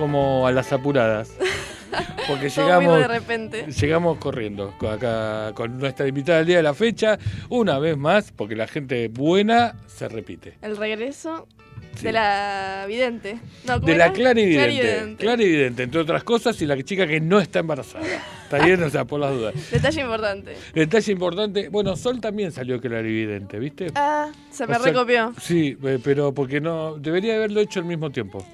Como a las apuradas. Porque llegamos, llegamos corriendo acá con nuestra invitada del día de la fecha, una vez más, porque la gente buena se repite. El regreso de la vidente. de la clarividente. Clarividente, entre otras cosas, y la chica que no está embarazada. Está bien, o sea, por las dudas. Detalle importante. Detalle importante. Bueno, Sol también salió clarividente, ¿viste? Ah, se me recopió. Sí, eh, pero porque no. Debería haberlo hecho al mismo tiempo.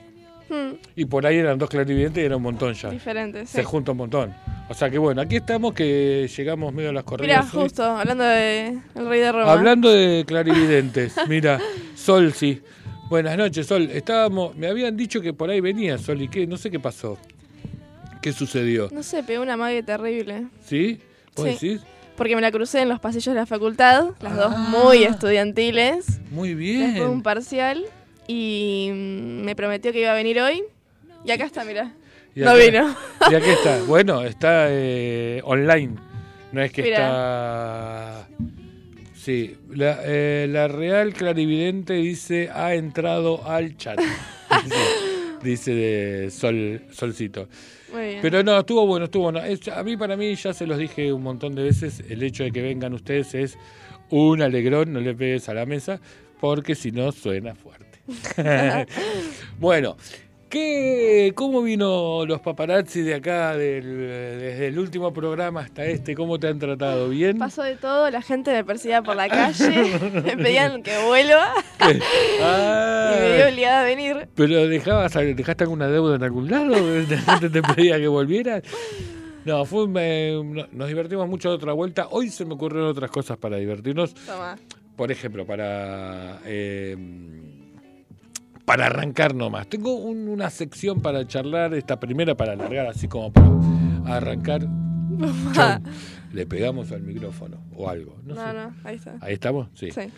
Y por ahí eran dos clarividentes y era un montón ya. Diferentes. Se junta un montón. O sea que bueno, aquí estamos que llegamos medio a las corridas. Mira, justo, hablando de el rey de Roma. Hablando de clarividentes, mira, Sol sí. Buenas noches, Sol. Estábamos, me habían dicho que por ahí venía Sol y qué, no sé qué pasó. ¿Qué sucedió? No sé, pegó una magia terrible. ¿Sí? ¿Vos sí. Porque me la crucé en los pasillos de la facultad, las dos ah. muy estudiantiles. Muy bien. Después un parcial y mm, me prometió que iba a venir hoy. Y acá está, mira. No vino. Y aquí está. Bueno, está eh, online. No es que está. Sí, la, eh, la, Real Clarividente dice ha entrado al chat. dice, de Sol, Solcito. Pero no, estuvo bueno, estuvo bueno. a mí, para mí, ya se los dije un montón de veces, el hecho de que vengan ustedes es un alegrón, no le pegues a la mesa, porque si no suena fuerte. bueno, ¿qué, ¿cómo vino los paparazzi de acá desde el último programa hasta este? ¿Cómo te han tratado? ¿Bien? Pasó de todo, la gente me perseguía por la calle, me pedían que vuelva ah, y me dio obligada a venir. ¿Pero dejabas, dejaste alguna deuda en algún lado? ¿La gente te pedía que volvieras? No, fue, nos divertimos mucho de otra vuelta. Hoy se me ocurrieron otras cosas para divertirnos. Por ejemplo, para... Eh, para arrancar nomás. Tengo una sección para charlar, esta primera para alargar, así como para arrancar. Le pegamos al micrófono o algo. No, no, no, ahí está. ¿Ahí estamos? Sí. sí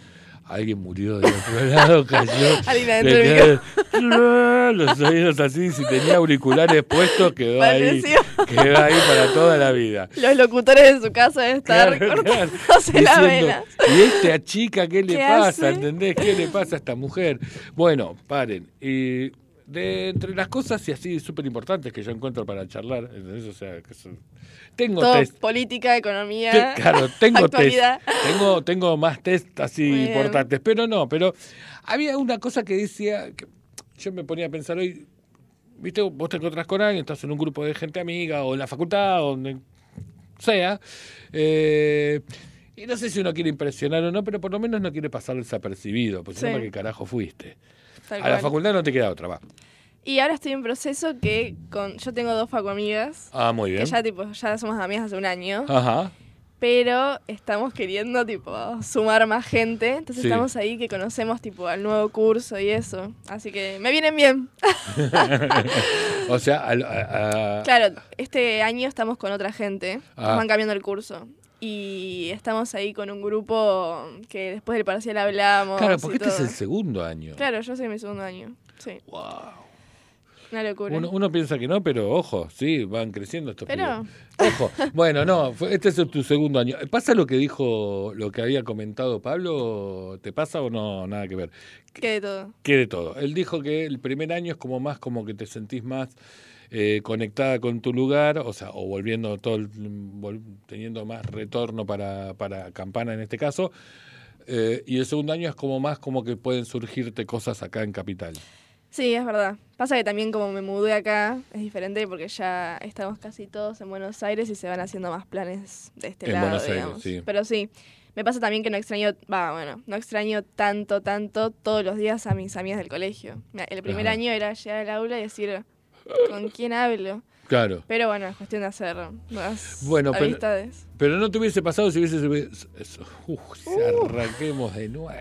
alguien murió del otro lado, cayó. Alguien los oídos así, si tenía auriculares puestos, quedó ahí, quedó ahí para toda la vida. Los locutores de su casa deben estar claro, la. ¿Y esta chica qué le pasa? ¿Entendés? ¿Qué le pasa a esta mujer? Bueno, paren. Y de entre las cosas y así súper importantes que yo encuentro para charlar, ¿entendés? O sea, que son tengo test. Política, economía. claro, tengo test. Tengo, tengo más test así importantes, pero no, pero había una cosa que decía, que yo me ponía a pensar hoy, viste, vos te encontrás con alguien, estás en un grupo de gente amiga o en la facultad, o donde sea, eh, y no sé si uno quiere impresionar o no, pero por lo menos no quiere pasar desapercibido, pues sí. no, qué carajo fuiste? A la facultad no te queda otra, va. Y ahora estoy en proceso que con yo tengo dos facu amigas. Ah, muy bien. Que ya tipo ya somos amigas hace un año. Ajá. Pero estamos queriendo tipo sumar más gente, entonces estamos ahí que conocemos tipo al nuevo curso y eso. Así que me vienen bien. o sea, claro, este año estamos con otra gente, ah. van cambiando el curso y estamos ahí con un grupo que después del parcial hablamos. Claro, porque este es el segundo año. Claro, yo soy mi segundo año. Sí. Wow. Una locura. Uno, piensa que no, pero ojo, sí, van creciendo estos Pero... Ojo, bueno, no, este es tu segundo año. ¿Pasa lo que dijo, lo que había comentado Pablo? ¿Te pasa o no? Nada que ver. ¿Qué de todo? ¿Qué de todo? Él dijo que el primer año es como más como que te sentís más eh, conectada con tu lugar, o sea, o volviendo todo, teniendo más retorno para, para Campana en este caso. Eh, y el segundo año es como más como que pueden surgirte cosas acá en Capital. Sí, es verdad. Pasa que también como me mudé acá, es diferente porque ya estamos casi todos en Buenos Aires y se van haciendo más planes de este lado, digamos. Pero sí, me pasa también que no extraño, va, bueno, no extraño tanto, tanto todos los días a mis amigas del colegio. El primer año era llegar al aula y decir, ¿con quién hablo? Claro. Pero bueno, es cuestión de hacer más bueno, amistades. Pero, no te hubiese pasado si hubiese... Uh, arranquemos de nuevo.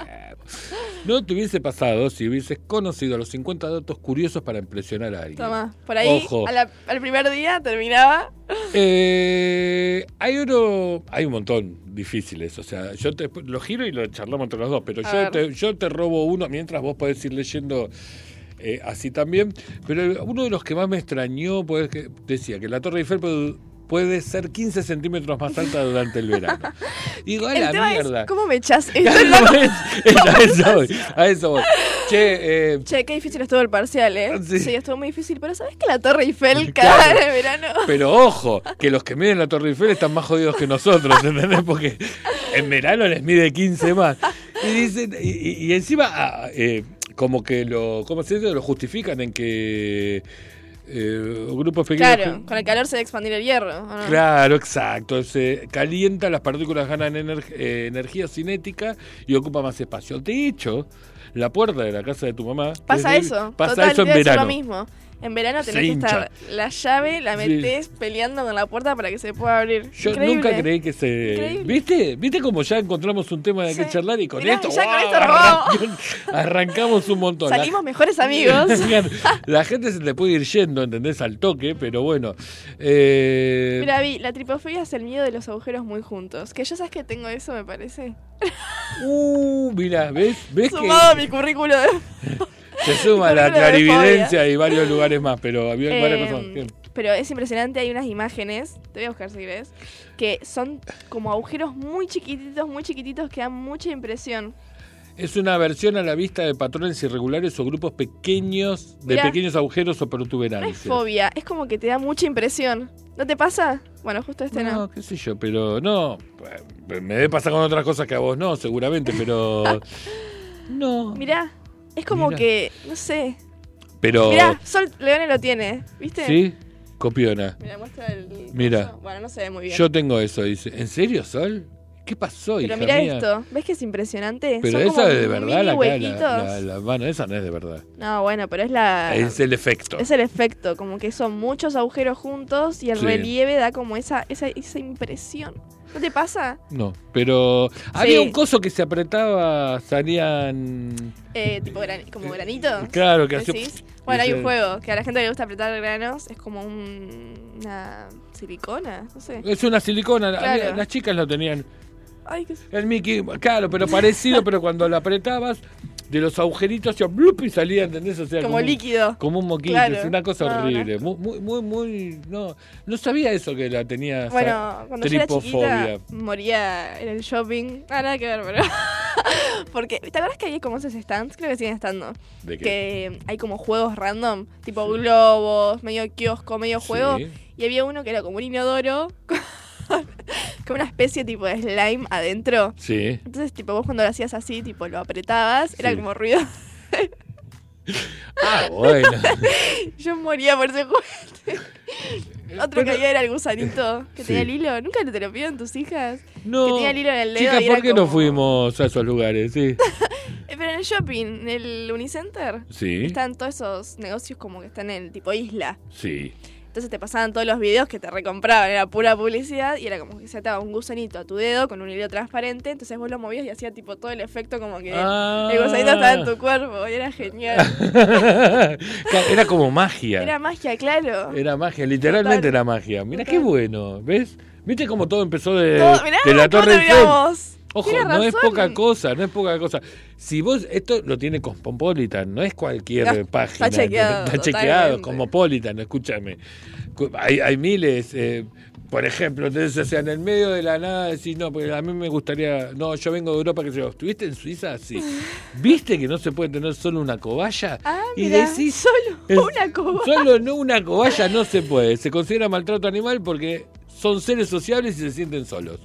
No te hubiese pasado si hubieses conocido los 50 datos curiosos para impresionar a alguien. Toma, por ahí al primer día terminaba. Eh, hay uno, hay un montón difíciles, o sea, yo te lo giro y lo charlamos entre los dos, pero yo te, yo te robo uno mientras vos podés ir leyendo eh, así también. Pero uno de los que más me extrañó, pues, que decía que la Torre Eiffel puede, ser 15 centímetros más alta durante el verano. Digo, a la mierda. ¿Cómo me echas? a eso voy. A eso voy. Che, eh, che, qué difícil estuvo el parcial, ¿eh? Sí. estuvo muy difícil. Pero ¿sabes que la Torre Eiffel cada claro. verano? Pero ojo, que los que miden la Torre Eiffel están más jodidos que nosotros, ¿entendés? Porque en verano les mide 15 más. Y dicen, y, encima, ah, eh, como que lo, ¿cómo se dice? Lo justifican en que eh, grupos pequeños. Claro, con el calor se debe expandir el hierro. Claro, exacto. Se calienta, las partículas ganan eh, energía cinética y ocupa más espacio. De hecho, la puerta de la casa de tu mamá. Pasa eso. Pasa eso en verano. Lo mismo. En verano tenés que estar la llave, la metés peleando con la puerta para que se pueda abrir. Yo nunca creí que se. ¿Viste? ¿Viste como ya encontramos un tema de que charlar y con esto, arrancamos un montón. Salimos mejores amigos. la gente se te puede ir yendo, ¿entendés? Al toque, pero bueno. Eh... Mira, Vi, la tripofobia es el miedo de los agujeros muy juntos. Que ya sabes que tengo eso, me parece. Uh, mira, ¿ves? ¿Ves Sumado a mi currículo de. Se suma la clarividencia y varios lugares más, pero había varias. Em, pero es impresionante, hay unas imágenes, te voy a buscar si querés, que son como agujeros muy chiquititos, muy chiquititos que dan mucha impresión. Es una versión a la vista de patrones irregulares o grupos pequeños, de pequeños agujeros o protuberancias. No es fobia, es como que te da mucha impresión. ¿No te pasa? Bueno, justo este no. No, qué sé yo, pero no. Me debe pasar con otras cosas que a vos no, seguramente, pero. no. Mirá, es como que, no sé. Pero. Mirá, Sol Leone lo tiene, ¿viste? Sí, copiona. Mira, muestra el. Mira. Bueno, no se ve muy bien. Yo tengo eso, dice. ¿En serio, Sol? ¿Qué pasó, Pero mira esto, ¿ves que es impresionante? Pero esa es de verdad, la, la, la, Bueno, esa no es de verdad. No, bueno, pero es la... Es el efecto. Es el efecto, como que son muchos agujeros juntos y el relieve da como esa, esa, esa impresión. ¿No te pasa? No, pero había un coso que se apretaba, salían... Eh, tipo como granito. Claro, que hacía... Bueno, hay un juego que a la gente le gusta apretar granos, es como una silicona, no sé. Es una silicona, las chicas lo tenían. El Mickey, claro, pero parecido, pero cuando lo apretabas, de los agujeritos hacía blup y salía, ¿entendés? O sea, como, líquido. Como un moquito, es una cosa horrible. Muy, muy, muy, no, no sabía eso que la tenía. Bueno, cuando yo era chiquita, moría en el shopping. Ah, nada que ver, pero. Porque, ¿te acuerdas que hay como esos stands? Creo que siguen estando. ¿De qué? Que hay como juegos random, tipo globos, medio kiosco, medio juego. Y había uno que era como un inodoro. como una especie tipo de slime adentro. Sí. Entonces, tipo, vos cuando lo hacías así, tipo, lo apretabas, era como ruido. ah, bueno. Yo moría por ese juguete. Otro que había era el gusanito que tenía el hilo. ¿Nunca te lo pidieron tus hijas? No. Que tenía el hilo en el dedo. Chicas, ¿por qué no fuimos a esos lugares? Sí. Pero en el shopping, en el Unicenter, sí. están todos esos negocios como que están en el tipo isla. Sí. Entonces te pasaban todos los videos que te recompraban, era pura publicidad y era como que se ataba un gusanito a tu dedo con un hilo transparente, entonces vos lo movías y hacía tipo todo el efecto como que ah. el gusanito estaba en tu cuerpo y era genial. era como magia. Era magia, claro. Era magia, literalmente era magia. Mira qué bueno, ¿ves? ¿Viste cómo todo empezó de, de la Torre Eiffel? Ojo, no es poca cosa, no es poca cosa. Si vos, esto lo tiene Cosmopolitan, no es cualquier página. Está chequeado. Está chequeado, Cosmopolitan, escúchame. Hay, hay miles, eh, por ejemplo, entonces, o sea, en el medio de la nada decís, no, porque a mí me gustaría, no, yo vengo de Europa, que yo, ¿estuviste en Suiza? Sí. ¿Viste que no se puede tener solo una cobaya? Ah, y decís, solo una cobaya. Solo no una cobaya no se puede. Se considera maltrato animal porque son seres sociables y se sienten solos.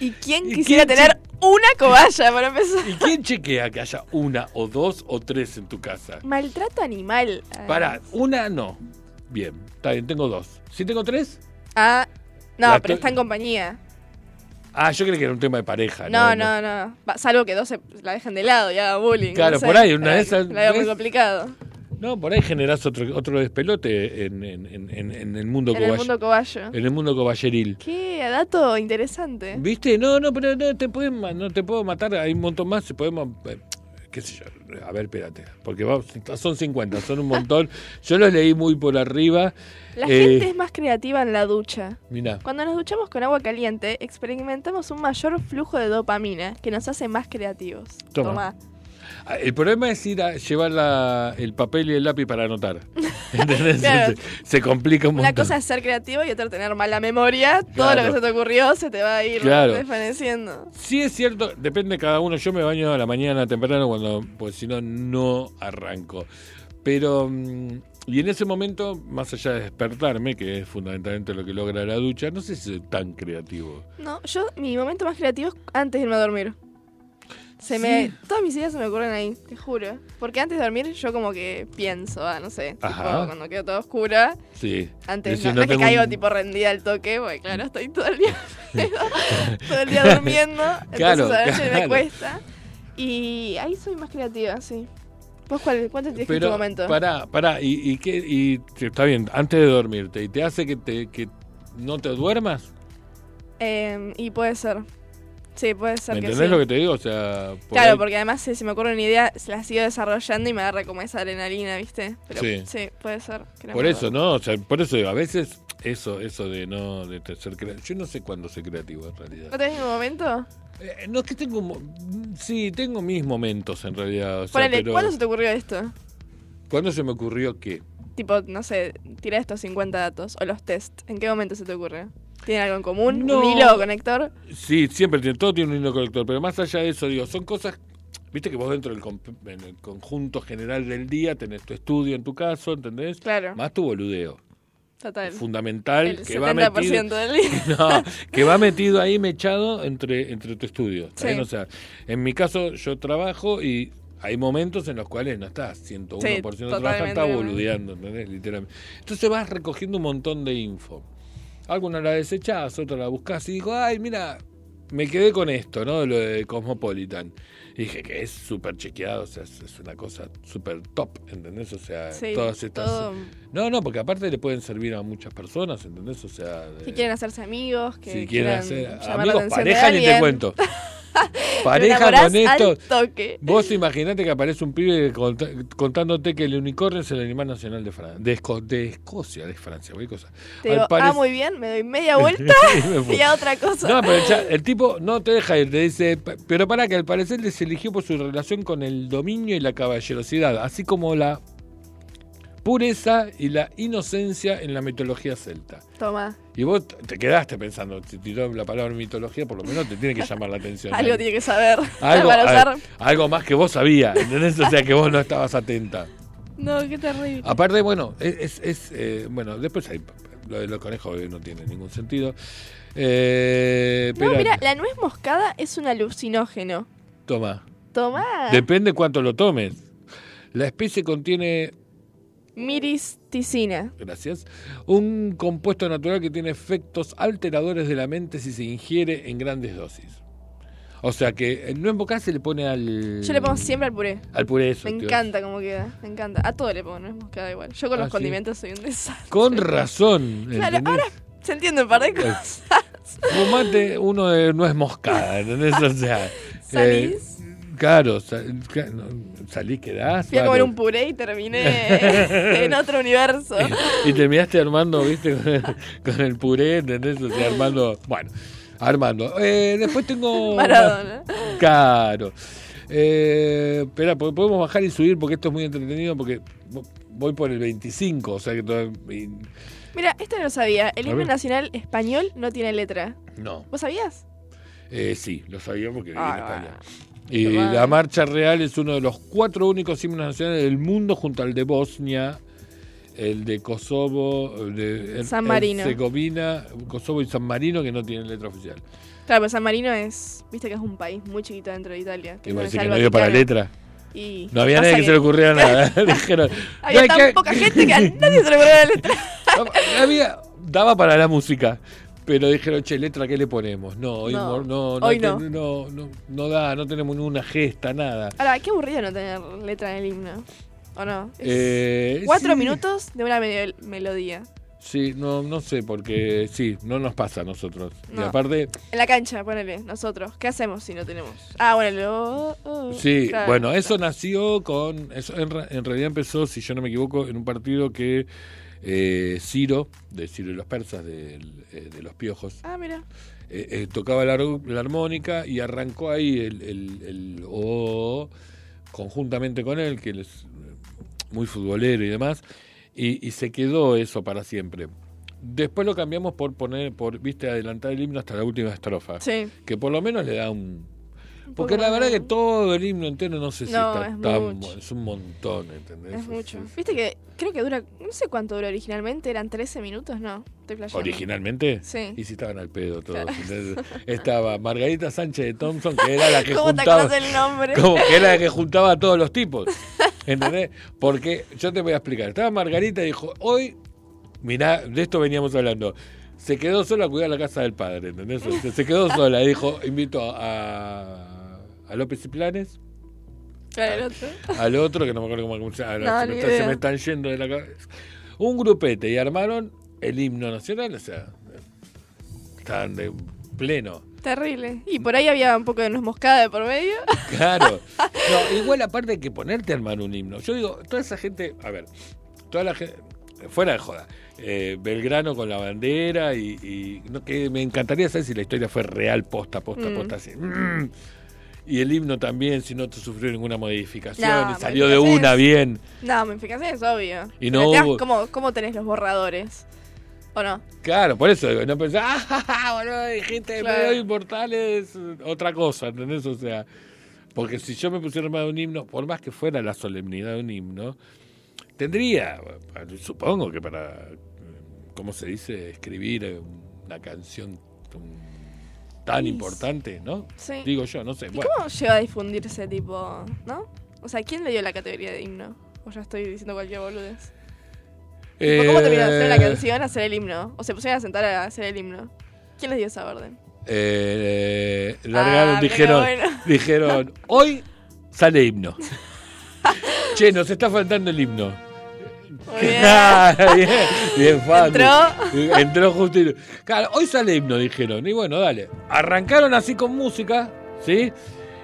¿Y quién quisiera tener una cobaya para empezar? ¿Y quién chequea que haya una o dos o tres en tu casa? Maltrato animal. Para, una no. Bien, está bien, tengo dos. ¿Sí tengo tres? Ah, no, pero está en compañía. Ah, yo creí que era un tema de pareja. No, no, no. Salvo que dos se la dejen de lado y hagan bullying. Claro, por ahí, una de esas. La veo muy complicado. No, por ahí generás otro, otro despelote en, en, en, en el mundo En el mundo cobayo. En el mundo coballeril. Qué dato interesante. ¿Viste? No, no, pero no te, pueden, no te puedo matar. Hay un montón más. Podemos. Eh, qué sé yo. A ver, espérate. Porque son 50, son un montón. yo los leí muy por arriba. La gente eh, es más creativa en la ducha. Mira. Cuando nos duchamos con agua caliente, experimentamos un mayor flujo de dopamina que nos hace más creativos. Toma. Ah, el problema es ir a llevar el papel y el lápiz para anotar. se, complica un montón. Una cosa es ser creativo y otra tener mala memoria. Todo lo que se te ocurrió se te va a ir desvaneciendo. Sí es cierto, depende de cada uno. Yo me baño a la mañana temprano cuando, pues si no, no arranco. Pero mm, y en ese momento, más allá de despertarme, que es fundamentalmente lo que logra la ducha, no sé si soy tan creativo. No, yo, mi momento más creativo es antes de irme a dormir. Se me, todas mis ideas se me ocurren ahí, te juro. Porque antes de dormir yo como que pienso, ah, no sé, tipo, cuando queda todo oscura. Sí. Antes no, es que caigo tipo rendida al toque, porque claro, estoy todo el día todo el día durmiendo, claro, entonces a la me cuesta. Y ahí soy más creativa, sí. ¿Vos cuál, cuánto tienes en tu momento? Pará, pará, y, y, qué, y está bien, antes de dormirte, ¿y te hace que, te, que no te duermas? Eh, y puede ser. Sí, puede ser ¿Me entendés lo que te digo? O sea, claro, porque además si me ocurre una idea, se la sigo desarrollando y me agarra como esa adrenalina, ¿viste? Pero sí, puede ser. por eso, ¿no? O sea, por eso a veces eso eso de no de ser creativo. Yo no sé cuándo soy creativo en realidad. ¿No tenés ningún momento? Eh, no es que tengo sí, tengo mis momentos en realidad, o sea, ¿cuándo se te ocurrió esto? ¿Cuándo se me ocurrió qué? Tipo, no sé, tira estos 50 datos o los test. ¿En qué momento se te ocurre? ¿Tiene algo en común? ¿Un hilo conector? Sí, siempre tiene, todo tiene un hilo conector, pero más allá de eso, digo, son cosas, viste que vos dentro del conjunto general del día tenés tu estudio en tu caso, ¿entendés? Claro. Más tu boludeo. Total. Fundamental que va metido del día. que va metido ahí mechado entre entre tu estudio, O sea, en mi caso yo trabajo y hay momentos en los cuales no estás 101% sí, trabajando, estás boludeando, ¿entendés? Literalmente. Entonces vas recogiendo un montón de info. Alguna la desechás, otra la buscás y dijo, ay, mira, me quedé con esto, ¿no? Lo de Cosmopolitan. Y dije que es súper chequeado, o sea, es, una cosa súper top, ¿entendés? O sea, todas estas... No, no, porque aparte le pueden servir a muchas personas, ¿entendés? O sea... Si quieren hacerse amigos, que si quieren hacer amigos, pareja, ni te cuento. Pareja con esto. Vos imaginate que aparece un pibe contándote que el unicornio es el animal nacional de Francia. De, Escocia, de Francia, cualquier cosa. Te digo, ah, muy bien, me doy media vuelta y, a otra cosa. No, pero el, tipo no te deja ir, te dice, pero para que al parecer les eligió por su relación con el dominio y la caballerosidad, así como la pureza y la inocencia en la mitología celta. Toma. Y vos te quedaste pensando, si tiró la palabra mitología, por lo menos te tiene que llamar la atención. algo tiene que saber. Algo, algo más que vos sabías, ¿entendés? O sea, que vos no estabas atenta. No, qué terrible. Aparte, bueno, es, es eh, bueno, después hay, lo de los conejos no tiene ningún sentido. Eh, no, mira, la nuez moscada es un alucinógeno. Toma. Toma. Depende cuánto lo tomes. La especie contiene Miristicina. Gracias. Un compuesto natural que tiene efectos alteradores de la mente si se ingiere en grandes dosis. O sea que no en se le pone al. Yo le pongo siempre al puré. Al puré, eso. Me encanta cómo queda. Me encanta. A todo le pongo, no es moscada igual. Yo con los ah, condimentos soy un desastre. Con razón. Claro, ahora se entiende un par de cosas. Fumate uno de no es moscada, ¿entendés? O sea. ¿Salís? Eh, Claro, salí, quedás. Fui a comer un puré y terminé en otro universo. y terminaste armando, viste, con el, puré, ¿entendés? O sea, armando. Bueno, Armando. Eh, después tengo. Maradona. Claro. Eh, espera, podemos bajar y subir porque esto es muy entretenido porque voy por el 25, o sea que todo... Mira, esto no lo sabía. El himno nacional español no tiene letra. No. ¿Vos sabías? Eh, sí, lo sabía porque viví en ah, Y la marcha real es uno de los cuatro únicos himnos nacionales del mundo junto al de Bosnia, el de Kosovo, de San Marino. Herzegovina, Kosovo y San Marino que no tienen letra oficial. Claro, pero San Marino es, viste que es un país muy chiquito dentro de Italia. Que no, que no dio para letra. no había nadie que, se le ocurriera nada. Dijeron, había tan poca gente que a nadie se le ocurriera la letra. había, daba para la música. Pero dijeron, che, letra, ¿qué le ponemos? No, hoy no, no, no, no. no, da, no tenemos ninguna gesta, nada. Ahora, qué aburrido no tener letra en el himno. ¿O no? Eh, cuatro minutos de una melodía. Sí, no, no sé, porque sí, no nos pasa a nosotros. Y aparte... En la cancha, ponele, nosotros. ¿Qué hacemos si no tenemos? Ah, bueno, lo... Oh, sí, bueno, eso nació con... Eso en, realidad empezó, si yo no me equivoco, en un partido que eh, Ciro, de Ciro y los persas, de, eh, de los piojos... Ah, mira. Eh, tocaba la, armónica y arrancó ahí el, el, el O conjuntamente con él, que él es muy futbolero y demás y, se quedó eso para siempre. Después lo cambiamos por poner, por, viste, adelantar el himno hasta la última estrofa. Sí. Que por lo menos le da un, porque la verdad que todo el himno entero no sé si está es tan es un montón, ¿entendés? Es mucho. Viste que creo que dura, no sé cuánto dura originalmente, eran 13 minutos, no. Estoy ¿Originalmente? Sí. Y si estaban al pedo todos. Estaba Margarita Sánchez de Thompson, que era la que ¿Cómo juntaba. Te el nombre? Como que era la que juntaba a todos los tipos. ¿Entendés? Porque yo te voy a explicar. Estaba Margarita y dijo, hoy, mirá, de esto veníamos hablando se quedó sola a cuidar la casa del padre, ¿entendés? Se quedó sola, dijo, invito a a López y Planes. ¿Al otro? Al otro, que no me acuerdo cómo se llama. se, me están yendo de la cabeza. Un grupete y armaron el himno nacional, o sea, estaban de pleno. Terrible. Y por ahí había un poco de nos moscada de por medio. Claro. No, igual aparte de que ponerte a armar un himno. Yo digo, toda esa gente, a ver, toda la gente, fuera de joda, eh, Belgrano con la bandera y, no, que me encantaría saber si la historia fue real, posta, posta, mm. posta, así. Mm. Y el himno también, si no te sufrió ninguna modificación y salió de una bien. No, modificación es obvio. Y no ¿Cómo, tenés los borradores? ¿O no? Claro, por eso no pensás, ah, boludo, dijiste claro. inmortales, otra cosa, ¿entendés? O sea, porque si yo me pusiera más de un himno, por más que fuera la solemnidad de un himno, tendría, supongo que para, ¿cómo se dice? Escribir una canción, tan importante, ¿no? Sí. Digo yo, no sé. ¿Y ¿Cómo llegó a difundirse tipo, no? O sea, ¿quién le dio la categoría de himno? O ya estoy diciendo cualquier boludez. Eh... ¿Cómo terminaron de hacer la canción a hacer el himno? O se pusieron a sentar a hacer el himno. ¿Quién les dio esa orden? Eh, largaron, ah, dijeron, dijeron, hoy sale himno. che, nos está faltando el himno bien. bien, fácil. Entró. Entró justo. Claro, hoy sale himno, dijeron. Y bueno, dale. Arrancaron así con música, ¿sí?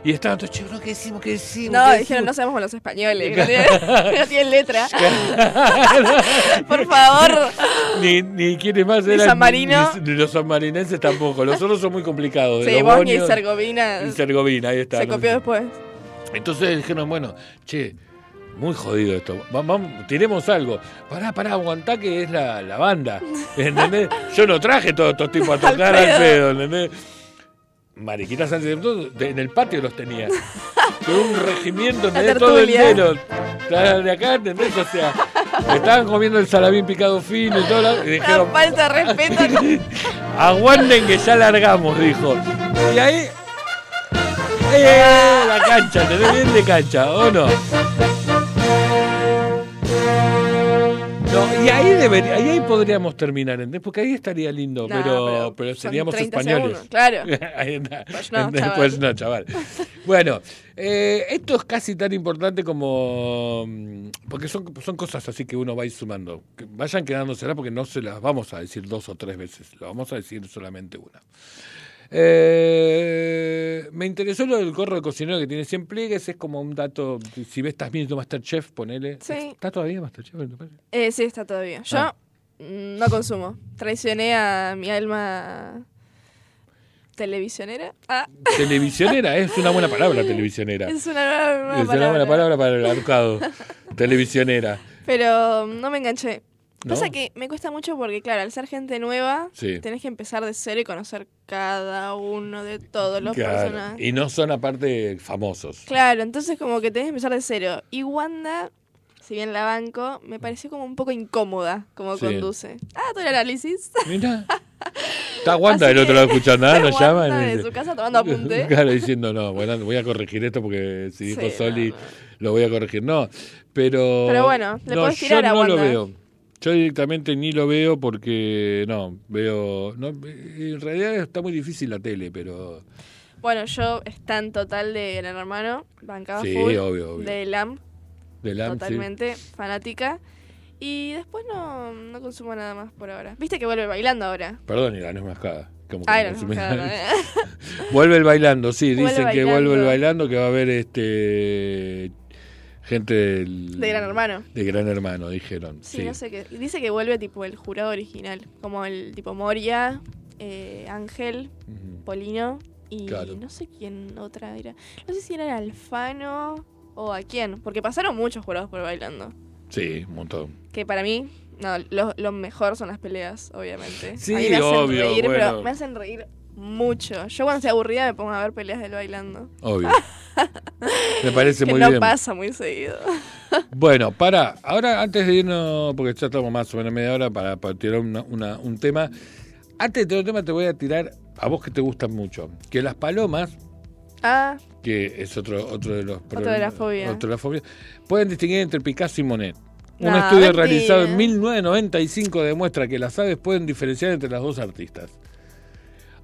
Y estaban todos, chicos, ¿qué decimos? ¿Qué decimos? No, dijeron, no sabemos los españoles, no tienen, letra. Por favor. Ni, ni quiénes más eran. San Marino. Ni, los sanmarinenses tampoco. Los otros son muy complicados. Sí, Bosnia y Herzegovina. Y Herzegovina, ahí está. Se copió después. Entonces dijeron, bueno, che, muy jodido esto. Vamos, tiremos algo. Pará, pará, aguantá que es la, la banda. ¿Entendés? Yo no traje todos estos tipos a tocar al pedo, ¿entendés? Mariquitas antes de en el patio los tenía. Con un regimiento de todo entero. De acá, ¿entendés? O sea, estaban comiendo el salamín picado fino y todo. Y dijeron, falta de respeto. Aguanten que ya largamos, dijo. Y ahí. ¡Eh! La cancha, te bien de cancha, ¿o no? Y ahí debería, ahí podríamos terminar, Porque ahí estaría lindo, pero, pero, seríamos españoles. claro. Pues no, Después no, chaval. bueno, eh, esto es casi tan importante como. Mm, porque son, son cosas así que uno va a ir sumando. Que vayan quedándose porque no se las vamos a decir dos o tres veces, lo vamos a decir solamente una. Eh, me interesó lo del gorro de cocinero que tiene 100 pliegues. Es como un dato. Si ves, estás viendo Masterchef, ponele. Sí. ¿Está todavía Masterchef? Eh, sí, está todavía. Yo ah. no consumo. Traicioné a mi alma ¿Televisionera? Ah. Televisionera, es una buena palabra, televisionera. Es una buena palabra. Es una buena palabra para el arcado. televisionera. Pero no me enganché. Pasa que me cuesta mucho porque, claro, al ser gente nueva, tenés que empezar de cero y conocer cada uno de todos los personajes. Y no son aparte famosos. Claro, entonces como que tenés que empezar de cero. Y Wanda, si bien la banco, me pareció como un poco incómoda como conduce. Ah, todo el análisis. Mira. Está Wanda del otro lado escuchando nada, nos llaman. En su casa tomando apunte. Claro, diciendo, no, bueno, voy a corregir esto porque si dijo Soli, lo voy a corregir. No, pero. Pero bueno, le tirar a Wanda. Yo no lo veo. Yo directamente ni lo veo porque no, veo. No, en realidad está muy difícil la tele, pero. Bueno, yo en total de Gran Hermano, bancaba sí, obvio, obvio. de LAM. De LAM. Totalmente fanática. Y después no, no consumo nada más por ahora. ¿Viste que vuelve bailando ahora? Perdón, y la no es mascada. Como ah, vuelve el bailando, sí, dicen que vuelve el bailando, que va a haber este gente del, de Gran Hermano. De Gran Hermano, dijeron. Sí, no sé qué. Dice que vuelve tipo el jurado original, como el tipo Moria, eh, Ángel, Polino y no sé quién otra era. No sé si era Alfano o a quién, porque pasaron muchos jurados por bailando. Sí, un montón. Que para mí, no, lo, mejor son las peleas, obviamente. Sí, me hacen obvio, reír, pero me hacen reír mucho. Yo cuando estoy aburrida me pongo a ver peleas del bailando. Obvio. me parece muy no bien. No pasa muy seguido. bueno, para, ahora antes de irnos, porque ya estamos más o menos media hora para, tirar un tema. Antes de tirar un tema te voy a tirar a vos que te gustan mucho. Que las palomas, ah. que es otro, otro de los otro de la fobia. Otro de la fobia, pueden distinguir entre Picasso y Monet. Un estudio realizado en 1995 demuestra que las aves pueden diferenciar entre las dos artistas.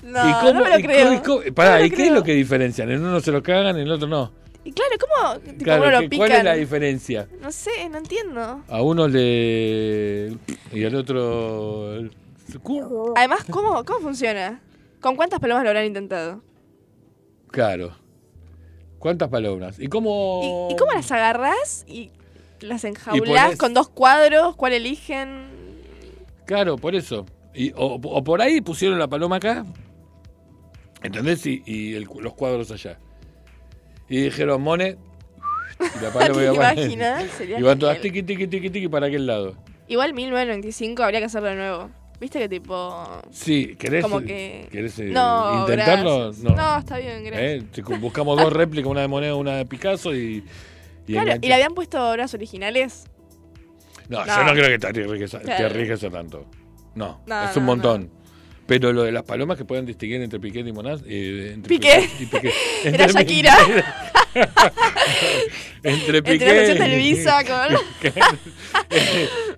No, ¿Y cómo, no me lo creo. ¿y qué es lo que diferencian? En uno se lo cagan, en el otro no. Y claro, ¿cómo claro, lo pican? ¿Cuál es la diferencia? No sé, no entiendo. A uno le... y al otro... Además, ¿cómo, ¿cómo funciona? ¿Con cuántas palomas lo habrán intentado? Claro. ¿Cuántas palomas? ¿Y cómo...? ¿Y, cómo las agarras y las enjaulas con dos cuadros? ¿Cuál eligen? Claro, por eso. Y, o, por ahí pusieron la paloma acá, ¿entendés? Y, y los cuadros allá. Y dijeron, Mone, y la paloma iba Y van todas tiqui, tiqui, tiqui, tiqui para aquel lado. Igual 1995 habría que hacerlo de nuevo. ¿Viste que tipo.? Sí, ¿querés, como que... ¿querés eh, intentarlo? No. no. está bien, gracias. ¿Eh? Buscamos dos réplicas, una de Monet, una de Picasso y. y claro, ¿y le habían puesto obras originales? No, yo no creo que te arriesgues, te tanto. No, es un montón. Pero lo de las palomas que pueden distinguir entre Piqué y Monaz. Eh, entre Piqué. y Piqué. Era Shakira. entre Piqué. Entre Televisa con.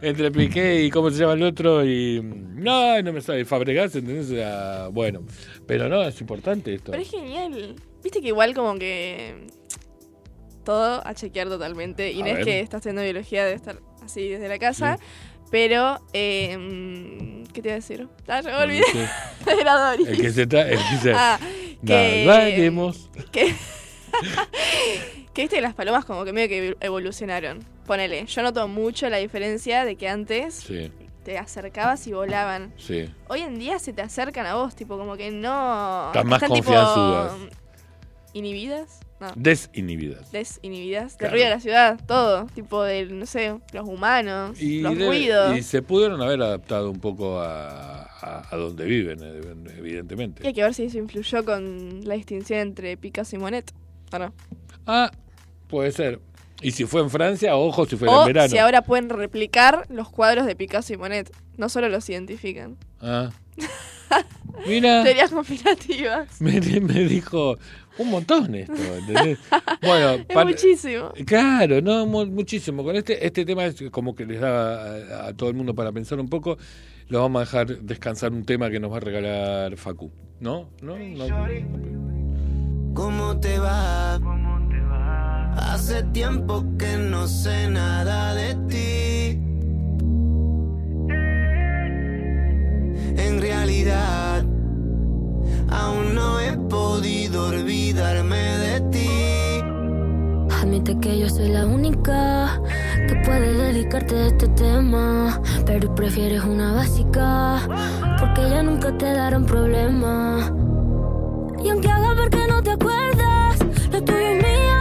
entre Piqué y cómo se llama el otro y. No, no me sabe. Fabregas, ¿entendés? bueno. Pero no, es importante esto. Pero es genial. Viste que igual como que. Todo a chequear totalmente. Inés, que está haciendo biología, debe estar así desde la casa. Pero, eh, ¿qué te iba a decir? Ah, ya me olvidé. Era Doris. El que se está. El que se, ah, que, vayamos. Que, que viste que las palomas como que medio que evolucionaron. Ponele, yo noto mucho la diferencia de que antes te acercabas y volaban. Sí. Hoy en día se te acercan a vos, tipo como que no. Están más confianzudas. inhibidas. Desinhibidas. Desinhibidas. Del ruido de la ciudad, todo. Tipo de, no sé, los humanos, los ruidos. Y se pudieron haber adaptado un poco a, a, donde viven, evidentemente. Y hay que ver si eso influyó con la distinción entre Picasso y Monet, ¿o no? Ah, puede ser. Y si fue en Francia, ojo si fue en verano. si ahora pueden replicar los cuadros de Picasso y Monet. No solo los identifican. Ah. Mira. Teorías conspirativas. Me, me dijo, un montón esto, ¿entendés? Bueno, es muchísimo. Claro, no, muchísimo. Con este, este tema es como que les da a, todo el mundo para pensar un poco. Lo vamos a dejar descansar un tema que nos va a regalar Facu. ¿No? ¿No? ¿Cómo te va? ¿Cómo te va? Hace tiempo que no sé nada de ti. En realidad Aún no he podido olvidarme de ti. Admite que yo soy la única que puede dedicarte a este tema. Pero prefieres una básica, porque ya nunca te darán problema. jueves.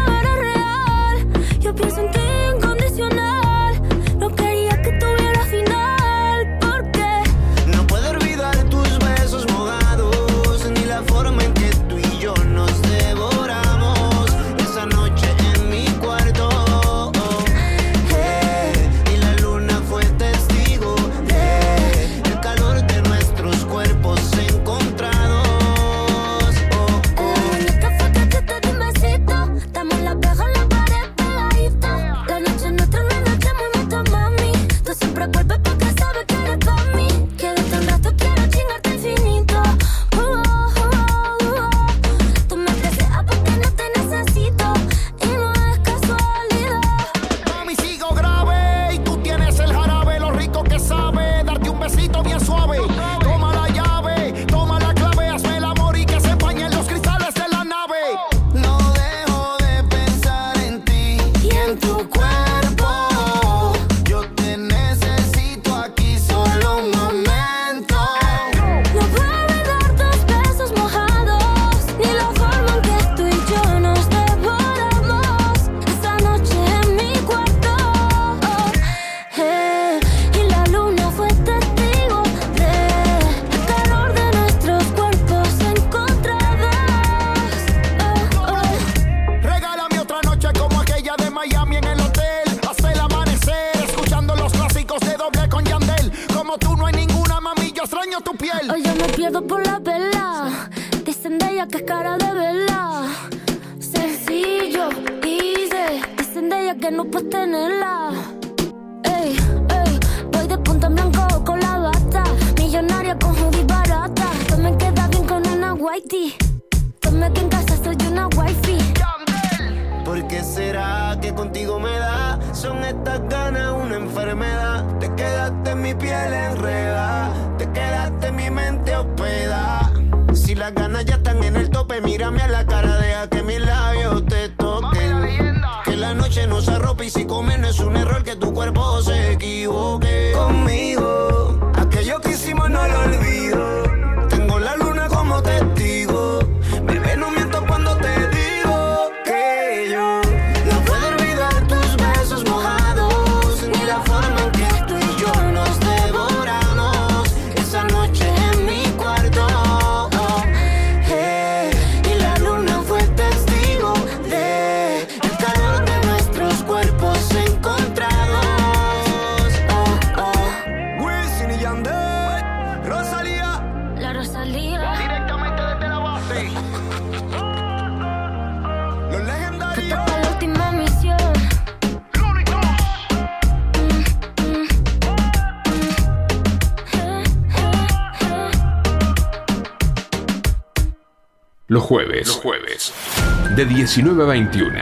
19 a 21.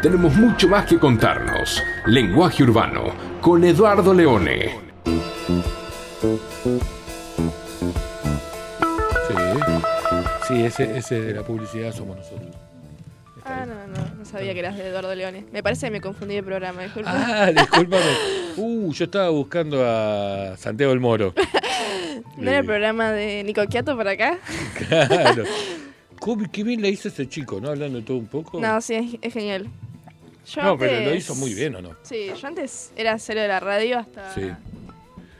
Tenemos mucho más que contarnos. Lenguaje urbano con Eduardo Leone. Sí, ese, ese de la publicidad somos nosotros. Ah, no, no, no sabía que eras de Eduardo Leone. Me parece que me confundí de programa, disculpa. Ah, discúlpame. Uh, yo estaba buscando a Santiago el Moro. ¿No era el programa de Nico Quiato por acá? Claro. Qué bien le hizo ese chico, ¿no? Hablando de todo un poco. No, sí, es, genial. no, pero lo hizo muy bien, ¿o no? Sí, yo antes era cero de la radio hasta, sí.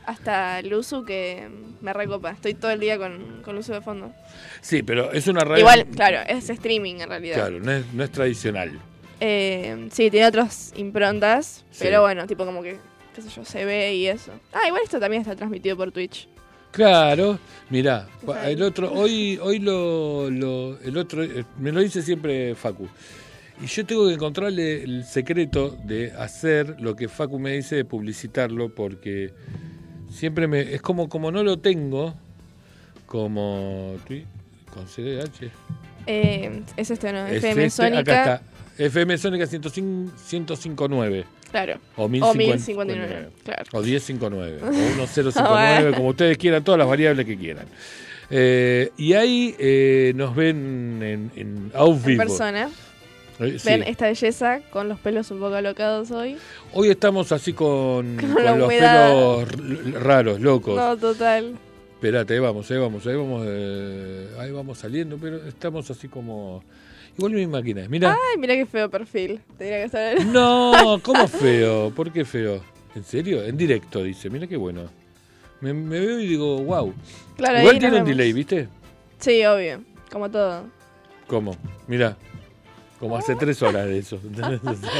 hasta uso que me recopa. Estoy todo el día con, con uso de fondo. Sí, pero es una radio... Igual, claro, es streaming en realidad. Claro, no es, no es tradicional. Eh, sí, tiene otras improntas, pero bueno, tipo como que, qué sé yo, se ve y eso. Ah, igual esto también está transmitido por Twitch. Claro, mira, el otro, hoy, hoy lo, lo, el otro, eh, me lo dice siempre Facu. Y yo tengo que encontrarle el secreto de hacer lo que Facu me dice de publicitarlo, porque siempre me, es como, como no lo tengo, como con CDH. Eh, es este, ¿no? FM este, Sónica. Acá está. FM Sónica 105.9. Claro. O 1059. Claro. O 1059. o 1059, como ustedes quieran, todas las variables que quieran. Eh, y ahí eh, nos ven en, en, en persona. Eh, ven esta belleza con los pelos un poco alocados hoy. Hoy estamos así con, con, los pelos raros, locos. No, total. Espérate, ahí vamos, ahí vamos, ahí vamos, eh, ahí vamos saliendo, pero estamos así como... Igual mi máquina mira. Ay, mira qué feo perfil. Tendría que saber. No, ¿cómo feo? ¿Por qué feo? ¿En serio? En directo, dice. Mira qué bueno. Me, veo y digo, wow. Claro, Igual tiene un delay, ¿viste? Sí, obvio. Como todo. ¿Cómo? Mira. Como hace tres horas de eso.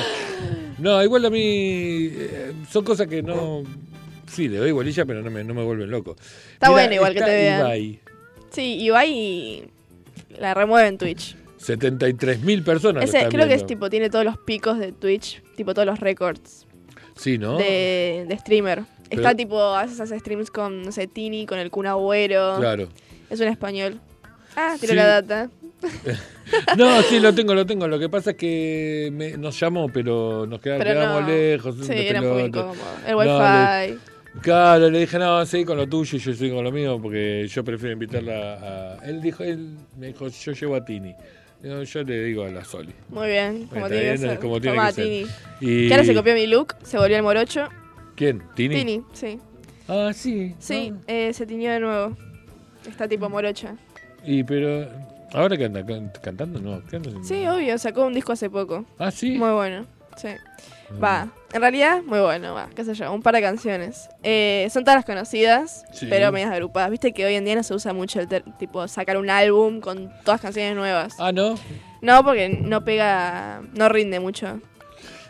no, igual a mí eh, son cosas que no... Sí, le doy bolilla, pero no me, no me vuelven loco. Está bueno igual que te vean. Ibai. Sí, Ibai la remueve en Twitch. 73 mil personas. creo que es tipo, tiene todos los picos de Twitch, tipo todos los récords. Sí, ¿no? De, de streamer. Está tipo, haces streams con, no sé, Tini, con el Kun Agüero. Claro. Es un español. Ah, tiro la data. no, sí, lo tengo, lo tengo. Lo que pasa es que nos llamó, pero nos quedamos, lejos. Sí, era incómodo. El wifi. claro, le dije, no, seguí con lo tuyo y yo sigo con lo mío, porque yo prefiero invitarla a... Él dijo, él me dijo, yo llevo a Tini. Yo, le digo a la Soli. Muy bien, como tiene que ser. Como tiene que Tini. Y... Que ahora se copió mi look, se volvió el morocho. ¿Quién? ¿Tini? Tini, sí. Ah, sí. Sí, eh, se tiñó de nuevo. Está tipo morocha. Y pero ahora que anda cantando, no, Sí, obvio, sacó un disco hace poco. Ah, sí. Muy bueno. Sí. Mm. Va, en realidad, muy bueno, va, qué sé yo, un par de canciones. Eh, son todas las conocidas, pero medias agrupadas. Viste que hoy en día no se usa mucho el tipo sacar un álbum con todas canciones nuevas. Ah, ¿no? No, porque no pega, no rinde mucho.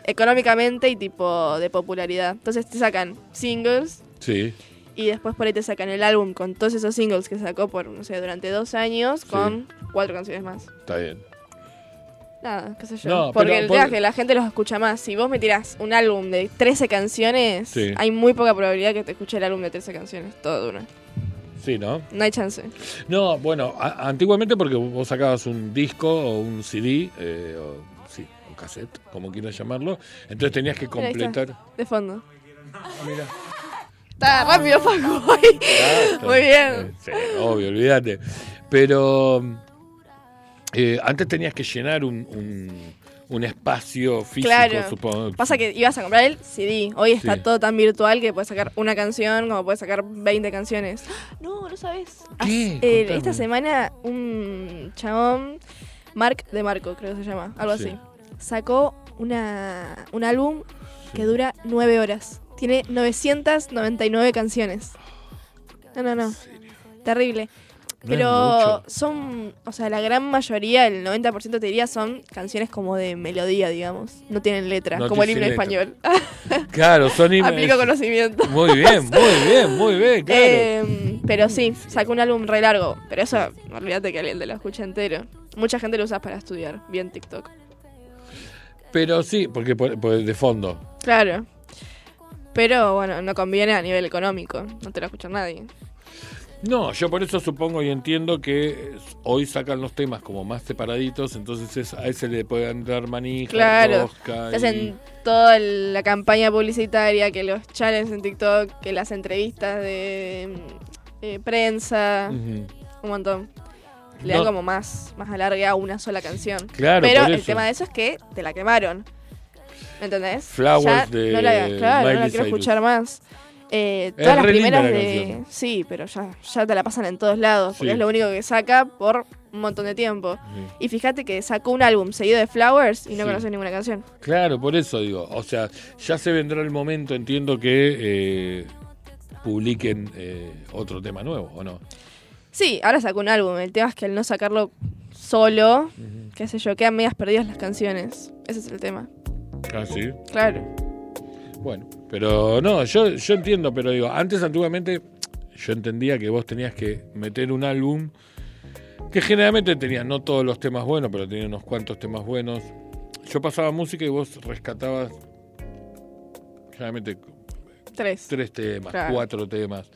Económicamente y tipo de popularidad. Entonces te sacan singles. Sí y después por ahí te sacan el álbum con todos esos singles que sacó por, no sé, durante dos años con cuatro canciones más. Está bien. Nada, qué sé yo. Porque el tema es que la gente los escucha más. Si vos me tirás un álbum de 13 canciones, hay muy poca probabilidad que te escuche el álbum de 13 canciones, todo de una. Sí, ¿no? No hay chance. No, bueno, antiguamente porque vos sacabas un disco o un CD, eh, o sí, un cassette, como quieras llamarlo, entonces tenías que completar. De fondo. Ah, mira. Está rápido, Facu. Muy bien. Sí, obvio, olvídate. Pero eh, antes tenías que llenar un, un, espacio físico, claro. supongo. Pasa que ibas a comprar el CD. Hoy está todo tan virtual que puedes sacar una canción como puedes sacar 20 canciones. No, no sabes. ¿Qué? Eh, esta semana un chabón, Mark de Marco, creo que se llama, algo así, sacó una, un álbum que dura 9 horas. Tiene 999 canciones. No, no, no. Terrible. Pero son, o sea, la gran mayoría, el 90% te diría, son canciones como de melodía, digamos. No tienen letra, como el himno español. Claro, son himnos. Aplico conocimiento. Muy bien, muy bien, muy bien, claro. Em, pero sí, sacó un álbum re largo. Pero eso, olvídate que alguien te lo escucha entero. Mucha gente lo usa para estudiar, bien TikTok. Pero sí, porque de fondo. Claro. Pero bueno, no conviene a nivel económico, no te lo escucha nadie. No, yo por eso supongo y entiendo que hoy sacan los temas como más separaditos, entonces a ese le pueden dar manija, claro. Hacen toda la campaña publicitaria, que los challenges en TikTok, que las entrevistas de eh, prensa, un montón. Le dan como más, más alargue a una sola canción. Claro, Pero el tema de eso es que te la quemaron. ¿Me entendés? Flowers de no la, claro, no la quiero escuchar más. Eh, todas las primeras de. Sí, pero ya, ya te la pasan en todos lados, porque es lo único que saca por un montón de tiempo. Y fíjate que sacó un álbum seguido de Flowers y no conoces ninguna canción. Claro, por eso digo. O sea, ya se vendrá el momento, entiendo que eh, publiquen eh, otro tema nuevo, ¿o no? Sí, ahora sacó un álbum. El tema es que al no sacarlo solo, qué sé yo, quedan medias perdidas las canciones. Ese es el tema. Ah, sí. Claro. Bueno, pero no, yo, yo entiendo, pero digo, antes antiguamente yo entendía que vos tenías que meter un álbum que generalmente tenía no todos los temas buenos, pero tenía unos cuantos temas buenos. Yo pasaba música y vos rescatabas generalmente tres, tres temas, cuatro temas.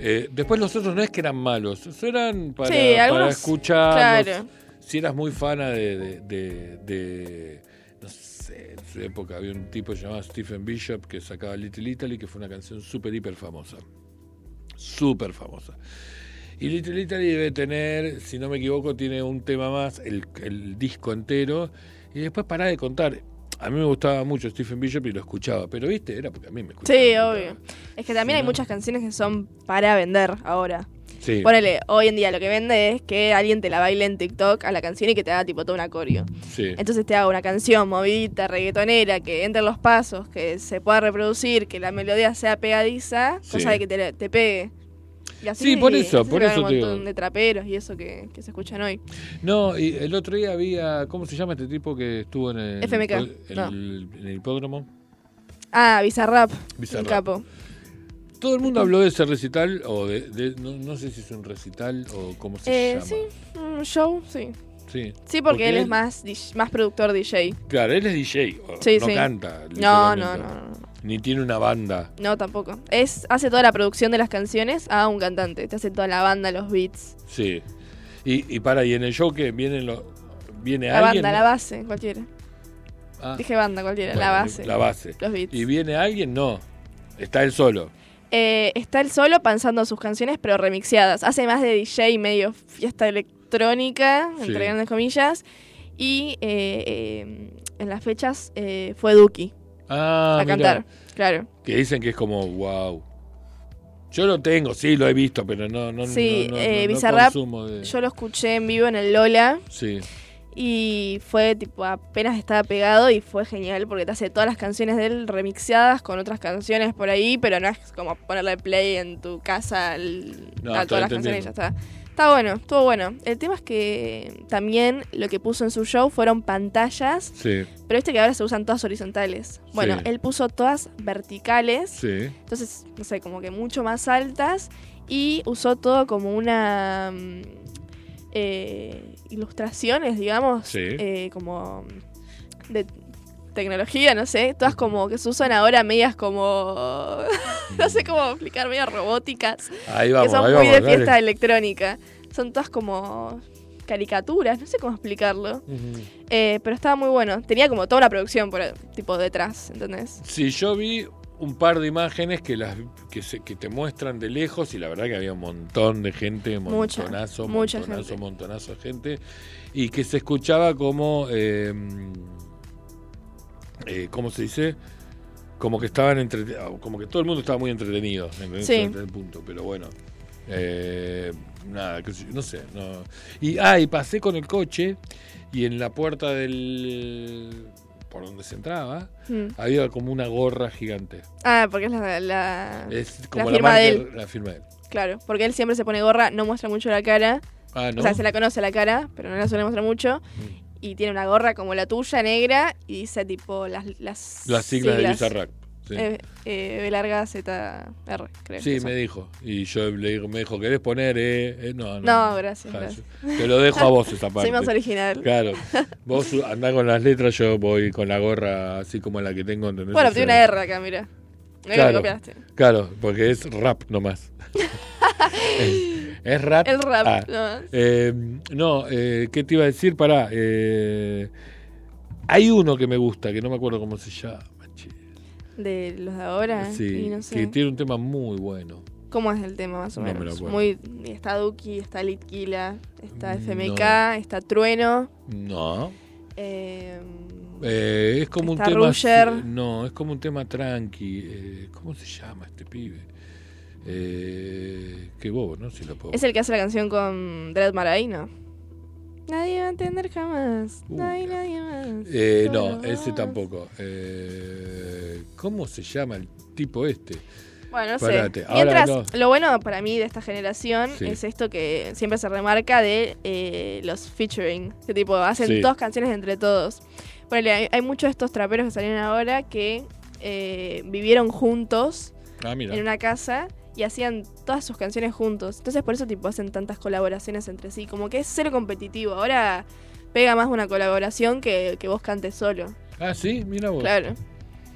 Eh, después los otros no es que eran malos, eran para, escuchar. Si eras muy fana de no sé, en su época había un tipo llamado Stephen Bishop que sacaba Little Italy, que fue una canción súper, hiper famosa. Súper famosa. Y Little Italy debe tener, si no me equivoco, tiene un tema más, el, disco entero, y después para de contar. a mí me gustaba mucho Stephen Bishop y lo escuchaba, pero viste, era porque a mí me escuchaba. Sí, obvio. Es que también hay muchas canciones que son para vender ahora. Sí. Ponele, hoy en día lo que vende es que alguien te la baile en TikTok a la canción y que te haga tipo todo un acorio. Sí. Entonces te haga una canción movidita, reggaetonera, que entre los pasos, que se pueda reproducir, que la melodía sea pegadiza, cosa de que te, te pegue sí, por eso, por eso un montón de traperos y eso que, se escuchan hoy. No, y el otro día había, ¿cómo se llama este tipo que estuvo en el, FMK, en, el, hipódromo? Ah, Bizarrap, Bizarrap. capo. Todo el mundo habló de ese recital, o de, no, sé si es un recital o cómo se eh, llama. Sí, un show, sí. Sí, sí porque, él, es más, más productor DJ. Claro, él es DJ, no canta. No, no, no, no. Ni tiene una banda. No, tampoco. Es hace toda la producción de las canciones a un cantante. Te hace toda la banda, los beats. Sí. Y, y para, y en el show que vienen los viene la alguien. La banda, la base, cualquiera. Ah. Dije banda, cualquiera, la base. La base. Los beats. ¿Y viene alguien? No. Está él solo. Eh, está él solo pensando sus canciones, pero remixeadas. Hace más de DJ, medio fiesta electrónica, entre grandes comillas. Y eh, eh, en las fechas fue Duki. Ah, a cantar, claro. Que dicen que es como, wow. Yo lo tengo, sí, lo he visto, pero no, no, sí, no, eh, yo lo escuché en vivo en el Lola. Sí. Y fue tipo, apenas estaba pegado y fue genial porque te hace todas las canciones de él remixadas con otras canciones por ahí, pero no es como ponerle play en tu casa a todas las canciones y ya está. Está bueno, estuvo bueno. El tema es que también lo que puso en su show fueron pantallas. Sí. Pero viste que ahora se usan todas horizontales. Bueno, él puso todas verticales. Sí. Entonces, no sé, como que mucho más altas. Y usó todo como una. Mm, eh, ilustraciones, digamos. Sí. Eh, como. De tecnología, no sé. Todas como que se usan ahora medias como. no sé cómo explicar, medias robóticas. Ahí vamos, que son muy de fiesta electrónica. Son todas como caricaturas, no sé cómo explicarlo. Eh, pero estaba muy bueno. Tenía como toda la producción por tipo detrás, ¿entendés? Sí, yo vi un par de imágenes que las que, se, que te muestran de lejos y la verdad que había un montón de gente, montonazo, mucha, montonazo, montonazo de gente y que se escuchaba como eh, eh, ¿cómo se dice? Como que estaban entre, como que todo el mundo estaba muy entretenido en, ese punto, pero bueno. Eh, nada, no sé. No. Y, ah, y pasé con el coche y en la puerta del por donde se entraba, hmm. había como una gorra gigante. Ah, porque es la, la, como la firma, de él. la firma de él. Claro, porque él siempre se pone gorra, no muestra mucho la cara. Ah, ¿no? O sea, se la conoce la cara, pero no la suele mostrar mucho. Hmm y tiene una gorra como la tuya, negra, y dice tipo las, las, las siglas, de Bizarrap. Sí. Eh, eh, B larga Z R, creo. Sí, me dijo. Y yo le digo, me dijo, ¿querés poner? Eh? eh no, no, no, gracias, gracias. Te lo dejo a vos esa parte. Soy más original. Claro. Vos andás con las letras, yo voy con la gorra así como la que tengo. ¿entendés? Bueno, tiene una R acá, mira. Claro, claro, porque es rap nomás. ¿Es rap? El rap. Ah. Eh, no, eh, ¿qué te iba a decir? Pará. Eh, hay uno que me gusta, que no me acuerdo cómo se llama. ¿De los de ahora? Sí, que tiene un tema muy bueno. ¿Cómo es el tema más o menos? Muy, está Duki, está Litquila, está FMK, está Trueno. No. es como un tema. No, es como un tema tranqui. ¿Cómo se llama este pibe? Eh, qué bobo, ¿no? Si lo puedo... Es el que hace la canción con Dread Marai, ¿no? Nadie va a entender jamás. Uh, nadie, nadie más. Eh, no, ese tampoco. Eh, ¿Cómo se llama el tipo este? Bueno, no sé. Mientras, lo bueno para mí de esta generación es esto que siempre se remarca de eh, los featuring. Que tipo, hacen dos canciones entre todos. Bueno, hay, hay, muchos de estos traperos que salieron ahora que eh, vivieron juntos ah, en una casa y hacían todas sus canciones juntos. Entonces por eso tipo hacen tantas colaboraciones entre sí. Como que es cero competitivo. Ahora pega más una colaboración que, que vos cantes solo. Ah, sí, mira vos. Claro.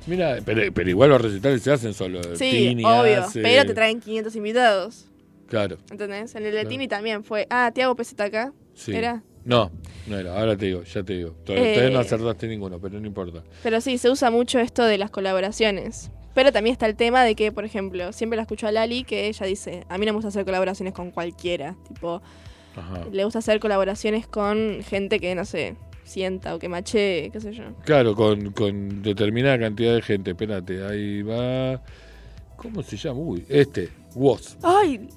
Mira, pero, igual los recitales se hacen solo. Sí, obvio. Pero te traen 500 invitados. Claro. ¿Entendés? En el de Tini también fue. Ah, Tiago acá. Sí. ¿Era? No, no era. Ahora te digo, ya te digo. Todavía, no eh, acertaste ninguno, pero no importa. Pero sí, se usa mucho esto de las colaboraciones. Pero también está el tema de que, por ejemplo, siempre la escucho a Lali que ella dice, a mí no me gusta hacer colaboraciones con cualquiera. Tipo, le gusta hacer colaboraciones con gente que, no sé, sienta o que mache, qué sé yo. Claro, con, con determinada cantidad de gente. Espérate, ahí va. ¿Cómo se llama? Uy, este, Woz. ¡Ay!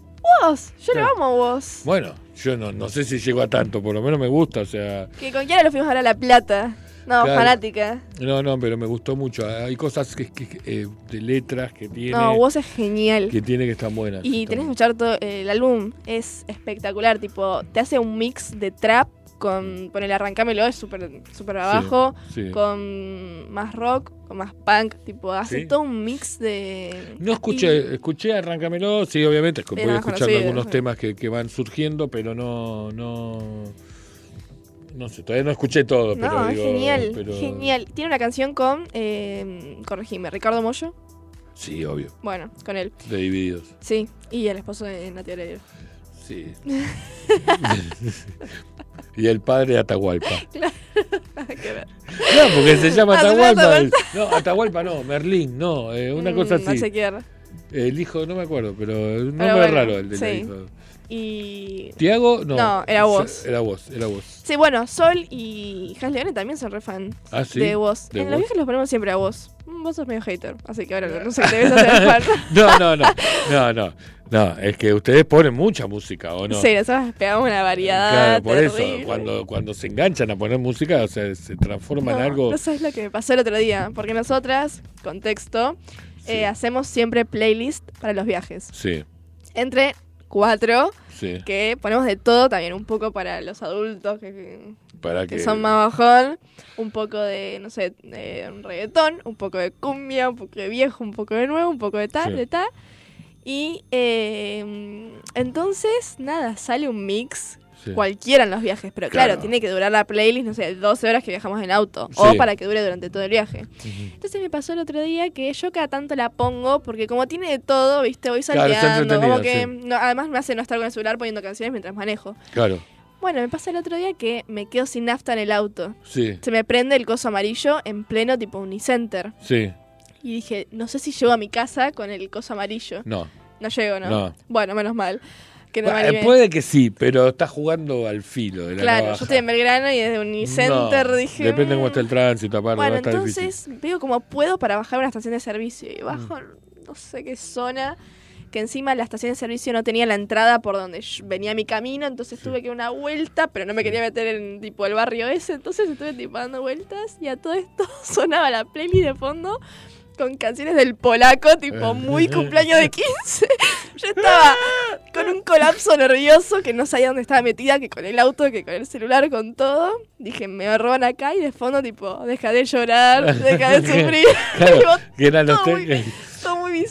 ¡Woz! Yo lo amo a Woz. Bueno, yo no, no sé si llego a tanto, por lo menos me gusta, o sea. Que con quiera lo fuimos a ver La Plata. No, fanática. No, no, pero me gustó mucho. Hay cosas que, eh, de letras que tiene. No, vos es genial. Que tiene que estar buenas. Y tenés que escuchar todo. El álbum es espectacular. Tipo, te hace un mix de trap con. Pon el arrancámelo, es súper super abajo. Con más rock, con más punk. Tipo, hace todo un mix de. No escuché, escuché arrancámelo, sí, obviamente. Voy escuchando algunos temas que, que van surgiendo, pero no. no no sé, todavía no escuché todo, pero. No, genial, genial. Tiene una canción con, eh, corregime, Ricardo Mollo. Sí, obvio. Bueno, con él. De Divididos. Sí, y el esposo de Oreiro. Sí. y el padre de Atahualpa. Claro. No, porque se llama Atahualpa. No, Atahualpa no, Merlín, no, eh, una mm, cosa así. No sé qué El hijo, no me acuerdo, pero un nombre raro el del sí. hijo. Y. ¿Tiago? No. No, era vos. Era vos, era vos. Sí, bueno, Sol y Has Leone también son re fans ¿Ah, sí? de vos. en los viajes los ponemos siempre a vos. Mm, vos sos medio hater, así que ahora no sé qué te ves hacer fan. no, no, no. No, no. No, es que ustedes ponen mucha música, ¿o no? Sí, nosotros pegamos una variedad. Claro, por eso, cuando, cuando se enganchan a poner música, o sea, se transforma en algo. No sabes lo que me pasó el otro día, porque nosotras, contexto, eh, hacemos siempre playlist para los viajes. Sí. Entre cuatro que ponemos de todo también, un poco para los adultos que, que, son más bajón, un poco de, no sé, de un reggaetón, un poco de cumbia, un poco de viejo, un poco de nuevo, un poco de tal, de tal. Y eh, entonces, nada, sale un mix cualquiera en los viajes, pero claro. tiene que durar la playlist, no sé, 12 horas que viajamos en auto, o para que dure durante todo el viaje. Entonces me pasó el otro día que yo cada tanto la pongo, porque como tiene de todo, viste, voy saliendo, como que además me hace no estar con el celular poniendo canciones mientras manejo. Claro. Bueno, me pasa el otro día que me quedo sin nafta en el auto. Sí. Se me prende el coso amarillo en pleno tipo Unicenter. Sí. Y dije, no sé si llego a mi casa con el coso amarillo. No. No llego, ¿no? No. Bueno, menos mal. Eh, puede que sí, pero está jugando al filo de la Claro, yo estoy en Belgrano y desde Unicenter dije. Depende de cómo está el tránsito, aparte. Bueno, entonces veo como puedo para bajar una estación de servicio. Y bajo, mm. no sé qué zona, que encima la estación de servicio no tenía la entrada por donde venía mi camino, entonces tuve que dar una vuelta, pero no me quería meter en tipo el barrio ese, entonces estuve tipo dando vueltas y a todo esto sonaba la playlist de fondo con canciones del polaco, tipo muy cumpleaños de 15. Yo estaba con un colapso nervioso que no sabía dónde estaba metida, que con el auto, que con el celular, con todo. Dije, me roban acá y de fondo, tipo, deja de llorar, deja de sufrir. Claro, que eran los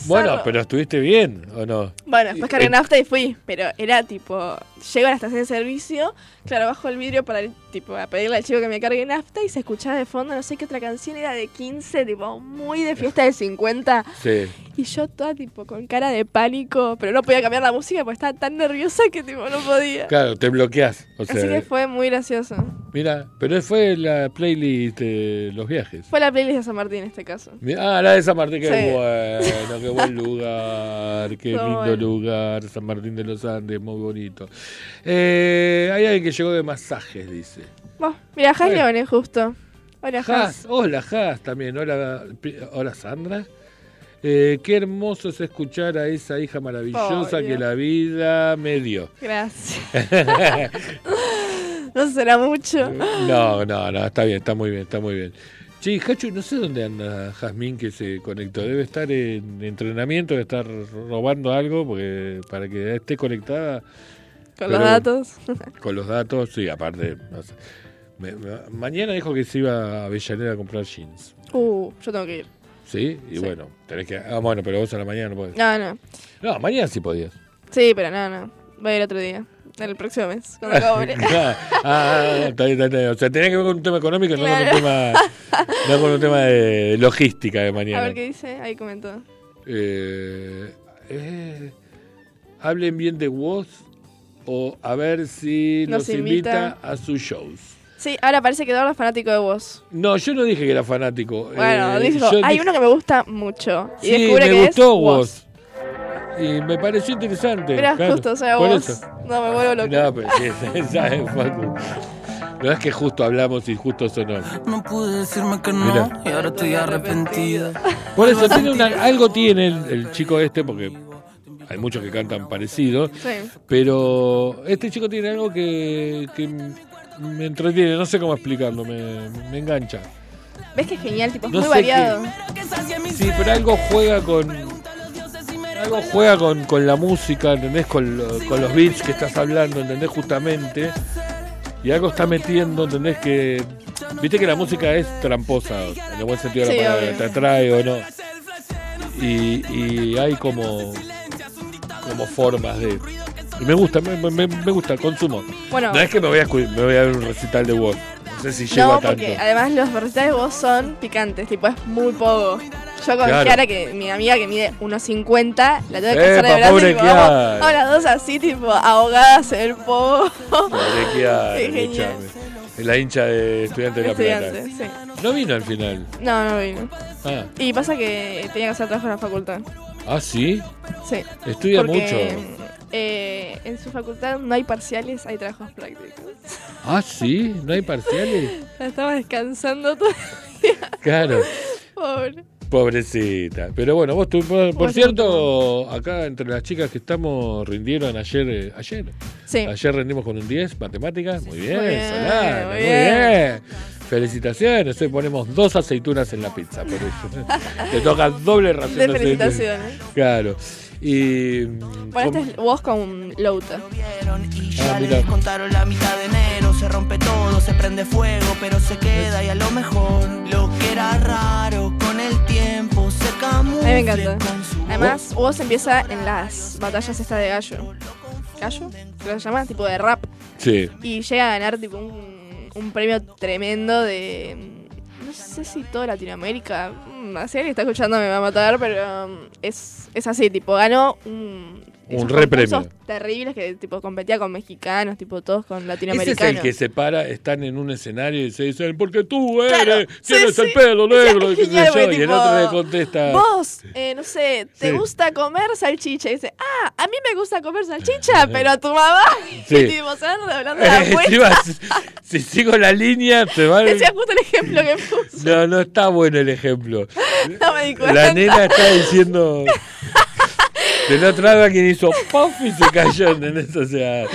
bueno, pero estuviste bien, ¿o no? Bueno, después cargué nafta y fui, pero era tipo, llego a la estación de servicio, claro, bajo el vidrio para tipo a pedirle al chico que me cargue nafta y se escuchaba de fondo, no sé qué otra canción era de 15, tipo, muy de fiesta de 50. Sí. Y yo toda tipo con cara de pánico, pero no podía cambiar la música porque estaba tan nerviosa que tipo no podía. Claro, te bloqueas. Así que fue muy gracioso. Mira, pero fue la playlist de los viajes. Fue la playlist de San Martín en este caso. Ah, la de San Martín, qué bueno, qué buen lugar, qué lindo lugar, San Martín de los Andes, muy bonito. Eh, hay alguien que llegó de masajes, dice. mira, Has Leone, justo. Hola, Has. Hola, Has también. Hola, hola Sandra. Eh, qué hermoso es escuchar a esa hija maravillosa que la vida me dio. Gracias. no será mucho. No, no, no, está bien, está muy bien, está muy bien. Sí, Hachu, no sé dónde anda Jazmín que se conectó. Debe estar en entrenamiento, debe estar robando algo porque para que esté conectada. Con los datos. con los datos, sí, aparte. mañana dijo que se iba a Avellaneda a comprar jeans. Uh, yo tengo que ir. Sí, y bueno, tenés que. Ah, bueno, pero vos a la mañana no podés. No, no. No, mañana sí podías. Sí, pero no, no. Voy a ir otro día. El próximo mes, cuando cobre. ah, ah, está bien, está bien. O sea, tenés que ver con un tema económico, no con un tema, no con un tema de logística de mañana. A ver qué dice, ahí comentó. Eh, eh, hablen bien de vos o a ver si nos, invita. a sus shows. Sí, ahora parece que Eduardo es fanático de vos. No, yo no dije que era fanático. Bueno, eh, dijo, hay uno que me gusta mucho. Y sí, me que gustó vos. Y me pareció interesante. Mira, justo, o sea, vos. No, me vuelvo loco. No, pero sí, ¿sabes, Facu? No es que justo hablamos y justo sonó. No pude decirme que no y ahora estoy arrepentida. Por eso tiene algo tiene el, chico este, porque hay muchos que cantan parecido, pero este chico tiene algo que, me entretiene, no sé cómo explicarlo, me, me engancha. ¿Ves que es genial? Tipo, es muy variado. Sí, pero algo juega con algo juega con, con la música, ¿entendés? Con, con, los beats que estás hablando, ¿entendés? Justamente. Y algo está metiendo, ¿entendés? Que. Viste que la música es tramposa, en el buen sentido de la palabra, te atrae o no. Y, y hay como. como formas de. Y me gusta, me, me, me gusta, consumo. Bueno, no es que me voy a, me voy a ver un recital de voz. No sé si llego a tanto. porque además los recitales de voz son picantes, tipo, es muy poco. Yo con Kiara, que mi amiga que mide 1.50, la tengo que hacer de brazos y vamos, las dos así, tipo, ahogadas en el povo. Pobre Kiara, Es la hincha de Estudiante de la Plata. Sí. ¿No vino al final? No, no vino. Ah. Y pasa que tenía que hacer trabajo en la facultad. ¿Ah, sí? Sí. Estudia mucho. Eh, en su facultad no hay parciales, hay trabajos prácticos. ¿Ah, sí? ¿No hay parciales? Estaba descansando todo el día. Claro. Pobre. Pobrecita. Pero bueno, vos, por, cierto, acá entre las chicas que estamos rindieron ayer. Eh, ayer. Sí. Ayer rendimos con un 10, matemáticas. Muy bien, muy muy, bien. Felicitaciones. Hoy ponemos dos aceitunas en la pizza. Por eso. Te toca doble ración de, de felicitaciones. Claro. Y. Bueno, este es vos con Louta. Ah, contaron la mitad de enero. Se rompe todo, se prende fuego, pero se queda y a lo mejor lo que era raro con el tiempo se camufla. A mí me encanta. Además, vos empieza en las batallas esta de gallo. ¿Gallo? ¿Qué se llama? Tipo de rap. Sí. Y llega a ganar tipo un, un premio tremendo de no sé si toda Latinoamérica, así que está escuchando me va a matar, pero um, es, es así, tipo, ganó un un re premio. terribles que tipo competía con mexicanos, tipo todos con latinoamericanos. Ese es el que se para, están en un escenario y se dicen, porque tú eres, tienes el pelo negro, y, y el otro le contesta. Vos, eh, no sé, ¿te gusta comer salchicha? Y dice, ah, a mí me gusta comer salchicha, pero a tu mamá. Sí. Y tipo, se van revelando la si, sigo la línea, te va a... Decía justo el ejemplo que puse. No, no está bueno el ejemplo. no me di cuenta. La nena está diciendo... Del otro lado quien hizo puff y se cayó, ¿entendés? O sea,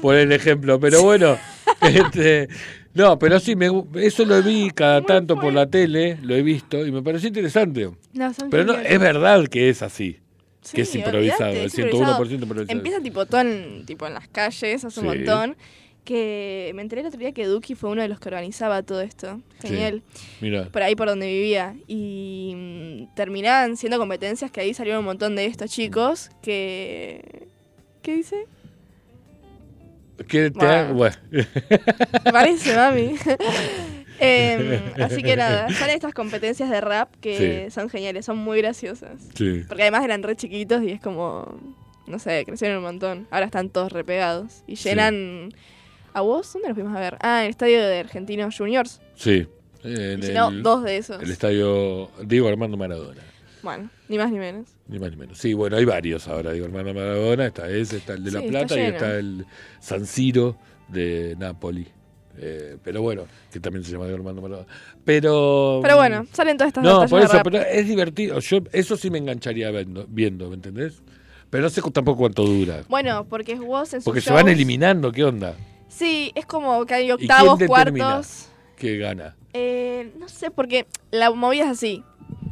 por el ejemplo. Pero bueno, este, no, pero sí, me, eso lo vi cada tanto por la tele, lo he visto y me pareció interesante. pero no, es verdad que es así. que es improvisado, el 101% improvisado. Empieza tipo todo en, tipo en las calles, hace un montón que me enteré el otro día que Duki fue uno de los que organizaba todo esto. Genial. mira. Por ahí por donde vivía. Y mm, terminaban siendo competencias que ahí salieron un montón de estos chicos que... ¿Qué dice? ¿Qué te bueno. Parece, mami. Em, así que nada, salen estas competencias de rap que son geniales, son muy graciosas. Sí. Porque además eran re chiquitos y es como, no sé, crecieron un montón. Ahora están todos repegados y llenan... ¿A vos? ¿Dónde nos fuimos a ver? Ah, en el estadio de Argentinos Juniors. Sí. En si no, dos de esos. El estadio Diego Armando Maradona. Bueno, ni más ni menos. Ni más ni menos. Sí, bueno, hay varios ahora. Diego Armando Maradona, está ese, está el de La Plata y está el San Siro de Napoli. Eh, pero bueno, que también se llama Diego Armando Maradona. Pero. Pero bueno, salen todas estas No, por eso, pero es divertido. Yo, eso sí me engancharía viendo, viendo ¿me entendés? Pero no sé tampoco cuánto dura. Bueno, porque vos en Porque se van eliminando, ¿qué onda? Sí, es como que hay octavos, cuartos. que gana? Eh, no sé, porque la movida es así.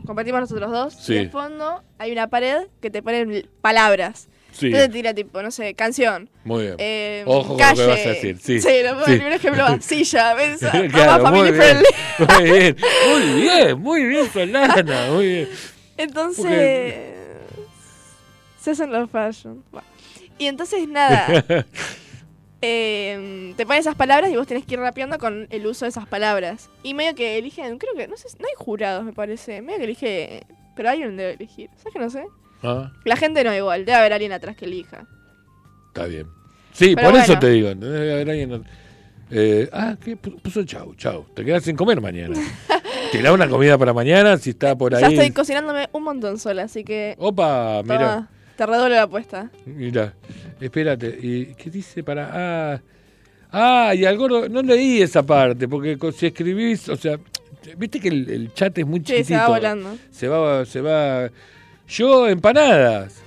Compartimos nosotros dos. Sí. Y de fondo hay una pared que te ponen palabras. Sí. Entonces tira tipo, no sé, canción. Muy bien. Eh, Ojo calle. con lo que vas a decir. Sí, sí, lo sí. un ejemplo, silla, ¿ves? claro, muy bien. muy bien. Muy bien, muy bien, Solana, muy bien. Entonces, se hacen los fashion. Y entonces, nada, eh, te ponen esas palabras y vos tenés que ir rapeando con el uso de esas palabras. Y medio que eligen, creo que, no sé, no hay jurados, me parece. Medio que elige, pero alguien debe elegir. ¿Sabes que no sé? Ah. La gente no igual, debe haber alguien atrás que elija. Está bien. Sí, por eso te digo, debe haber alguien. Eh, ah, ¿qué? Puso chau, chau. Te quedas sin comer mañana. da una comida para mañana si está por ahí. Ya estoy cocinándome un montón sola, así que. Opa, mira. Te redoble la apuesta. Mira, espérate. ¿Y qué dice para.? Ah, Ah, y al gordo, no leí esa parte, porque si escribís, o sea, viste que el, chat es muy chiquitito. Sí, se va volando. Se va, se va. Yo, empanadas.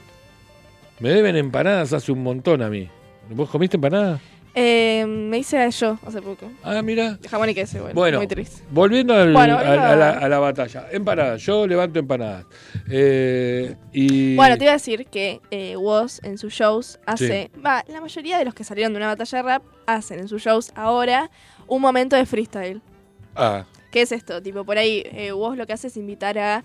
Me deben empanadas hace un montón a mí. ¿Vos comiste empanadas? Eh, me hice yo hace poco. Ah, mira. Jamón y queso, bueno. bueno muy triste. Volviendo a, la, batalla. Empanadas. Yo levanto empanadas. Eh, y... Bueno, te iba a decir que eh, Woz en sus shows hace. Va, la mayoría de los que salieron de una batalla de rap hacen en sus shows ahora un momento de freestyle. Ah. ¿Qué es esto? Tipo, por ahí eh, Woz lo que hace es invitar a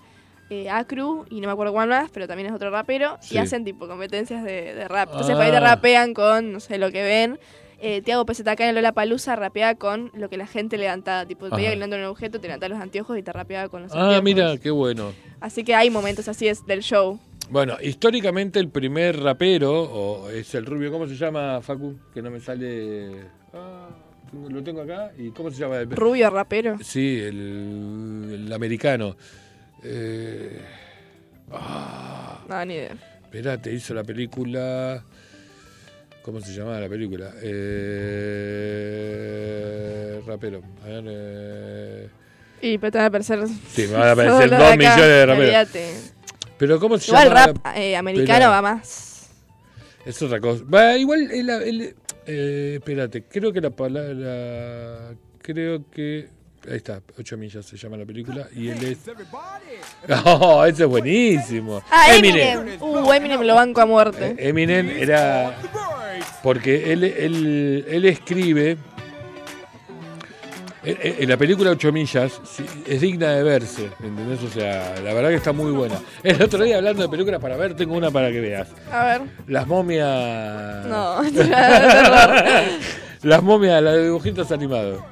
eh, Acru y no me acuerdo cuál más, pero también es otro rapero, y hacen tipo competencias de, rap. Entonces por ahí te ah. rapean con, no sé, lo que ven eh, Tiago acá en Lola Palusa rapeaba con lo que la gente levantaba. Tipo, te veía en un objeto, te levantaba los anteojos y te rapeaba con los anteojos. Ah, mira, qué bueno. Así que hay momentos así es del show. Bueno, históricamente el primer rapero, o es el rubio, ¿cómo se llama, Facu? Que no me sale. Ah, lo tengo acá. ¿Y cómo se llama? El... Rubio rapero. Sí, el, el americano. Eh... Ah, no, ni idea. Espérate, hizo la película. ¿Cómo se llamaba la película? Eh, rapero. A ver, eh... Y pero te van a aparecer. Sí, me van a aparecer dos millones de raperos. Pero ¿cómo se igual llama? Igual rap eh, americano va más. Es otra cosa. Va, igual, el, el, eh, espérate, creo que la palabra. Creo que Ahí está, 8 millas se llama la película. Y él es. ¡Oh, ese es buenísimo! Ah, Eminem. Uh, Eminem lo banco a muerte. Eh, Eminem era. Porque él, él, él escribe. En, la película 8 millas es digna de verse, ¿entendés? O sea, la verdad que está muy buena. El otro día hablando de películas para ver, tengo una para que veas. A ver. Las momias. No, Las momias, la de dibujitos animados.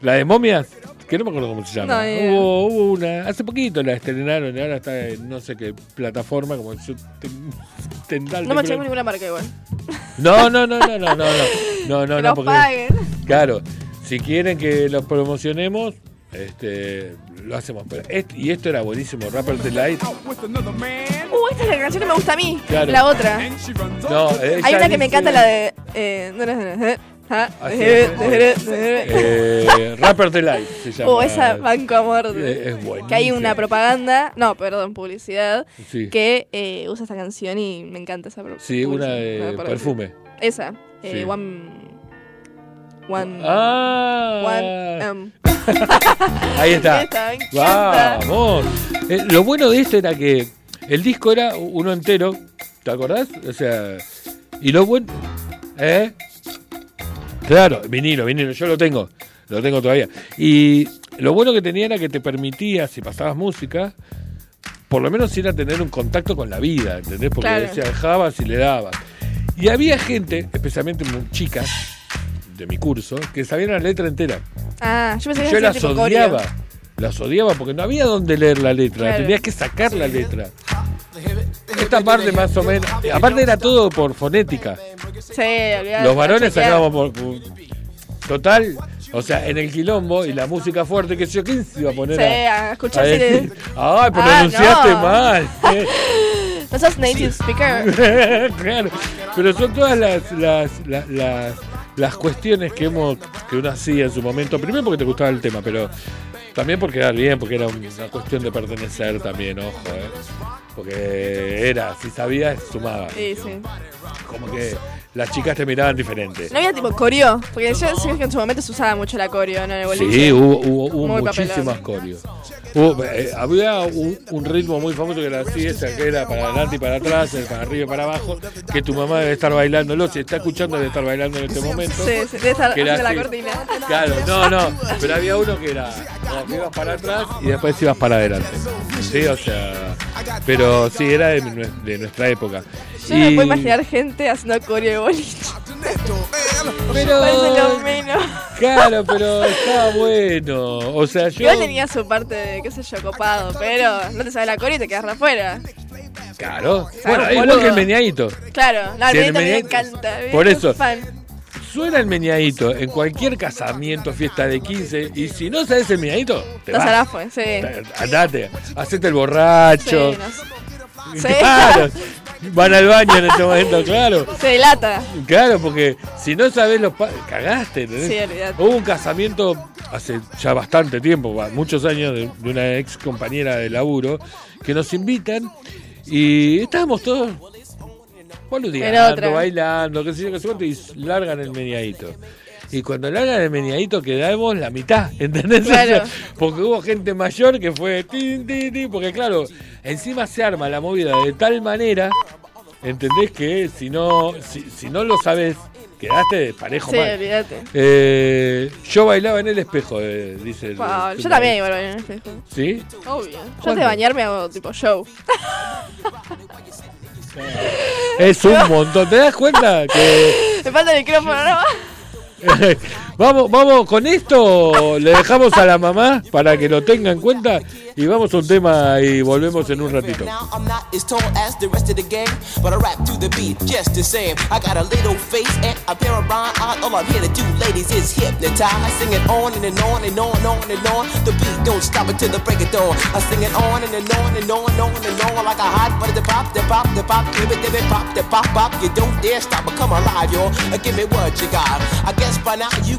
La de momias, que no me acuerdo cómo se llama. hubo, hubo, una, hace poquito la estrenaron y ahora está en no sé qué plataforma, como yo tendal. No me echamos ninguna marca igual. No, no, no, no, no, no, no, no, no, porque, paguen. Claro, si quieren que los promocionemos, este, lo hacemos. Pero y esto era buenísimo, Rapper Delight. Uh, esta es la canción que me gusta a mí. Claro. La otra. No, Hay una que me encanta, la de. Eh, no, no, no, eh, Rapper Delight se llama. Oh, esa banco a muerte. Es, bueno. Que hay una propaganda, no, perdón, publicidad, que eh, usa esta canción y me encanta esa propaganda. Sí, una de perfume. Esa, eh, One. One. Ah. One. Um. Ahí está. Vamos. Eh, lo bueno de esto era que el disco era uno entero, ¿te acordás? O sea, y lo bueno. ¿Eh? Claro, vinilo, vinilo, yo lo tengo, lo tengo todavía. Y lo bueno que tenía era que te permitía, si pasabas música, por lo menos ir a tener un contacto con la vida, ¿entendés? Porque decía, dejabas y le dabas. Y había gente, especialmente chicas de mi curso, que sabían la letra entera. Ah, yo pensé que Yo las odiaba. Las odiaba porque no había donde leer la letra, tenías que sacar la letra. Esta parte más o menos. Aparte era todo por fonética. Sí, Los varones sacábamos por. Total, o sea, en el quilombo y la música fuerte, que yo, ¿quién se iba a poner sí, a, escuchar Ay, ah, pronunciaste mal. no sos native speaker. claro, pero son todas las, las, las, las, cuestiones que hemos que uno hacía en su momento. Primero porque te gustaba el tema, pero también por quedar bien, porque era una cuestión de pertenecer también, ojo, ¿eh? Porque era, si sabías, sumaba. Sí, sí. Como que las chicas te miraban diferente. No había tipo coreo, porque yo sé que en su momento se usaba mucho la coreo, ¿no? En sí, hubo, hubo, muchísimas coreos. Eh, había un, ritmo muy famoso que era así, esa que era para adelante y para atrás, para arriba y para abajo, que tu mamá debe estar bailándolo, si está escuchando debe estar bailando en este momento. Sí, sí debe estar que la cortina. Claro, no, no, pero había uno que era, no, ibas para atrás y después ibas para adelante. Sí, o sea, pero sí, era de, de nuestra época. Yo y... me puedo imaginar gente haciendo coreo de boliche. Pero. lo menos. Claro, pero estaba bueno. O sea, yo. Yo tenía su parte de, qué sé yo, copado, pero no te sabes la coreo y te quedas afuera. Claro. Bueno, igual que el meñadito. Claro, la sí, me encanta. Por eso. Suena el meñadito en cualquier casamiento, fiesta de 15, y si no sabes el meñadito, te vas. Hará, fue, sí. Andate, hacete el borracho. Sí, no sé. Claro. Van al baño en este momento, claro. Se delata. Claro, porque si no sabes los cagaste. Sí, Hubo un casamiento hace ya bastante tiempo, muchos años, de, una ex compañera de laburo, que nos invitan y estábamos todos boludeando, bailando, qué sé yo, qué sé cuánto, y largan el mediadito. Y cuando largan el meneadito quedamos la mitad, ¿entendés? porque hubo gente mayor que fue tin, tin, tin, porque claro, encima se arma la movida de tal manera, ¿entendés? Que si no, si, no lo sabes, quedaste de parejo sí, olvídate. Eh, yo bailaba en el espejo, eh, dice. yo también iba a bailar en el espejo. ¿Sí? Obvio. Yo de bañarme hago tipo show. Es un montón, ¿te das cuenta? Que... Me falta el micrófono, ¿no? vamos, vamos con esto, le dejamos a la mamá para que lo tenga en cuenta y vamos a un tema y volvemos en un ratito. guess by now you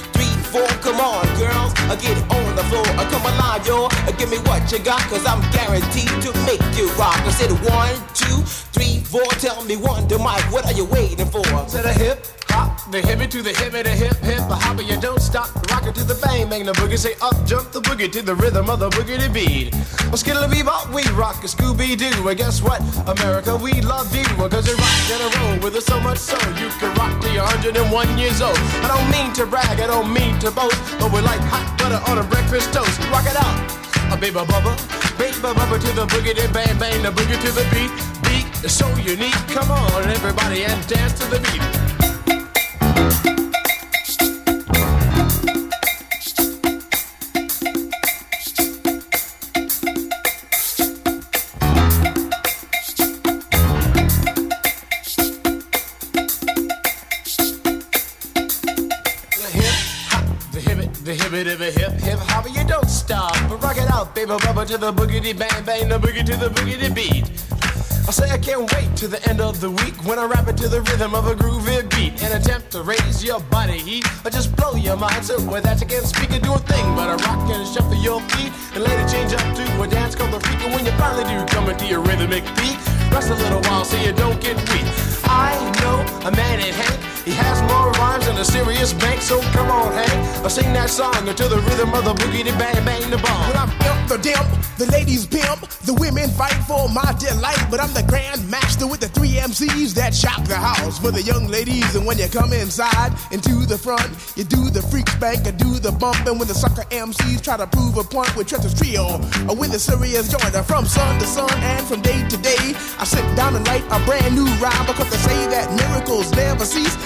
Come on, girls, I get on the floor. I come alive, yo. Uh, Give me what you got, cause I'm guaranteed to make you rock. I said one, two, three, four. Tell me one, to Mike, what are you waiting for? To the hip hop, the hippie to the hippie, the hip hip, a hopper, you don't stop. Rock it to the bang, bang the boogie. Say up, jump the boogie to the rhythm of the boogie to beat. Well, skittle bebop, we rock a Scooby Doo. And guess what? America, we love you. Cause you rock in a row with us so much so you can rock till you're 101 years old. I don't mean to brag, I don't mean to boast, but we're like hot butter on a breakfast toast. Rock it out, a baby bubba, baby bubba to the boogie, bang bang the boogie to the beat. Beat is so unique. Come on, everybody, and dance to the beat. The hip hop the hibbit the hibbid of a hip hip hobby you don't stop rocking out baby to the boogity bang bang, the boogie to the boogity beat. I say I can't wait to the end of the week when I rap it to the rhythm of a groovy beat. and attempt to raise your body heat or just blow your mind so with that you can't speak and do a thing but a rock and shuffle your feet and it change up to a dance called the freak. And when you finally do come into your rhythmic beat, rest a little while so you don't get weak. I know a man in Hank he has more rhymes than a serious bank, so come on, Hank. I sing that song until the rhythm of the boogie to bang bang the bomb. When I'm imp the dimp, the ladies pimp, the women fight for my delight. But I'm the grand master with the three MCs that shock the house for the young ladies. And when you come inside into the front, you do the freak spank, and do the bump. And when the sucker MCs try to prove a point with Trent's trio, or with the serious joiner from sun to sun and from day to day, I sit down and write a brand new rhyme because they say that miracles never cease.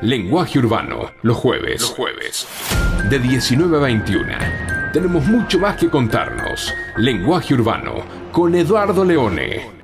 Lenguaje Urbano, los jueves. Los jueves. De 19 a 21. Tenemos mucho más que contarnos. Lenguaje Urbano, con Eduardo Leone.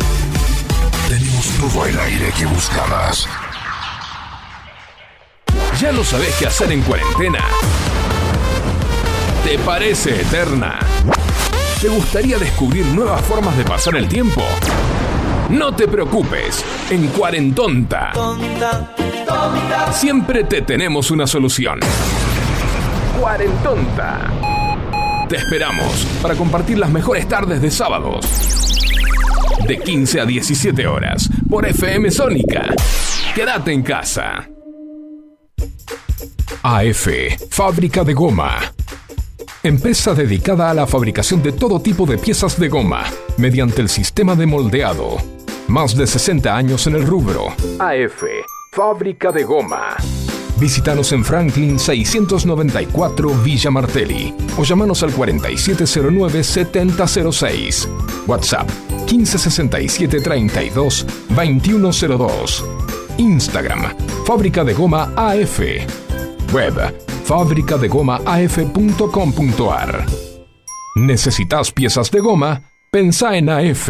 Tenemos todo el aire que buscabas. ¿Ya no sabes qué hacer en cuarentena? ¿Te parece eterna? ¿Te gustaría descubrir nuevas formas de pasar el tiempo? No te preocupes, en Cuarentonta. Siempre te tenemos una solución. Cuarentonta. Te esperamos para compartir las mejores tardes de sábados. De 15 a 17 horas por FM Sónica. Quédate en casa. AF, fábrica de goma. Empresa dedicada a la fabricación de todo tipo de piezas de goma mediante el sistema de moldeado. Más de 60 años en el rubro. AF, fábrica de goma. Visítanos en Franklin 694 Villa Martelli o llámanos al 4709-7006. WhatsApp 1567 32 2102. Instagram Fábrica de Goma AF. Web fabricadegoma.af.com.ar. ¿Necesitas piezas de goma? Pensa en AF.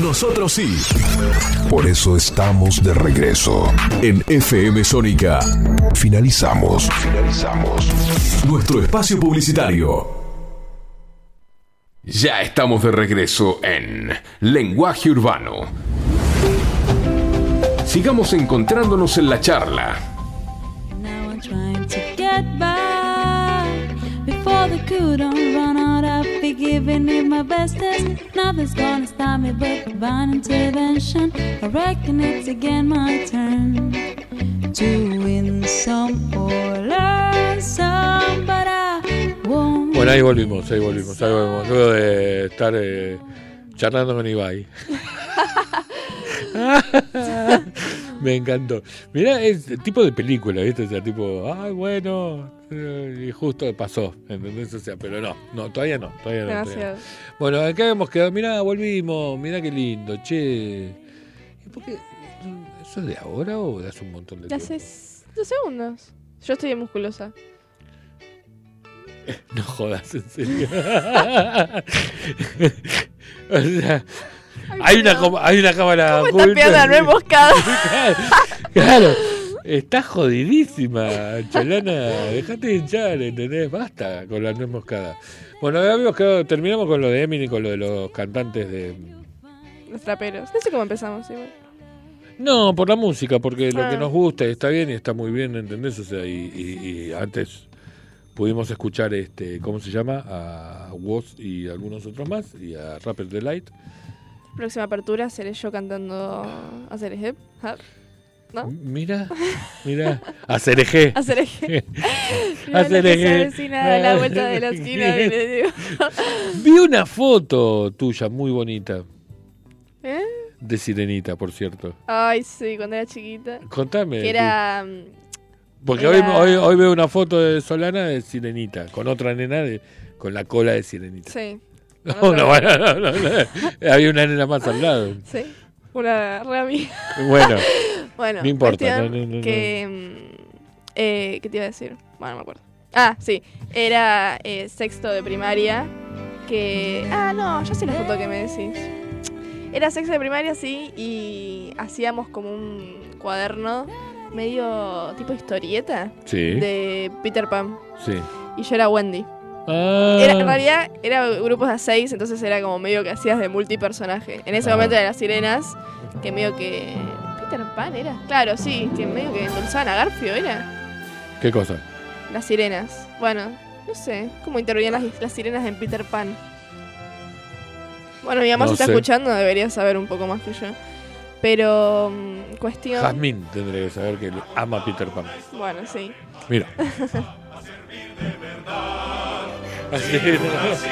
Nosotros sí. Por eso estamos de regreso. En FM Sónica. Finalizamos. Finalizamos. Nuestro espacio publicitario. Ya estamos de regreso en Lenguaje Urbano. Sigamos encontrándonos en la charla. Of forgiving it my bestest nothing's gonna stop me but divine intervention I reckon it's again my turn to win some or learn some but I won't Bueno, ahí volvimos, ahí volvimos, ahí volvimos. Luego de estar eh, charlando con Ibai. Me encantó. Mirá, es tipo de película, ¿viste? O sea, tipo, ay, bueno, eh, y justo pasó, ¿entendés? O sea, pero no, no, todavía no, todavía no. Gracias. Bueno, acá hemos quedado, mirá, volvimos, mirá qué lindo, che. ¿Y por qué? ¿Eso es de ahora o de hace un montón de tiempo? Hace dos segundos. Yo estoy musculosa. No jodas, en serio. o sea, hay, una, hay una cámara ¿Cómo oculta. no moscada. claro, está jodidísima, Cholana. Dejate de hinchar, ¿entendés? Basta con la nuez moscada. Bueno, habíamos quedado, terminamos con lo de Eminem y con lo de los cantantes de. Los traperos. No sé cómo empezamos, igual. No, por la música, porque lo que ah. nos gusta está bien y está muy bien, ¿entendés? O sea, y, antes pudimos escuchar, este ¿cómo se llama? A Woz y algunos otros más, y a Rapper Delight. Próxima apertura seré yo cantando a Cereje. ¿No? Mira, mira. A Cereje. a Cereje. Se de la vuelta de la esquina. Vi una foto tuya muy bonita. ¿Eh? de Sirenita, por cierto? Ay, sí, cuando era chiquita. Contame. Que era... Mm, Porque Hoy, hoy, hoy, veo una foto de Solana de Sirenita, con otra nena de, con la cola de Sirenita. Sí. No, no, no, había una nena más al lado. Sí, una re Bueno, bueno, no importa. que, mm, eh, ¿Qué te iba a decir? Bueno, no me acuerdo. Ah, sí, era eh, sexto de primaria. Que. Ah, no, ya sé la foto que me decís. Era sexto de primaria, sí, y hacíamos como un cuaderno medio tipo historieta sí. de Peter Pan. Sí. Y yo era Wendy. Ah. Era, en realidad era grupos de seis, entonces era como medio que hacías de multipersonaje. En ese ah. momento de las sirenas, que medio que. Peter Pan era. Claro, sí, que medio que endulzaban a Garfio, era. ¿Qué cosa? Las sirenas. Bueno, no sé, ¿cómo intervenían las, las sirenas en Peter Pan? Bueno, mi mamá se está escuchando, debería saber un poco más que yo. Pero, mm, cuestión. Jasmine tendría que saber que ama Peter Pan. Bueno, sí. Mira.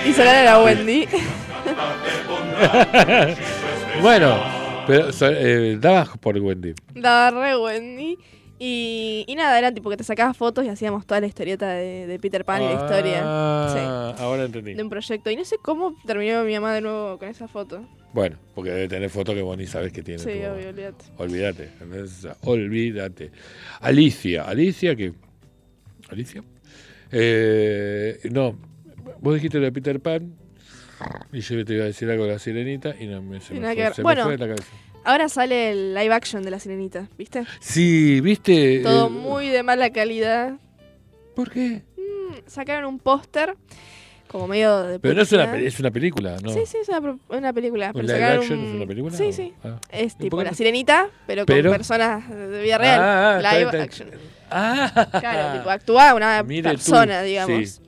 y Solana era Wendy. bueno, pero eh, daba por Wendy. Daba re Wendy. Y, nada, era tipo que te sacabas fotos y hacíamos toda la historieta de, Peter Pan y la historia. Ah, ahora entendí. De un proyecto. Y no sé cómo terminó mi mamá de nuevo con esa foto. Bueno, porque debe tener fotos que vos ni sabes que tiene. Sí, obvio, olvídate. Olvídate. Olvídate. Alicia. Alicia, que. ¿Alicia? Eh, no, vos dijiste lo de Peter Pan. Y yo te iba a decir algo de la sirenita y no me, se, me fue, bueno, de la cabeza. Ahora sale el live action de la sirenita, ¿viste? Sí, ¿viste? Todo muy de mala calidad. ¿Por qué? Mm, sacaron un póster como medio de Pero no es una, es una película, ¿no? Sí, sí, es una, una película. ¿Un live action es una película? Sí, sí. Ah. Es tipo la sirenita, pero, con personas de vida real. Ah, ah live action. Ah. Claro, tipo actúa una persona, digamos.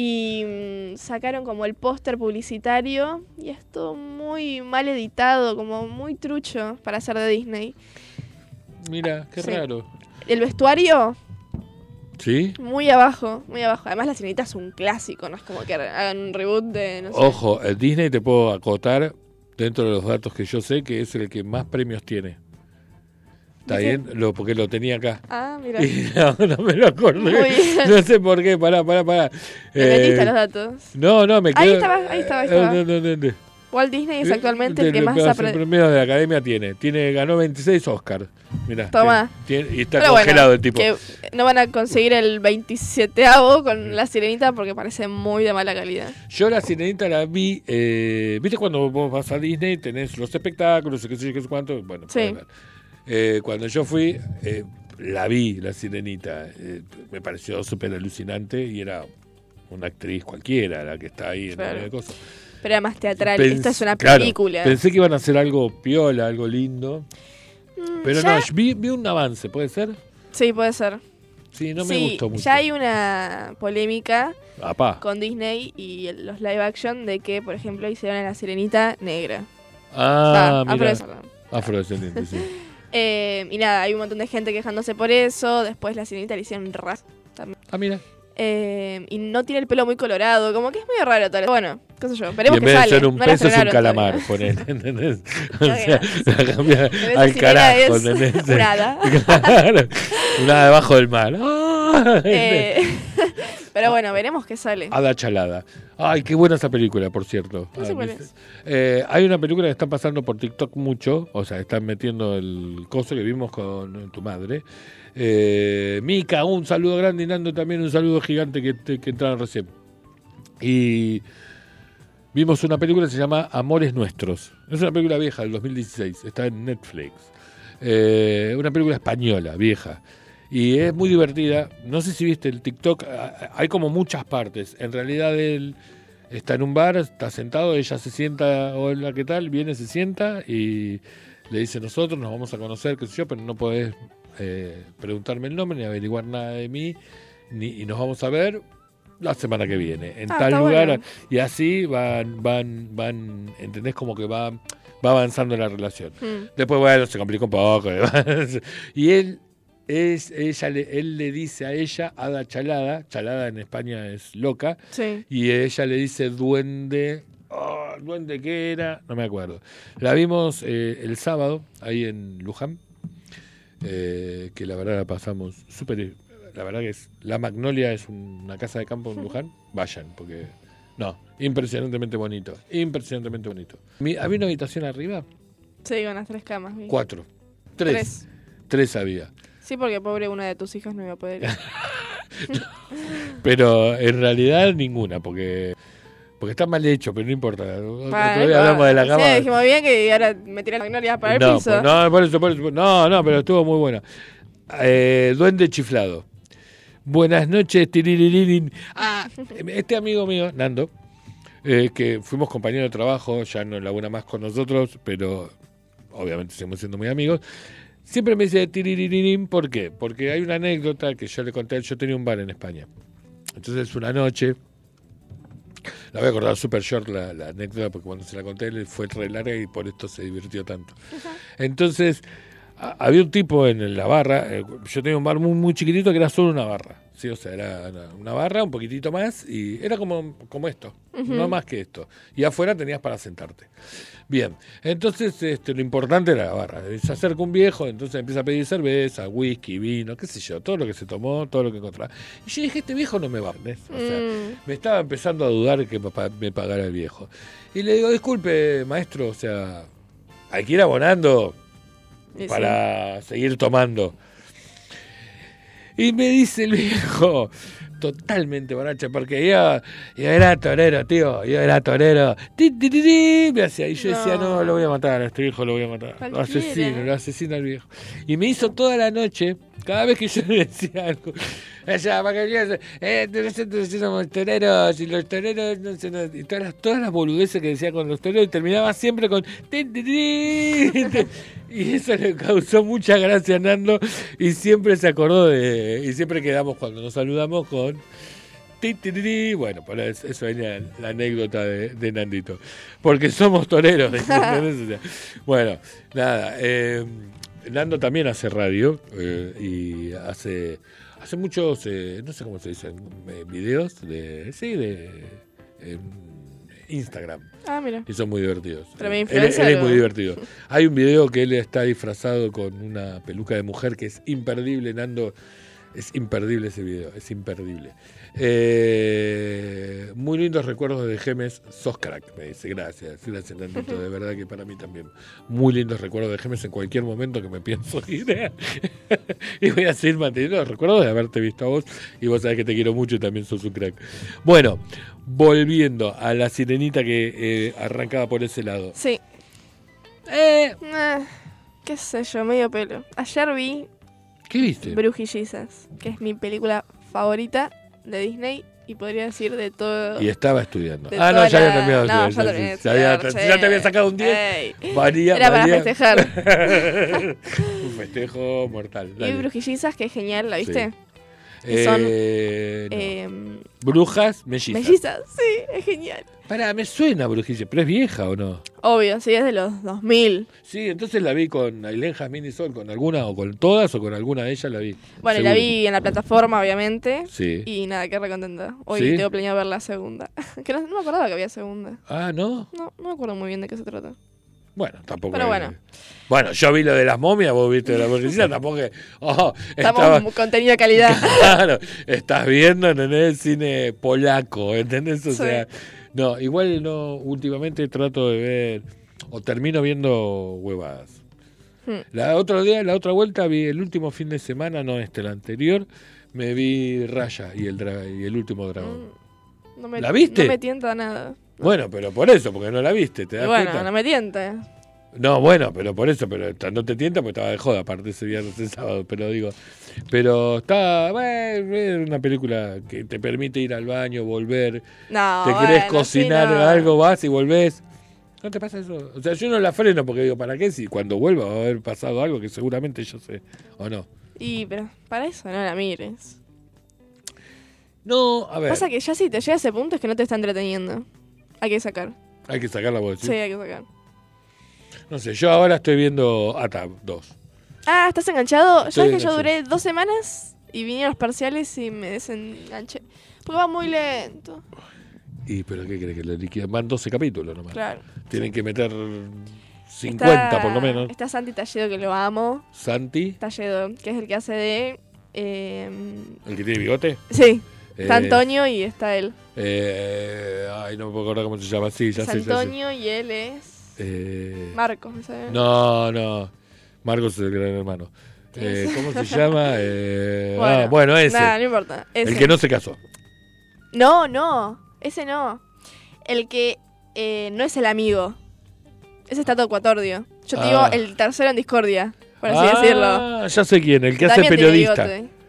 Y mm, sacaron como el póster publicitario y es todo muy mal editado, como muy trucho para ser de Disney. Mira, qué raro. El vestuario ¿Sí? Muy abajo, muy abajo. Además, La Sirenita es un clásico, no es como que hagan un reboot de. No sé. Ojo, el Disney te puedo acotar, dentro de los datos que yo sé, que es el que más premios tiene. ¿Está bien? Lo, porque lo tenía acá. Ah, mira. no, me lo acordé. No sé por qué, pará, pará, pará. Eh, los datos. No, no, me quedo... Ahí estaba, ahí estaba, ahí estaba. No, Walt Disney es actualmente el que más ha El premio de la academia tiene. tiene ganó 26 Oscars. Mira. Toma. y está congelado el tipo. Que no van a conseguir el 27avo con la sirenita porque parece muy de mala calidad. Yo la sirenita la vi. Eh, ¿Viste cuando vos vas a Disney? Tenés los espectáculos, qué sé yo, qué sé cuánto. Bueno, sí. Eh, cuando yo fui, eh, la vi, la sirenita. Eh, me pareció súper alucinante y era una actriz cualquiera la que está ahí en la cosa. Pero era más teatral. Esta es una película. pensé que iban a hacer algo piola, algo lindo. Mm, pero no, vi, un avance, ¿puede ser? Sí, puede ser. Sí, no me gustó mucho. Ya hay una polémica con Disney y los live action de que, por ejemplo, hicieron a la sirenita negra. Ah, mira. Afrodescendiente, sí. Eh, y nada, hay un montón de gente quejándose por eso. Después la sirenita le hicieron ras también. Ah, mira. Eh, y no tiene el pelo muy colorado, como que es muy raro todo. Bueno, qué sé yo, veremos y en vez de ser un pez es un calamar, poner, ¿entendés? O sea, la cambia al carajo, ¿entendés? Nada. Una debajo del mar. Eh, pero bueno, veremos qué sale. Ada Chalada. Ay, qué buena esa película, por cierto. No sé eh, hay una película que está pasando por TikTok mucho, o sea, están metiendo el coso que vimos con tu madre. Eh, Mica, un saludo grande y Nando también un saludo gigante que, que entraron recién. Y vimos una película que se llama Amores Nuestros. Es una película vieja del 2016, está en Netflix. Eh, una película española, vieja. Y es muy divertida. No sé si viste el TikTok, hay como muchas partes. En realidad él está en un bar, está sentado, ella se sienta, hola, ¿qué tal? Viene, se sienta y le dice nosotros nos vamos a conocer, qué sé yo, pero no podés eh, preguntarme el nombre ni averiguar nada de mí ni, y nos vamos a ver la semana que viene en ah, tal lugar y así van van van entendés como que va va avanzando la relación hmm. después bueno se complica un poco y él es ella le, él le dice a ella Ada Chalada Chalada en España es loca y ella le dice duende Oh, ¿Duende qué era? No me acuerdo. La vimos eh, el sábado ahí en Luján, eh, que la verdad la pasamos súper... La verdad que es... La Magnolia es una casa de campo en Luján. Vayan, porque... No, impresionantemente bonito. Impresionantemente bonito. ¿Había una habitación arriba? Sí, con las tres camas. Cuatro. Tres. Tres. había. Sí, porque pobre una de tus hijas no iba a poder ir. Pero en realidad ninguna, porque porque está mal hecho, pero no importa. Todavía hablamos de la cama. Sí, dijimos bien que ahora me tiré la magnolia para el no, piso. Pues, no, por eso, por eso, no, no, pero estuvo muy buena. Eh, duende chiflado. Buenas noches, tiriririn. Ah, este amigo mío, Nando, eh, que fuimos compañeros de trabajo, ya no labura más con nosotros, pero obviamente seguimos siendo muy amigos. Siempre me dice tiriririn, ¿por qué? Porque hay una anécdota que yo le conté yo tenía un bar en España. Entonces una noche la voy a acordar super short la, anécdota porque cuando se la conté él fue re larga y por esto se divirtió tanto. Entonces, había un tipo en la barra, eh, yo tenía un bar muy, muy chiquitito que era solo una barra. Sí, o sea, era una barra, un poquitito más, y era como, como esto, no más que esto. Y afuera tenías para sentarte. Bien, entonces este, lo importante era la barra. Se acerca un viejo, entonces empieza a pedir cerveza, whisky, vino, qué sé yo, todo lo que se tomó, todo lo que encontraba. Y yo dije, este viejo no me va, ¿ves? O sea, mm. me estaba empezando a dudar que me pagara el viejo. Y le digo, disculpe, maestro, o sea, hay que ir abonando para seguir tomando. Y me dice el viejo, totalmente borracho, porque yo, yo era torero, tío, yo era torero. me hacía, y yo decía, no, lo voy a matar, a este viejo lo voy a matar. Lo asesino, lo asesino al viejo. Y me hizo toda la noche, cada vez que yo le decía algo, allá, para que eh, nosotros somos toreros, y los toreros, no sé, no, y todas las, todas las boludeces que decía con los toreros, y terminaba siempre con... Y eso le causó mucha gracia a Nando y siempre se acordó de. Y siempre quedamos cuando nos saludamos con. Bueno, por eso venía la anécdota de, Nandito. Porque somos toreros. bueno, nada. Eh, Nando también hace radio eh, y hace hace muchos, eh, no sé cómo se dicen, videos de. Sí, de. Instagram. Ah, mira. Y son muy divertidos. Pero él, es muy divertido. Hay un video que él está disfrazado con una peluca de mujer que es imperdible, Nando. Es imperdible ese video, es imperdible. Eh, muy lindos recuerdos de Gemes, sos crack, me dice. Gracias, gracias, Nandito, de verdad que para mí también. Muy lindos recuerdos de Gemes en cualquier momento que me pienso ir. y voy a seguir manteniendo los recuerdos de haberte visto a vos. Y vos sabés que te quiero mucho y también sos un crack. Bueno, volviendo a la sirenita que eh, arrancaba por ese lado. Sí. Eh, eh, qué sé yo, medio pelo. Ayer vi. ¿Qué viste? Brujillizas, que es mi película favorita de Disney y podría decir de todo. Y estaba estudiando. Ah, no, ya había terminado. No, ya, ya, te había sacado un 10. Era para festejar. un festejo mortal. Y Brujillizas, que es genial, ¿la viste? Son eh, em, brujas mellizas. Mellizas, sí, es genial. Para, me suena brujilla, pero es vieja o no? Obvio, sí, es de los 2000. Sí, entonces la vi con Ailén Jasmine y Sol, con alguna o con todas o con alguna de ellas la vi. Bueno, la vi en la plataforma, obviamente. Sí. Y nada, qué recontenta. Hoy tengo planeado ver la segunda. que no, no, me acordaba que había segunda. Ah, ¿no? No, no me acuerdo muy bien de qué se trata. Bueno, tampoco. Pero bueno. Bueno, yo vi lo de las momias, vos viste de la policía, tampoco. Oh, Estamos contenido de calidad. claro, estás viendo en el cine polaco, ¿entendés? O sea, no, igual no, últimamente trato de ver, o termino viendo huevadas. Hmm. La otro día, la otra vuelta, vi el último fin de semana, no este, el anterior, me vi Raya y el, y el último dragón. Mm, me, ¿La viste? No me tienta nada. Bueno, pero por eso, porque no la viste, ¿te das bueno, no me tiente. No, bueno, pero por eso, pero no te tienta porque estaba de joda aparte ese viernes, ese sábado, pero digo, pero está, bueno, es una película que te permite ir al baño, volver, no, te querés cocinar algo, vas y volvés. ¿No te pasa eso? O sea, yo no la freno porque digo, ¿para qué? Si cuando vuelva va a haber pasado algo que seguramente yo sé, ¿o no? Y, pero para eso no la mires. No, a ver. Pasa que ya si te llega a ese punto es que no te está entreteniendo. Hay que sacar. Hay que sacar la voz. Sí, hay que sacar. No sé, yo ahora estoy viendo ATA 2. Ah, ¿estás enganchado? Yo es que yo duré dos semanas y vinieron los parciales y me desenganché. Porque va muy lento. Y pero ¿qué crees que le liquidan? Van 12 capítulos nomás. Claro. Tienen que meter 50 por lo menos. Está Santi Talledo, que lo amo. Santi. Talledo, que es el que hace de... Eh, ¿El que tiene bigote? Sí. Está eh, Antonio y está él. Eh, ay, no me puedo acordar cómo se llama. Sí, ya sé. Antonio y él es. Eh, Marcos, ¿no No, Marcos es el gran hermano. Eh, ¿Cómo se llama? Eh, bueno, ah, bueno, ese. Nada, no importa. El que no se casó. No, no. Ese no. El que eh, no es el amigo. Ese está todo cuatordio. Yo te digo ah. el tercero en discordia, por así ah, decirlo. Ya sé quién, el que hace periodista.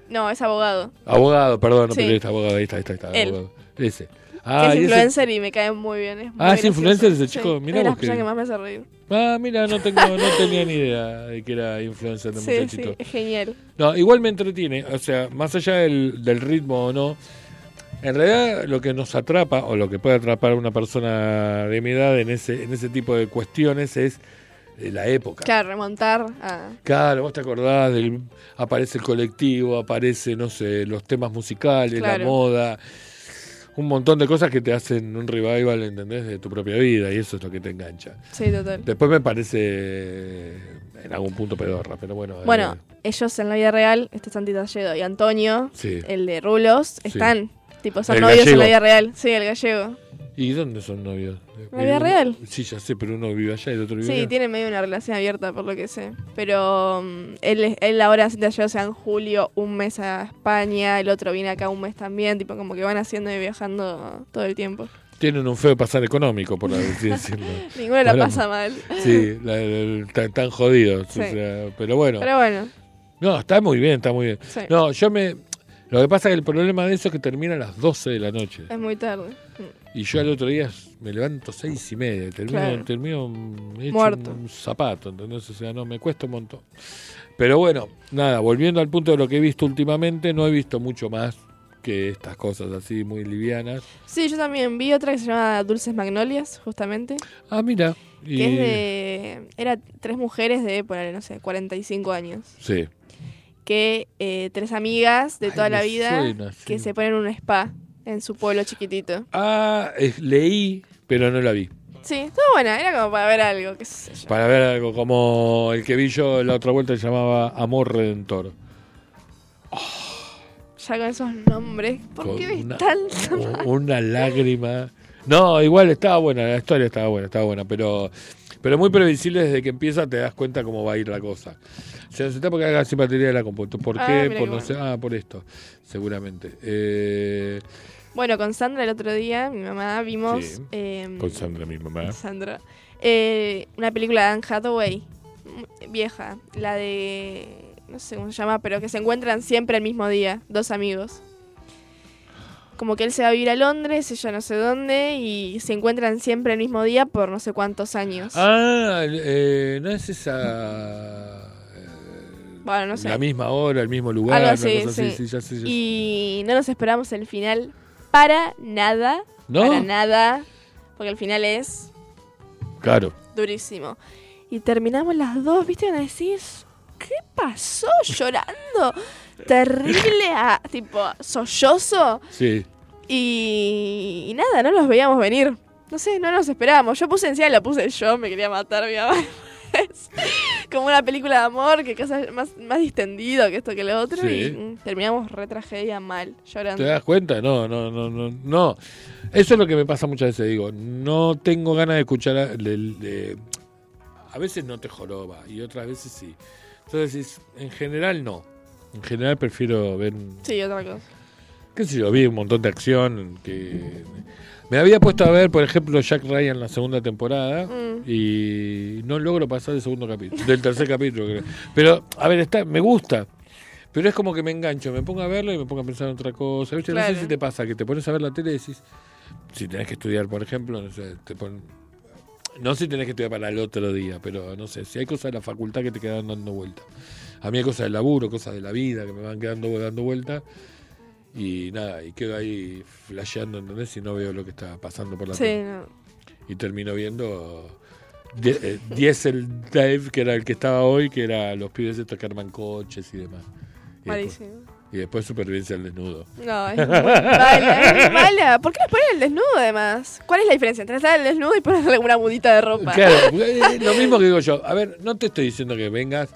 No, es abogado. Abogado, perdón, no periodista, abogado. Ahí está, ahí está. está abogado. Ese. Ah, es influencer y me cae muy bien. Es ah, es influencer ese chico. Mira es la que... que más me hace reír. Ah, mira, no, tengo, no tenía ni idea de que era influencer de sí, muchachito. Sí, es genial. No, igual me entretiene. O sea, más allá del, del ritmo o no, en realidad lo que nos atrapa o lo que puede atrapar a una persona de mi edad en ese, en ese tipo de cuestiones es la época. Claro, remontar a... Claro, vos te acordás, del, aparece el colectivo, aparece, no sé, los temas musicales, la moda, un montón de cosas que te hacen un revival, ¿entendés? De tu propia vida y eso es lo que te engancha. Sí, total. Después me parece en algún punto pedorra, pero bueno. Bueno, eh, ellos en la vida real, este Santi Talledo y Antonio, el de Rulos, están, tipo, son novios en la vida real. Sí, el gallego. ¿Y dónde son novios? ¿La vida real? Sí, ya sé, pero uno vive allá y el otro vive sí, allá. Medio una relación abierta, por lo que sé. Pero um, él, él ahora se o sea, en julio, un mes a España, el otro viene acá un mes también, tipo como que van haciendo y viajando todo el tiempo. Tienen un feo pasar económico, por así decirlo. Ninguno la pasa mal. Sí, están jodidos. pero bueno. Pero bueno. No, está muy bien, está muy bien. No, yo me... Lo que pasa es que el problema de eso es que termina a las 12 de la noche. Es muy tarde. Y yo al otro día me levanto seis y media, termino, termino hecho Muerto. un zapato, ¿entendés? O sea, no, me cuesta un montón. Pero bueno, nada, volviendo al punto de lo que he visto últimamente, no he visto mucho más que estas cosas así muy livianas. Sí, yo también vi otra que se llama Dulces Magnolias, justamente. Ah, mira. Que es de... Era tres mujeres de, por no sé, 45 años. Sí. Que eh, tres amigas de toda la vida que se ponen un spa en su pueblo chiquitito. Ah, leí, pero no la vi. Sí, estuvo buena, era como para ver algo, qué sé yo. Para ver algo, como el que vi yo la otra vuelta se llamaba Amor Redentor. Ya con esos nombres, ¿por qué ves tanto? Una lágrima. No, igual estaba buena, la historia estaba buena, estaba buena, pero pero muy previsible desde que empieza te das cuenta cómo va a ir la cosa. Se necesita porque haga simpatia de la. ¿Por ah, qué? Por no sé, ah, por esto, seguramente. Eh, bueno, con Sandra el otro día, mi mamá, vimos... Em, con Sandra, mi mamá. Sandra. Eh, una película de Anne Hathaway, vieja, la de... no sé cómo se llama, pero que se encuentran siempre el mismo día, dos amigos. Como que él se va a vivir a Londres, ella no sé dónde, y se encuentran siempre el mismo día por no sé cuántos años. Ah, eh, no es esa... Bueno, no sé. La misma hora, el mismo lugar. Algo así, sí. Y no nos esperamos el final para nada. ¿No? Para nada. Porque el final es. Claro. Durísimo. Y terminamos las dos, ¿viste? Me decís, ¿qué pasó? Llorando. Terrible, a, tipo, sollozo. Sí. Y, y, nada, no los veíamos venir. No sé, no nos esperábamos. Yo puse encima, la puse yo, me quería matar mi mamá. Como una película de amor, que cosa más, más distendido que esto que lo otro. Y mm, terminamos re tragedia mal, llorando. ¿Te das cuenta? No, no, no, no. no. Eso es lo que me pasa muchas veces. Digo, no tengo ganas de escuchar. A, a veces no te joroba y otras veces sí. Entonces, en general no. En general prefiero ver. Sí, otra cosa. Qué sé yo, vi un montón de acción que me había puesto a ver, por ejemplo, Jack Ryan la segunda temporada mm. y no logro pasar del segundo capítulo, del tercer capítulo. Creo. Pero, a ver, está, me gusta. Pero es como que me engancho, me pongo a verlo y me pongo a pensar en otra cosa. No sé si te pasa que te pones a ver la tele y decís, si tenés que estudiar, por ejemplo, no sé, te no si tenés que estudiar para el otro día, pero no sé, si hay cosas de la facultad que te quedan dando vuelta. A mí hay cosas del laburo, cosas de la vida que me van quedando dando vuelta y nada, y quedo ahí flasheando, ¿entendés? Y no veo lo que está pasando por la sí, Y termino viendo eh, Diesel Dave, que era el que estaba hoy, que era los pibes estos que arman coches y demás. Malísimo. Y después supervivencia al desnudo. No, es muy mala, es mala. ¿Por qué no ponen el desnudo además? ¿Cuál es la diferencia entre estar el desnudo y ponerle una mudita de ropa? Claro, lo mismo que digo yo. A ver, no te estoy diciendo que vengas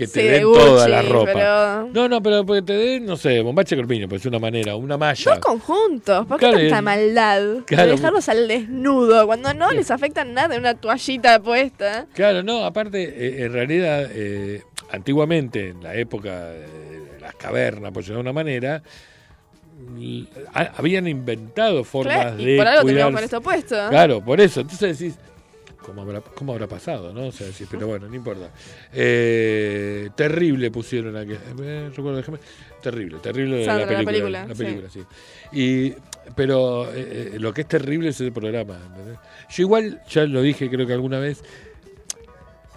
que te den toda la ropa. No, no, pero porque te den, no sé, bombache corpiño, pues es una manera, una malla. Dos conjuntos, ¿por qué tanta maldad? Claro. dejarlos al desnudo, cuando no les afecta nada una toallita puesta. Claro, no, aparte, eh, en realidad, eh, antiguamente, en la época de las cavernas, por decirlo de una manera, habían inventado formas de. por algo teníamos con esto puesto. Claro, por eso. Entonces decís, ¿Cómo habrá, cómo habrá pasado? ¿no? O sea, sí, pero bueno, no importa. Eh, terrible pusieron aquí. Eh, recuerdo, terrible, terrible la película. La película, sí. Y, pero eh, lo que es terrible es el programa. Yo igual, ya lo dije creo que alguna vez,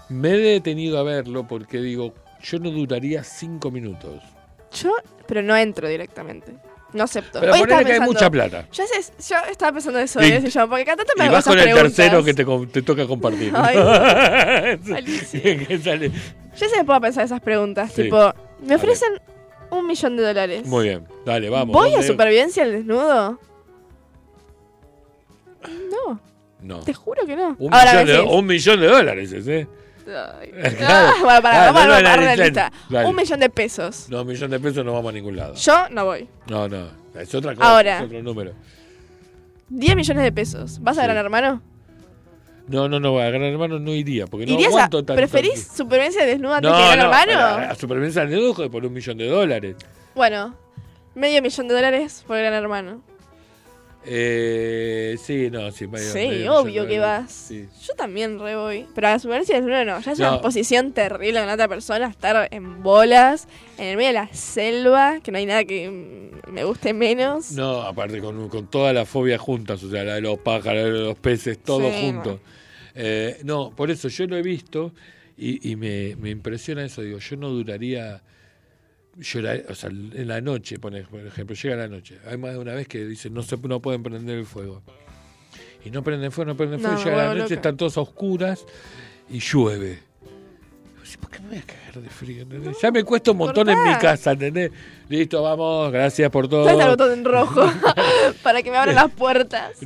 me he detenido a verlo porque digo, yo no duraría cinco minutos. Yo, pero no entro directamente. No acepto. Pero ponele que hay mucha plata. Yo, sé, yo estaba pensando eso, y, ¿eh? yo, porque cada tanto me y vas con el tercero que te, te toca compartir. Ay. Yo se me puedo pensar esas preguntas, tipo, me ofrecen un millón de dólares. Muy bien, dale, vamos. ¿Voy a supervivencia al desnudo? No. No. Te juro que no. Un, millón, de, un millón de dólares, ¿eh? Bueno, para, vamos a la lista. Un millón de pesos. No, un millón de pesos no vamos a ningún lado. Yo no voy. No, no. Es otra cosa. Ahora. Es otro número. 10 millones de pesos. ¿Vas a Gran Hermano? No, no, no, a Gran Hermano no iría, porque no aguanto tanto. ¿Preferís supervivencia desnuda antes no, que Gran no, Hermano? A, a supervivencia desnuda por un millón de dólares. Bueno, medio millón de dólares por Gran Hermano. Eh, sí, no, sí. sí, obvio que vas. Yo también re voy. Pero a la supervivencia no, no. Ya es una posición terrible con otra persona. Estar en bolas, en el medio de la selva, que no hay nada que me guste menos. No, aparte con, con toda la fobia juntas, o sea, la de los pájaros, de los peces, todo junto. Eh, no, por eso yo lo he visto y, y me, me impresiona eso. Digo, yo no duraría llorar, o sea, en la noche, por ejemplo, llega la noche. Hay más de una vez que dicen no se no pueden prender el fuego. Y no prenden fuego, no prenden fuego, llega la noche, están todas oscuras y llueve. ¿Por qué me voy a cagar de frío? ya me cuesta un montón en mi casa, ¿entendés? Listo, vamos, gracias por todo. Está el botón en rojo para que me abran las puertas.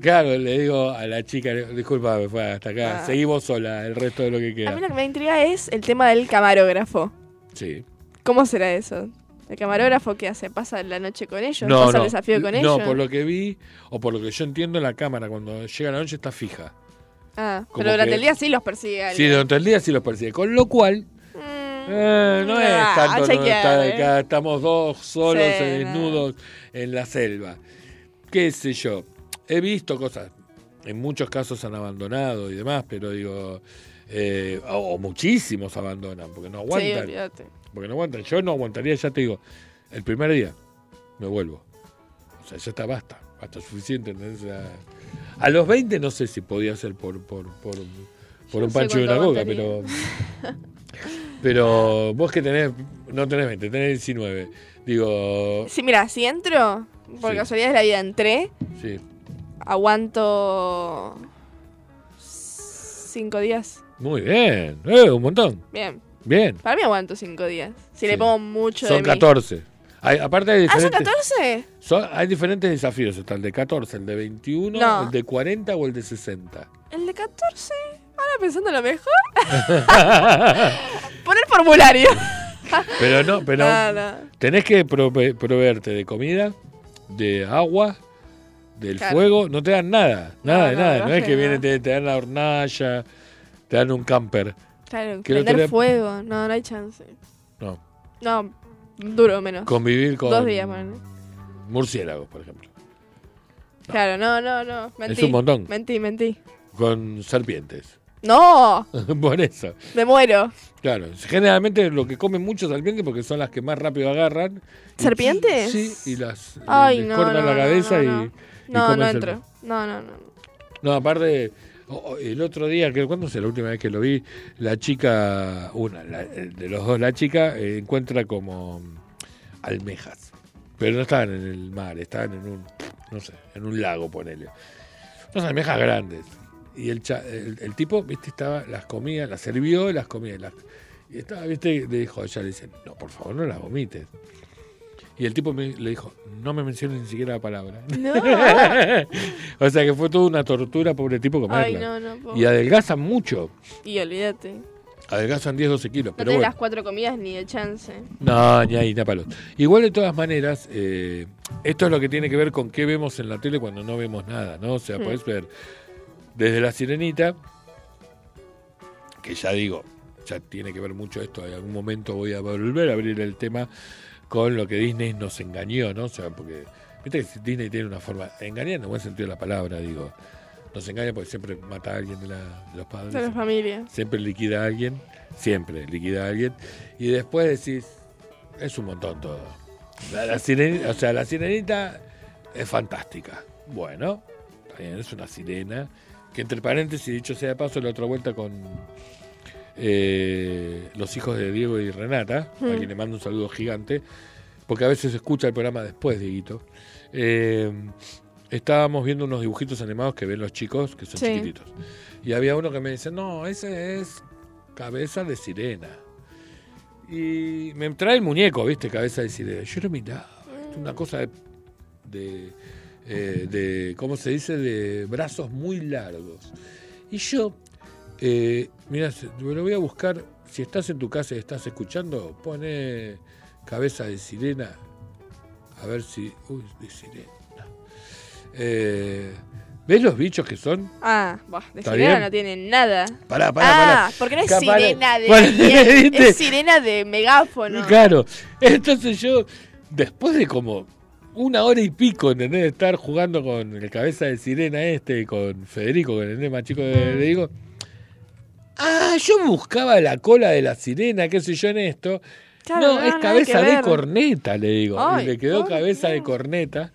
claro, le digo a la chica, disculpa, me fue hasta acá, ah. seguimos sola el resto de lo que queda. A mí lo que me intriga es el tema del camarógrafo. Sí. ¿Cómo será eso? ¿El camarógrafo qué hace? ¿Pasa la noche con ellos? No, ¿Pasa el desafío con ellos? No, por lo que vi, o por lo que yo entiendo, la cámara cuando llega la noche está fija. Ah, pero durante el día sí los persigue. Sí, durante el día sí los persigue. Con lo cual, mm, eh, no es tanto, ¿eh? estamos dos solos, desnudos en la selva. ¿Qué sé yo? He visto cosas, en muchos casos han abandonado y demás, pero digo, eh, o, muchísimos abandonan porque no aguantan. Sí, porque no aguantan. Yo no aguantaría, ya te digo, el primer día me vuelvo. O sea, ya está, basta, basta suficiente. a los 20 no sé si podía ser por, por, por, un pancho y una coca, pero... Pero vos que tenés, no tenés 20, tenés 19. Digo... Sí, mira, si entro, por casualidad de la vida entré, sí. aguanto cinco días. Muy bien, eh, un montón. Bien. Bien. Para mí aguanto cinco días. Si le pongo mucho Son de 14. Hay, aparte hay ¿Ah, son 14? hay diferentes desafíos. Está el de 14, el de 21, el de 40 o el de 60. ¿El de 14? Ahora pensando lo mejor. Poner formulario. pero no, pero tenés que proveerte de comida, de agua, del fuego. No te dan nada. Nada de nada. No, es que viene, te, te dan la hornalla, te dan un camper. Claro, prender fuego, no, no hay chance. No. No, duro menos. Convivir con. Dos días, man. Murciélagos, por ejemplo. Claro, no, no, no. Mentí. Es un montón. Mentí, mentí. Con serpientes. ¡No! por eso. Me muero. Claro, generalmente lo que comen muchos serpientes porque son las que más rápido agarran. ¿Serpientes? Sí, y las Ay, les cortan la cabeza y, No, no entro. No, no, no. No, aparte el otro día, ¿cuándo fue la última vez que lo vi? La chica, una, de los dos, la chica eh, encuentra como almejas. Pero no estaban en el mar, estaban en un, no sé, en un lago, ponele. Unas almejas grandes. Y el, el, tipo, viste, estaba, las comía, las sirvió, las comía. Las, y estaba, viste, le dijo, ella le dice, no, por favor, no las vomites. Y el tipo me, le dijo, no me menciones ni siquiera la palabra. o sea que fue toda una tortura, pobre tipo, comerla. y adelgazan mucho. Y olvídate. Adelgazan 10, 12 kilos. No pero las cuatro comidas ni de chance. No, ni ahí, ni Igual de todas maneras, eh, esto es lo que tiene que ver con qué vemos en la tele cuando no vemos nada, ¿no? O sea, puedes ver desde La Sirenita, que ya digo, ya tiene que ver mucho esto, en algún momento voy a volver a abrir el tema con lo que Disney nos engañó, ¿no? O sea, porque, viste que Disney tiene una forma, engañar en el buen sentido de la palabra, digo, nos engaña porque siempre mata a alguien de, los padres. De la familia. Siempre liquida a alguien, siempre liquida a alguien, y después decís, es un montón todo. La, sirenita, o sea, la sirenita es fantástica. Bueno, también es una sirena, que entre paréntesis, dicho sea de paso, la otra vuelta con eh, los hijos de Diego y Renata, a quien le mando un saludo gigante, porque a veces escucha el programa después, Dieguito. Eh, estábamos viendo unos dibujitos animados que ven los chicos, que son chiquititos. Y había uno que me dice, no, ese es cabeza de sirena. Y me trae el muñeco, ¿viste? Cabeza de sirena. Yo lo miraba, una cosa de, de, eh, de, ¿cómo se dice? De brazos muy largos. Y yo eh, mira, lo voy a buscar. Si estás en tu casa y estás escuchando, pone cabeza de sirena. A ver si. Uy, de sirena. Eh, ¿Ves los bichos que son? Ah, de sirena no tienen nada. Pará, pará, ah, porque no es sirena de. es sirena de megáfono. Claro. Entonces yo, después de como una hora y pico, ¿entendés? De estar jugando con el cabeza de sirena este, con Federico, con el más chico de, le digo Ah, yo buscaba la cola de la sirena, qué sé yo en esto. no, es cabeza de corneta, le digo. y le quedó cabeza de corneta.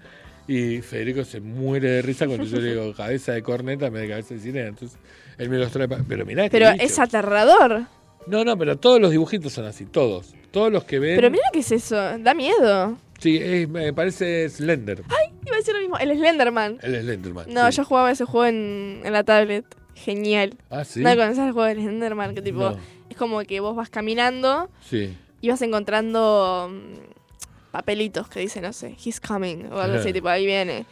Y Federico se muere de risa cuando yo le digo cabeza de corneta me da cabeza de sirena. Entonces él me los trae. Pero mirá Pero es aterrador. No, no, pero todos los dibujitos son así, todos. Todos los que ven. Pero mira qué es eso, da miedo. Sí, me parece Slender. Ay, iba a decir lo mismo, el Slenderman. El Slenderman. No, yo jugaba ese juego en, en la tablet genial. Ah, sí. ¿No conoces el juego de Enderman? Que tipo, es como que vos vas caminando y vas encontrando mm, papelitos que dicen, no sé, he's coming o algo así, tipo, ahí viene.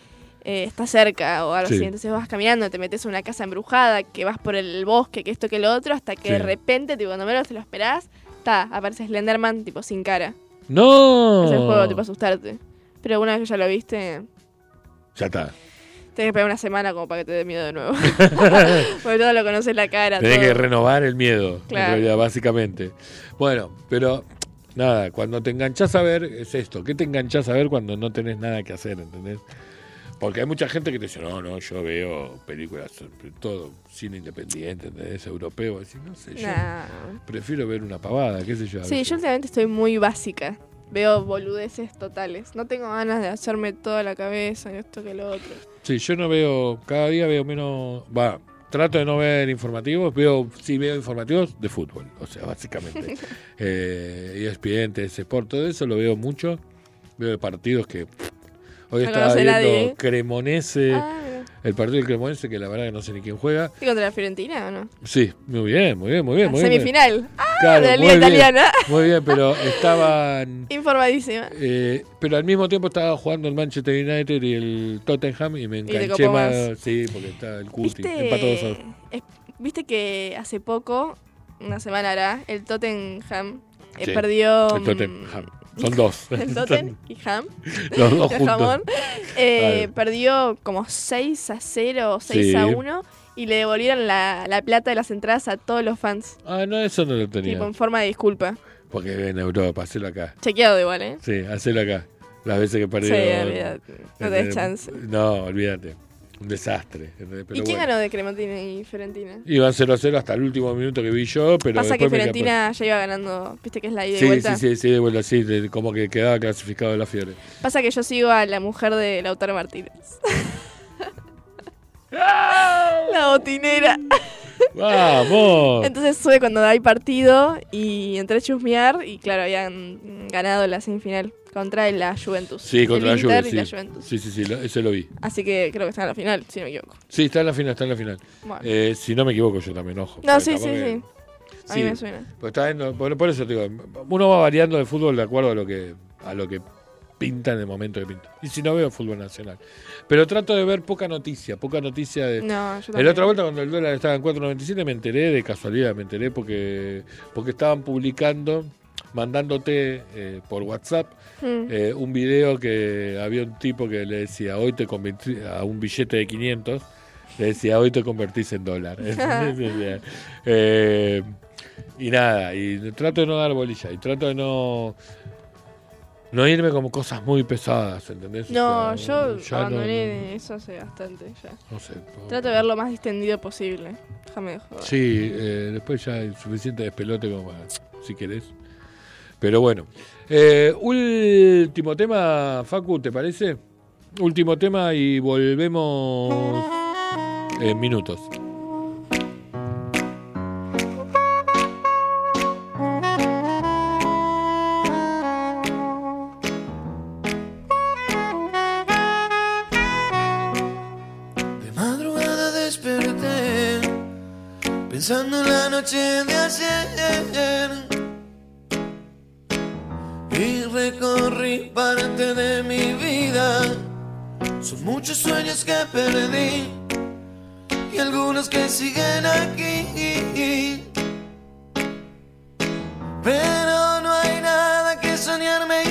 Eh, está cerca o algo así. Entonces vas caminando, te metes en una casa embrujada, que vas por el bosque, que esto, que lo otro, hasta que de repente, tipo, cuando menos te lo esperás, está, aparece Slenderman, tipo, sin cara. ¡No! Es el juego, tipo, asustarte. Pero una vez que ya lo viste... Ya está. Tienes que esperar una semana como para que te dé miedo de nuevo. Porque todo lo conoces la cara. Tienes que renovar el miedo, en realidad, básicamente. Bueno, pero nada, cuando te enganchás a ver, es esto. ¿Qué te enganchás a ver cuando no tenés nada que hacer, entendés? Porque hay mucha gente que te dice, no, no, yo veo películas, todo cine independiente, ¿entendés? Europeo. Así, no sé, yo prefiero ver una pavada, qué sé yo. Sí, yo últimamente estoy muy básica. Veo boludeces totales. No tengo ganas de hacerme toda la cabeza, esto que lo otro. Sí, yo no veo, cada día veo menos, va, trato de no ver informativos, veo, sí veo informativos de fútbol, o sea, básicamente. eh, ESPN, Sport, todo eso lo veo mucho. Veo de partidos que hoy estaba viendo Cremonese. Ah, el partido del Cremonese, que la verdad que no sé ni quién juega. ¿Y contra la Fiorentina o no? Sí, muy bien, muy bien, muy bien. Muy semifinal. Ah, de la Liga Italiana. muy bien, pero estaban. Informadísima. Eh, pero al mismo tiempo estaba jugando el Manchester United y el Tottenham y me enganché más. Sí, porque está el Cuti. ¿Viste, Viste que hace poco, una semana hará, el Tottenham eh, perdió. El Tottenham son dos. El Totten y Ham. Los dos juntos. jamón. Eh, perdió como 6 a 0 o 6 a 1 y le devolvieron la, la, plata de las entradas a todos los fans. Ah, no, eso no lo tenía. Tipo en forma de disculpa. Porque en Europa, hacelo acá. Chequeado igual, ¿eh? Sí, hacelo acá. Las veces que perdió. Sí, olvídate. No te des chance. No, olvídate. Un desastre. ¿Y quién ganó de Cremontina y Fiorentina? Iban 0 a 0 hasta el último minuto que vi yo, pero. Pasa que Fiorentina ya iba ganando, viste que es la ida y vuelta. Sí, sí, sí, de vuelta, sí, como que quedaba clasificado de la Fiore. Pasa que yo sigo a la mujer de Lautaro Martínez. la botinera. ¡Vamos! Entonces sube cuando hay partido y entré a chusmear y claro, habían ganado la semifinal contra la Juventus. Sí, contra la, Juventus, sí. Sí, sí, sí, ese lo vi. Así que creo que está en la final, si no me equivoco. Sí, está en la final, está en la final. Eh, si no me equivoco yo también, ojo. No, sí, sí, sí. A mí me suena. Pues está por, eso te digo, uno va variando de fútbol de acuerdo a lo que a lo que pinta en el momento que pinta. Y si no veo fútbol nacional. Pero trato de ver poca noticia, poca noticia de... No, yo la otra vuelta cuando el dólar estaba en 4.97 me enteré, de casualidad me enteré porque, porque estaban publicando, mandándote eh, por WhatsApp hmm. eh, un video que había un tipo que le decía, hoy te convertí a un billete de 500, le decía, hoy te convertís en dólar. eh, y nada, y trato de no dar bolilla, y trato de no no irme como cosas muy pesadas, ¿entendés? No, yo abandoné eso hace bastante ya. No sé. Trato de ver lo más distendido posible. Déjame de joder. Sí, eh, después ya hay suficiente despelote como para, si querés. Pero bueno. Eh, último tema, Facu, ¿te parece? Último tema y volvemos en minutos. De mi vida. Son muchos sueños que perdí y algunos que siguen aquí. Pero no hay nada que soñarme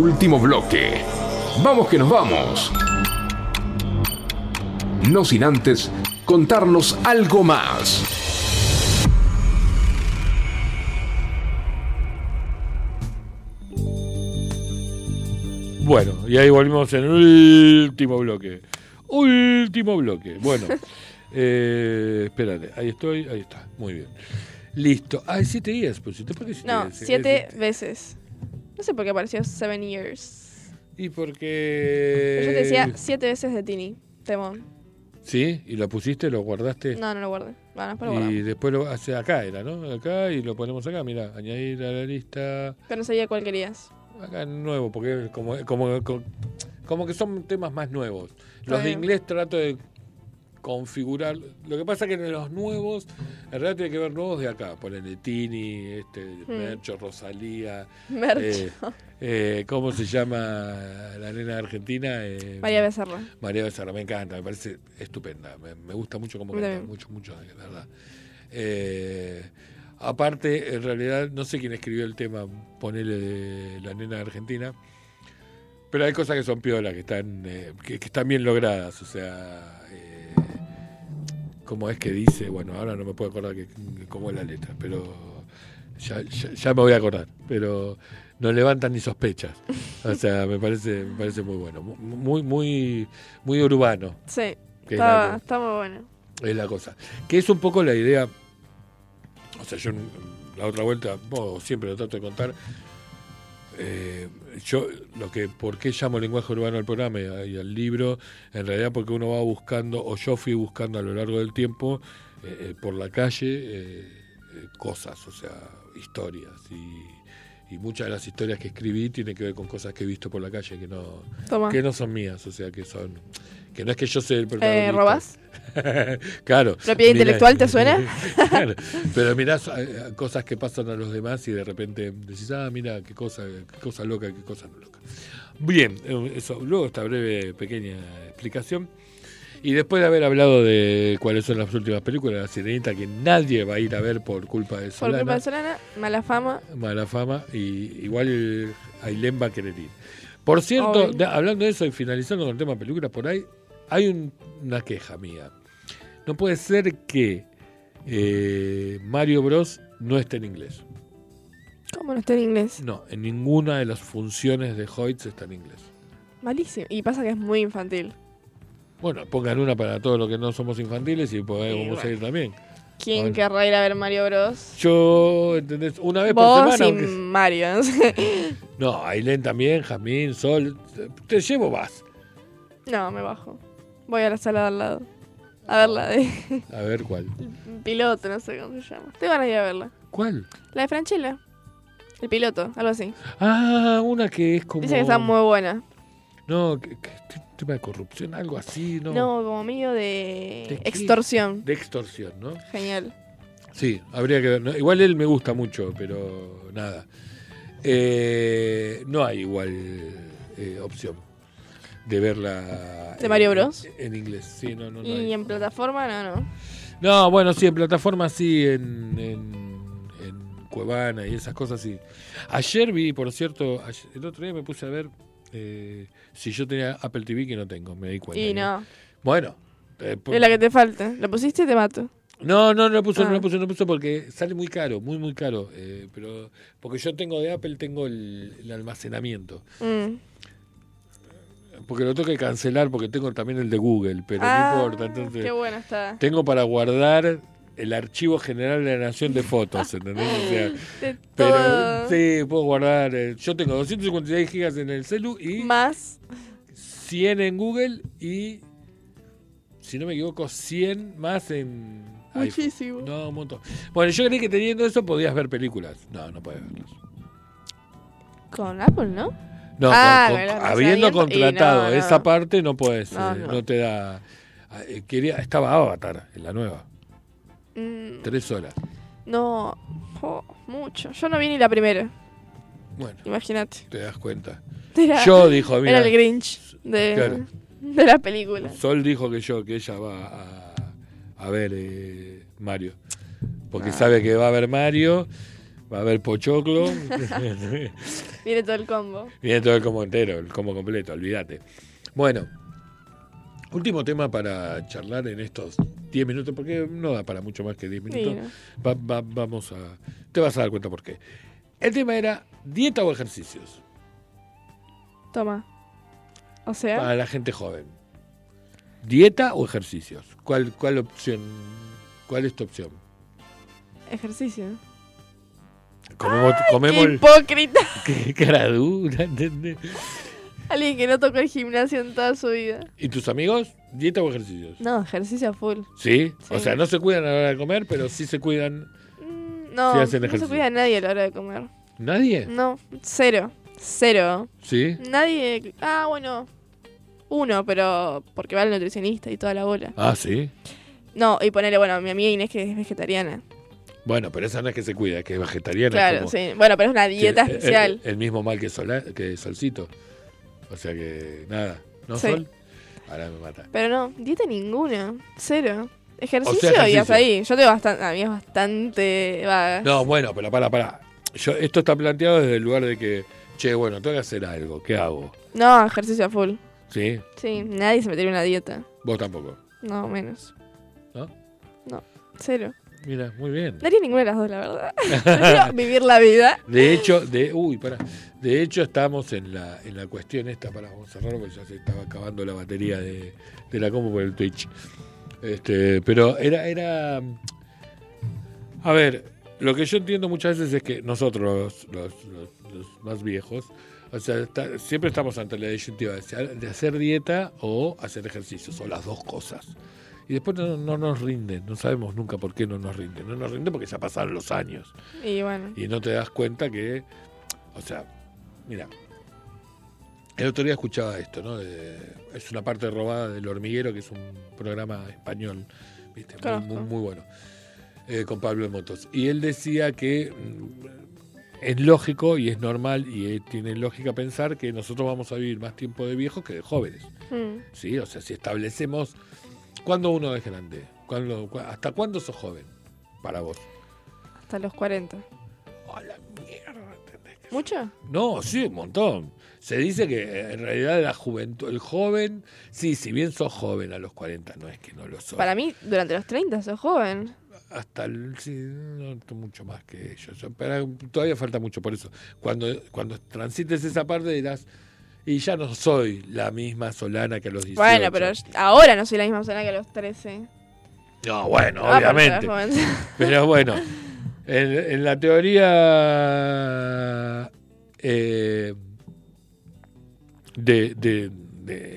último bloque. Vamos que nos vamos. No sin antes contarnos algo más. Bueno, y ahí volvimos en el último bloque. Último bloque. Bueno, eh, espérate, ahí estoy, ahí está, muy bien. Listo. Ah, siete días, pues, ¿por qué siete No, siete veces. No sé por qué apareció Seven Years. Y porque... yo te decía siete veces de Tini, Temón. ¿Sí? ¿Y lo pusiste, lo guardaste? No, no lo guardé. y después lo hace acá era, ¿no? Acá y lo ponemos acá, mira, añadir a la lista. Pero no sabía cuál querías. Acá nuevo, porque como, como, como, que son temas más nuevos. Los de inglés trato de configurar. Lo que pasa es que en los nuevos, en realidad tiene que ver nuevos de acá. el Tini, este, hmm. Mercho, Rosalía. Mercho. Eh, eh, ¿Cómo se llama la nena de Argentina? Eh, María Becerra. María Becerra, me encanta, me parece estupenda. Me, gusta mucho como canta, mucho, mucho, de verdad. aparte, en realidad, no sé quién escribió el tema, ponele de la nena de Argentina. Pero hay cosas que son piolas, que están, que, que están bien logradas, o sea, cómo es que dice, bueno, ahora no me puedo acordar que, cómo es la letra, pero ya, ya, me voy a acordar, pero no levantan ni sospechas. O sea, me parece, me parece muy bueno, muy, muy, muy urbano. Sí, está, muy bueno. Es la cosa. Que es un poco la idea, o sea, yo la otra vuelta, siempre lo trato de contar, eh, yo lo que por qué llamo lenguaje urbano al programa y, al libro en realidad porque uno va buscando o yo fui buscando a lo largo del tiempo eh, eh, por la calle cosas o sea historias. Y, muchas de las historias que escribí tienen que ver con cosas que he visto por la calle que no que no son mías o sea que son que no es que yo sea el protagonista. ¿Robás? claro. ¿Propiedad intelectual te suena? claro. Pero mirás eh, cosas que pasan a los demás y de repente decís, ah, mira, qué cosa, qué cosa loca, qué cosa no loca. Bien, eh, eso. Luego esta breve, pequeña explicación. Y después de haber hablado de cuáles son las últimas películas La Sirenita, que nadie va a ir a ver por culpa de Solana. Por culpa de Solana, mala fama. Mala fama, y igual Ailén va a querer ir. Por cierto, hablando de eso y finalizando con el tema películas, por ahí hay una queja mía. No puede ser que eh, Mario Bros no esté en inglés. ¿Cómo no está en inglés? No, en ninguna de las funciones de Hoyts está en inglés. Malísimo. Y pasa que es muy infantil. Bueno, pongan una para todos los que no somos infantiles y podemos ir también. ¿Quién querrá ir a ver Mario Bros? Yo, ¿entendés? Una vez por semana. Y Mario. no, Ailén también, Jamín, Sol. Te llevo, vas. No, me bajo. Voy a la sala de al lado. A verla de. A ver cuál. El piloto, no sé cómo se llama. Te van a ir a verla. ¿Cuál? La de Franchella. El piloto, algo así. Ah, una que es como. Dice que está muy buena. No, que, tema de corrupción, algo así, ¿no? No, como medio de, extorsión. De extorsión, ¿no? Genial. Sí, habría que ver. Igual él me gusta mucho, pero nada. Eh, no hay igual eh, opción de verla. ¿De Mario Bros? En, inglés, sí, no, no. ¿Y en plataforma no, no? No, bueno, sí, en plataforma sí, en, en, Cuevana y esas cosas sí. Ayer vi, por cierto, el otro día me puse a ver eh, si yo tenía Apple TV que no tengo, me di cuenta. Y no. Bueno. Eh, es la que te falta. ¿La pusiste y te mato? No, no, no lo puso, no lo ah. puso, no lo puso porque sale muy caro, muy, muy caro. Eh, pero porque yo tengo de Apple, tengo el, almacenamiento. Mm porque lo tengo que cancelar porque tengo también el de Google, pero no ah, importa. Entonces, qué bueno está. Tengo para guardar el archivo general de la nación de fotos, ¿entendés? O sea, pero sí, puedo guardar. Eh, yo tengo 256 gigas en el celu y. Más. 100 en Google y. Si no me equivoco, 100 más en. Muchísimo. No, un montón. Bueno, yo creí que teniendo eso podías ver películas. No, no puedes verlas. Con Apple, ¿no? No, ah, habiendo contratado esa parte no puedes, no, te da. Eh, quería, estaba Avatar en la nueva. Mm. Tres horas. No, mucho. Yo no vi ni la primera. Bueno, imagínate. Te das cuenta. yo dijo, mira, era el Grinch de, de la película. Sol dijo que yo, que ella va a, a ver eh, Mario. Porque ah. sabe que va a ver Mario va a haber pochoclo. Viene todo el combo. Viene todo el combo entero, el combo completo, olvídate. Bueno, último tema para charlar en estos 10 minutos, porque no da para mucho más que 10 minutos. vamos a. Te vas a dar cuenta por qué. El tema era dieta o ejercicios. Toma. O sea. Para la gente joven. ¿Dieta o ejercicios? ¿Cuál, cuál opción? ¿Cuál es tu opción? Ejercicio. Comemos, comemos qué hipócrita. Qué cara dura, ¿entendés? Alguien que no tocó el gimnasio en toda su vida. ¿Y tus amigos? ¿Dieta o ejercicios? No, ejercicio full. ¿Sí? O sea, no se cuidan a la hora de comer, pero sí se cuidan. Mm, no, no se cuida nadie a la hora de comer. ¿Nadie? No, cero. Cero. ¿Sí? Nadie. Ah, bueno. Uno, pero porque va el nutricionista y toda la bola. Ah, sí. No, y ponerle, bueno, mi amiga Inés que es vegetariana. Bueno, pero esa no es que se cuida, que es vegetariana. Claro, sí. Bueno, pero es una dieta especial. El, mismo mal que, sola, que Solcito. O sea que, nada. ¿No, Sol? Ahora me mata. Pero no, dieta ninguna. Cero. Ejercicio, y hasta ahí. Yo tengo bastante. A mí es bastante. No, bueno, pero para, para. Yo, esto está planteado desde el lugar de que, che, bueno, tengo que hacer algo. ¿Qué hago? No, ejercicio a full. ¿Sí? Sí, nadie se metería en una dieta. ¿Vos tampoco? No, menos. ¿No? No, cero. Mira, muy bien. No haría ninguna de las dos, la verdad. vivir la vida. De hecho, de, uy, para. De hecho, estamos en la, en la cuestión esta, para vamos a cerrar porque ya se estaba acabando la batería de, de la combo por el Twitch. Este, pero era, era. A ver, lo que yo entiendo muchas veces es que nosotros, los, los, más viejos, o sea, siempre estamos ante la disyuntiva de hacer dieta o hacer ejercicios, o las dos cosas y después no, nos rinden, no sabemos nunca por qué no nos rinden. No nos rinden porque ya pasaron los años. Y bueno. Y no te das cuenta que, o sea, mira, el otro día escuchaba esto, ¿no? es una parte robada del hormiguero, que es un programa español, ¿viste? Muy, muy, bueno, eh, con Pablo de Motos. Y él decía que mm, es lógico y es normal y tiene lógica pensar que nosotros vamos a vivir más tiempo de viejos que de jóvenes. Mm. ¿Sí? O sea, si establecemos ¿Cuándo uno es grande? ¿Hasta cuándo sos joven para vos? Hasta los 40. ¡Oh, la mierda! ¿Mucho? No, sí, un montón. Se dice que eh, en realidad la juventud, el joven, sí, si bien sos joven a los 40, no es que no lo sos. Para mí, durante los 30 sos joven. Hasta el, sí, no, mucho más que ellos. Pero todavía falta mucho por eso. Cuando, cuando transites esa parte dirás, y ya no soy la misma Solana que a los 18. Bueno, pero ahora no soy la misma Solana que a los 13. No, bueno, ah, obviamente. Pero, bueno, en, la teoría eh, de, de,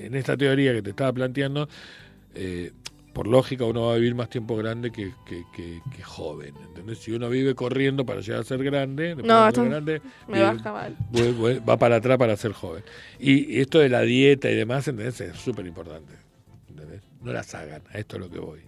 en esta teoría que te estaba planteando, eh, por lógica uno va a vivir más tiempo grande que, que, joven. ¿entendés? Si uno vive corriendo para llegar a ser grande, no, grande me baja mal. va para atrás para ser joven. Y esto de la dieta y demás, ¿entendés? Es súper importante. No las hagan, a esto es lo que voy.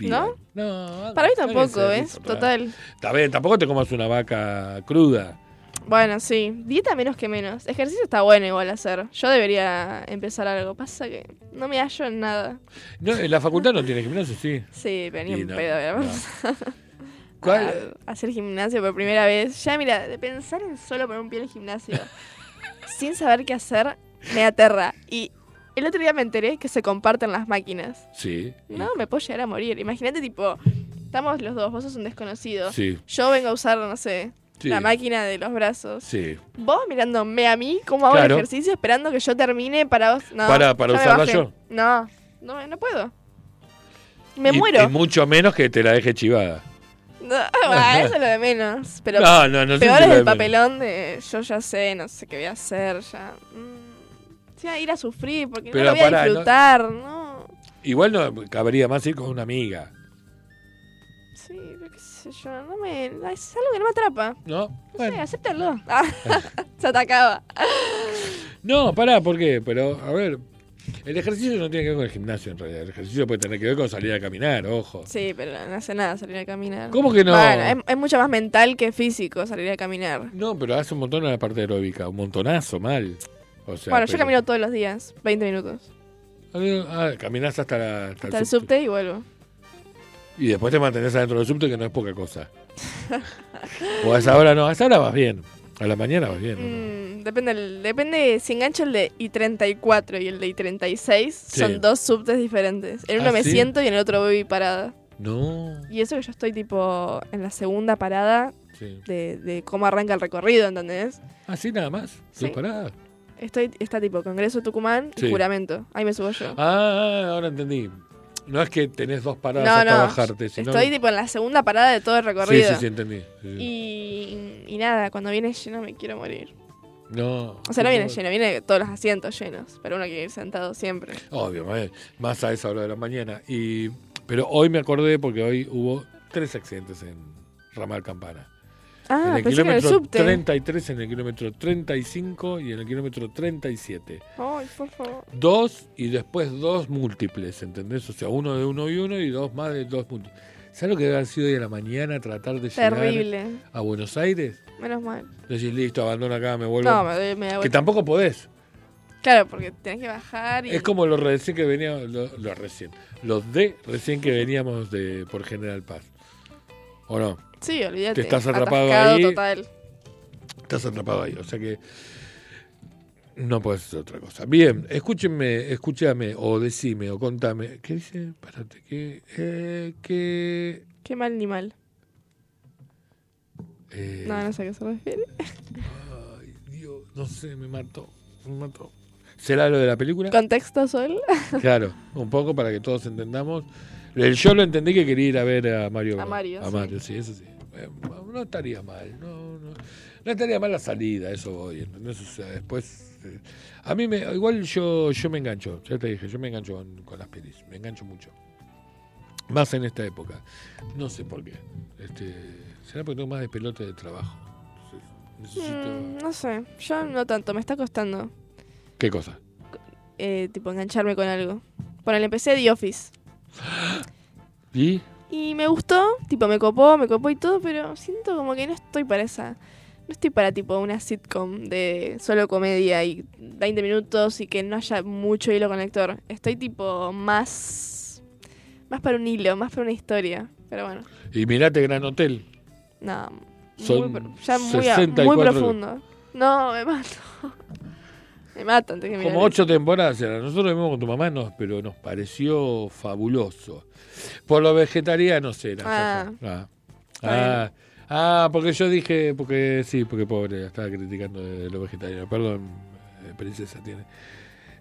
¿No? No, para mí tampoco, ¿ves? Total. Está bien, tampoco te comas una vaca cruda. Bueno, sí. Dieta menos que menos. Ejercicio está bueno igual hacer. Yo debería empezar algo. Pasa que no me hallo en nada. No, en la facultad no tiene gimnasio, sí. Sí, venía un pedo. ¿Cuál? hacer gimnasio por primera vez. Ya, mira, de pensar en solo poner un pie en el gimnasio sin saber qué hacer, me aterra. Y el otro día me enteré que se comparten las máquinas. Sí. No, me puedo llegar a morir. Imagínate, tipo, estamos los dos, vos sos un desconocido. Sí. Yo vengo a usar, no sé, la máquina de los brazos. Sí. Vos mirándome a mí cómo hago el ejercicio esperando que yo termine para vos. No, para para usarla yo. No, no, no puedo. Me muero. Y mucho menos que te la deje chivada. No, eso es lo de menos. Pero no, no, no peor es el papelón de yo ya sé, no sé qué voy a hacer, ya. Mm, a ir a sufrir porque no lo voy a disfrutar, no. Igual no cabría más ir con una amiga yo, no me. Es algo que no me atrapa. No, no bueno. sé, acéptalo. Ah, se atacaba. No, pará, ¿por qué? Pero, a ver, el ejercicio no tiene que ver con el gimnasio en realidad. El ejercicio puede tener que ver con salir a caminar, ojo. Sí, pero no hace nada salir a caminar. ¿Cómo que no? Bueno, es, mucho más mental que físico salir a caminar. No, pero hace un montón en la parte aeróbica, un montonazo, mal. O sea, bueno, yo camino todos los días, 20 minutos. Ah, caminás hasta, la, hasta, el subte y vuelvo. Y después te mantenés adentro del subte, que no es poca cosa. o a esa hora no, a esa hora vas bien. A la mañana vas bien. Mm, depende, depende, si engancho el de I-34 y el de I-36, son dos subtes diferentes. En uno ¿Ah, me siento y en el otro voy parada. No. Y eso que yo estoy tipo en la segunda parada de, de, cómo arranca el recorrido, ¿entendés? Así nada más, sí. paradas. Estoy, está tipo Congreso Tucumán y juramento. Ahí me subo yo. Ah, ahora entendí. No es que tenés dos paradas para bajarte. Sino... Estoy tipo en la segunda parada de todo el recorrido. Sí, sí, sí, entendí. Y, y, nada, cuando viene lleno me quiero morir. No. O sea, no viene lleno, viene todos los asientos llenos. Pero uno quiere ir sentado siempre. Obvio, más a esa hora de la mañana. Y, pero hoy me acordé porque hoy hubo tres accidentes en Ramal Campana. Ah, en el kilómetro 33, en el kilómetro 35 y en el kilómetro 37. Ay, por favor. Dos y después dos múltiples, ¿entendés? O sea, uno de uno y uno y dos más de dos múltiples. ¿Sabes lo que debe haber sido hoy a la mañana tratar de llegar a Buenos Aires? Menos mal. Decís, listo, abandona acá, me vuelvo. No, me, me Que tampoco podés. Claro, porque tenés que bajar y... Es como los recién que veníamos, los, recién, los de recién que veníamos de por General Paz. ¿O no? Sí, olvídate. Te estás atrapado ahí. Total. Estás atrapado ahí, o sea que no puedes hacer otra cosa. Bien, escúchenme, escúchame, o decime, o contame. ¿Qué dice? Espérate, ¿qué? Eh, ¿qué... ¿Qué mal ni mal? Eh, no, no sé a qué se refiere. Ay, Dios, no sé, me mató, me mató. ¿Será lo de la película? ¿Contexto, Sol? claro, un poco para que todos entendamos. Yo lo entendí que quería ir a ver a Mario. A Mario. A Mario, sí, eso sí. Eh, no estaría mal, no, no, no estaría mal la salida, eso voy, ¿entendés? O sea, después. Eh, a mí, me, igual yo, yo me engancho, ya te dije, yo me engancho con, las pelis, me engancho mucho. Más en esta época. No sé por qué. Este, será porque tengo más de pelote de trabajo. Mm, no sé, yo no tanto, me está costando. ¿Qué cosa? Eh, tipo, engancharme con algo. Por el empecé The Office. ¿Y? Y me gustó, tipo me copó, me copó y todo, pero siento como que no estoy para esa. No estoy para tipo una sitcom de solo comedia y 20 minutos y que no haya mucho hilo conector. Estoy tipo más. Más para un hilo, más para una historia. Pero bueno. Y mirate Gran Hotel. No. Son ya muy, muy profundo. No, me mato. Me matan, que Como ocho temporadas Nosotros vimos con tu mamá, nos, pero nos pareció fabuloso. Por lo vegetariano era. Ah. Ah. ah. ah. porque yo dije, porque sí, porque pobre, estaba criticando de lo vegetariano. Perdón, eh, princesa tiene.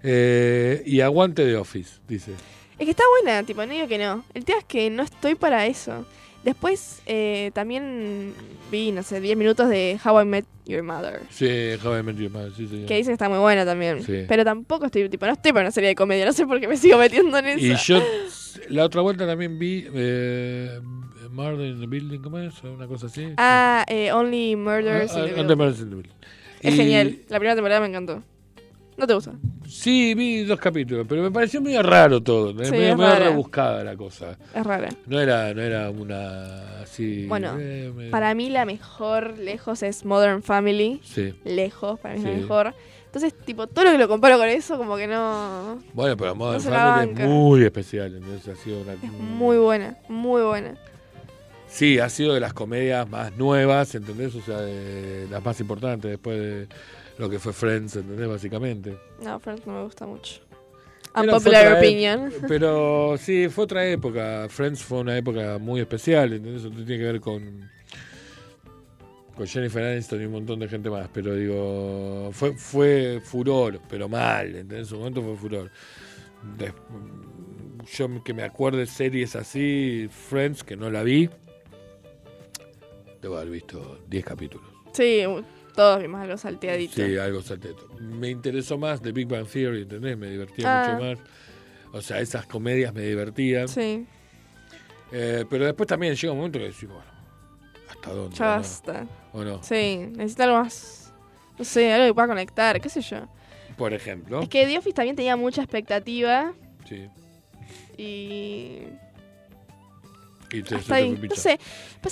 Eh, y aguante de Office, dice. Es que está buena, tipo, no digo que no. El tema es que no estoy para eso. Después eh, también vi, no sé, 10 minutos de How I Met Your Mother. Sí, How I Met Your Mother, sí, sí. Que dicen que está muy buena también. Pero tampoco estoy, tipo, no estoy para una serie de comedia, no sé por qué me sigo metiendo en eso. Y yo, la otra vuelta también vi eh, Murder in the Building, ¿cómo es? Una cosa así. Ah, eh, Only Murders ah, in the Building. Es genial, la primera temporada me encantó. ¿No te gusta? Sí, vi dos capítulos, pero me pareció medio raro todo. Sí, medio, medio rebuscada la cosa. Es rara. No era, no era una así. Bueno, para mí la mejor lejos es Modern Family. Sí. Lejos, para mí es la mejor. Entonces, tipo, todo lo que lo comparo con eso, como que no. Bueno, pero Modern Family es muy especial. Entonces ha sido una. Es muy buena, muy buena. Sí, ha sido de las comedias más nuevas, ¿entendés? O sea, de las más importantes después de lo que fue Friends, ¿entendés? Básicamente. No, Friends no me gusta mucho. Unpopular opinion. Pero sí, fue otra época. Friends fue una época muy especial, ¿entendés? Eso tiene que ver con con Jennifer Aniston y un montón de gente más, pero digo, fue, fue furor, pero mal, en su momento fue furor. yo que me acuerde series así, Friends, que no la vi, debo haber visto 10 capítulos. Sí, todos vimos algo salteadito. Sí, algo salteadito. Me interesó más The Big Bang Theory, ¿entendés? Me divertía ah. mucho más. O sea, esas comedias me divertían. Sí. Eh, pero después también llega un momento que decís, bueno, ¿hasta dónde? Ya basta. ¿O no? Sí, necesita algo más. No sé, algo que pueda conectar, qué sé yo. Por ejemplo. Es que The Office también tenía mucha expectativa. Sí. Y y te, Hasta ahí. No sé.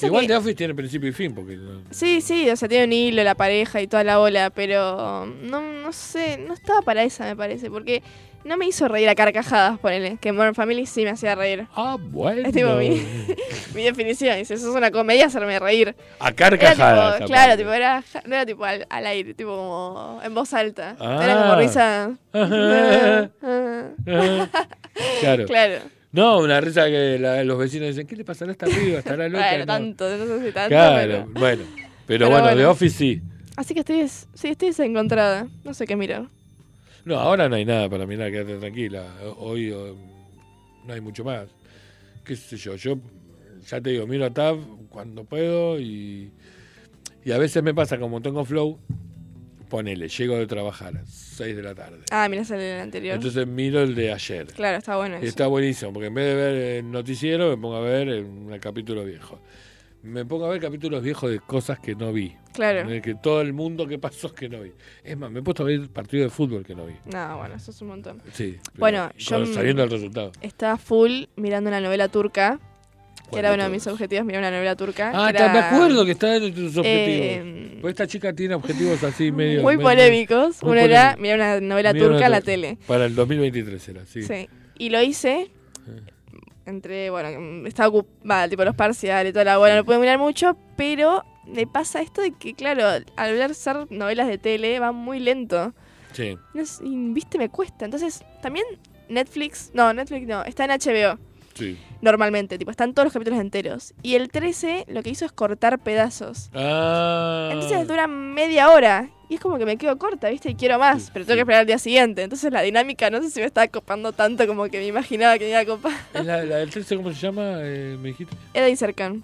Igual The Office tiene principio y fin. porque Sí, sí, o sea, tiene un hilo, la pareja y toda la bola, pero no, no sé, no estaba para esa, me parece, porque no me hizo reír a carcajadas, ponele. Que Modern Family sí me hacía reír. Ah, bueno. Es tipo mi, mi definición. Dice, eso es una comedia, hacerme reír. A carcajadas. claro, tipo, era, no era tipo al, aire, tipo como en voz alta. Era como ah. risa. claro. Claro. No, una risa que los vecinos dicen, ¿qué le pasará a esta piba? ¿Estará loca? Bueno, tanto, no sé si tanto. Claro, bueno. Pero, bueno, de Office sí. Así que estoy, sí, estoy desencontrada. No sé qué mirar. No, ahora no hay nada para mirar, quédate tranquila. Hoy no hay mucho más. ¿Qué sé yo? Yo ya te digo, miro a Tab cuando puedo y, y a veces me pasa como tengo flow, ponele, llego de trabajar a 6 de la tarde. Ah, miras el anterior. Entonces miro el de ayer. Claro, está bueno. Y está buenísimo, porque en vez de ver el noticiero me pongo a ver un capítulo viejo me pongo a ver capítulos viejos de cosas que no vi. Claro. En el que todo el mundo que pasó es que no vi. Es más, me he puesto a ver partido de fútbol que no vi. No, bueno, eso es un montón. Sí. Bueno, yo. Sabiendo el resultado. Estaba full mirando una novela turca. Que era uno de mis objetivos, mirar una novela turca. Ah, me acuerdo que estaba en tus objetivos. Eh, pues esta chica tiene objetivos así medio. Muy polémicos. Uno era mirar una novela turca en la tele. Para el 2023 era, sí. Sí. Y lo hice. Eh entre, bueno, estaba ocupada, tipo los parciales y toda la, bueno, no puedo mirar mucho, pero me pasa esto de que, claro, al ver ser novelas de tele va muy lento. Sí. y, viste, me cuesta. Entonces, también Netflix, no, Netflix no, está en HBO. Sí. Normalmente, tipo, están todos los capítulos enteros. Y el 13 lo que hizo es cortar pedazos. Ah. Entonces dura media hora. Y es como que me quedo corta, ¿viste? Y quiero más, pero tengo que esperar al día siguiente. Entonces la dinámica no sé si me está copando tanto como que me imaginaba que me iba a copar. ¿La, la del 13 cómo se llama? Eh, ¿Me dijiste? Eda y Serkan.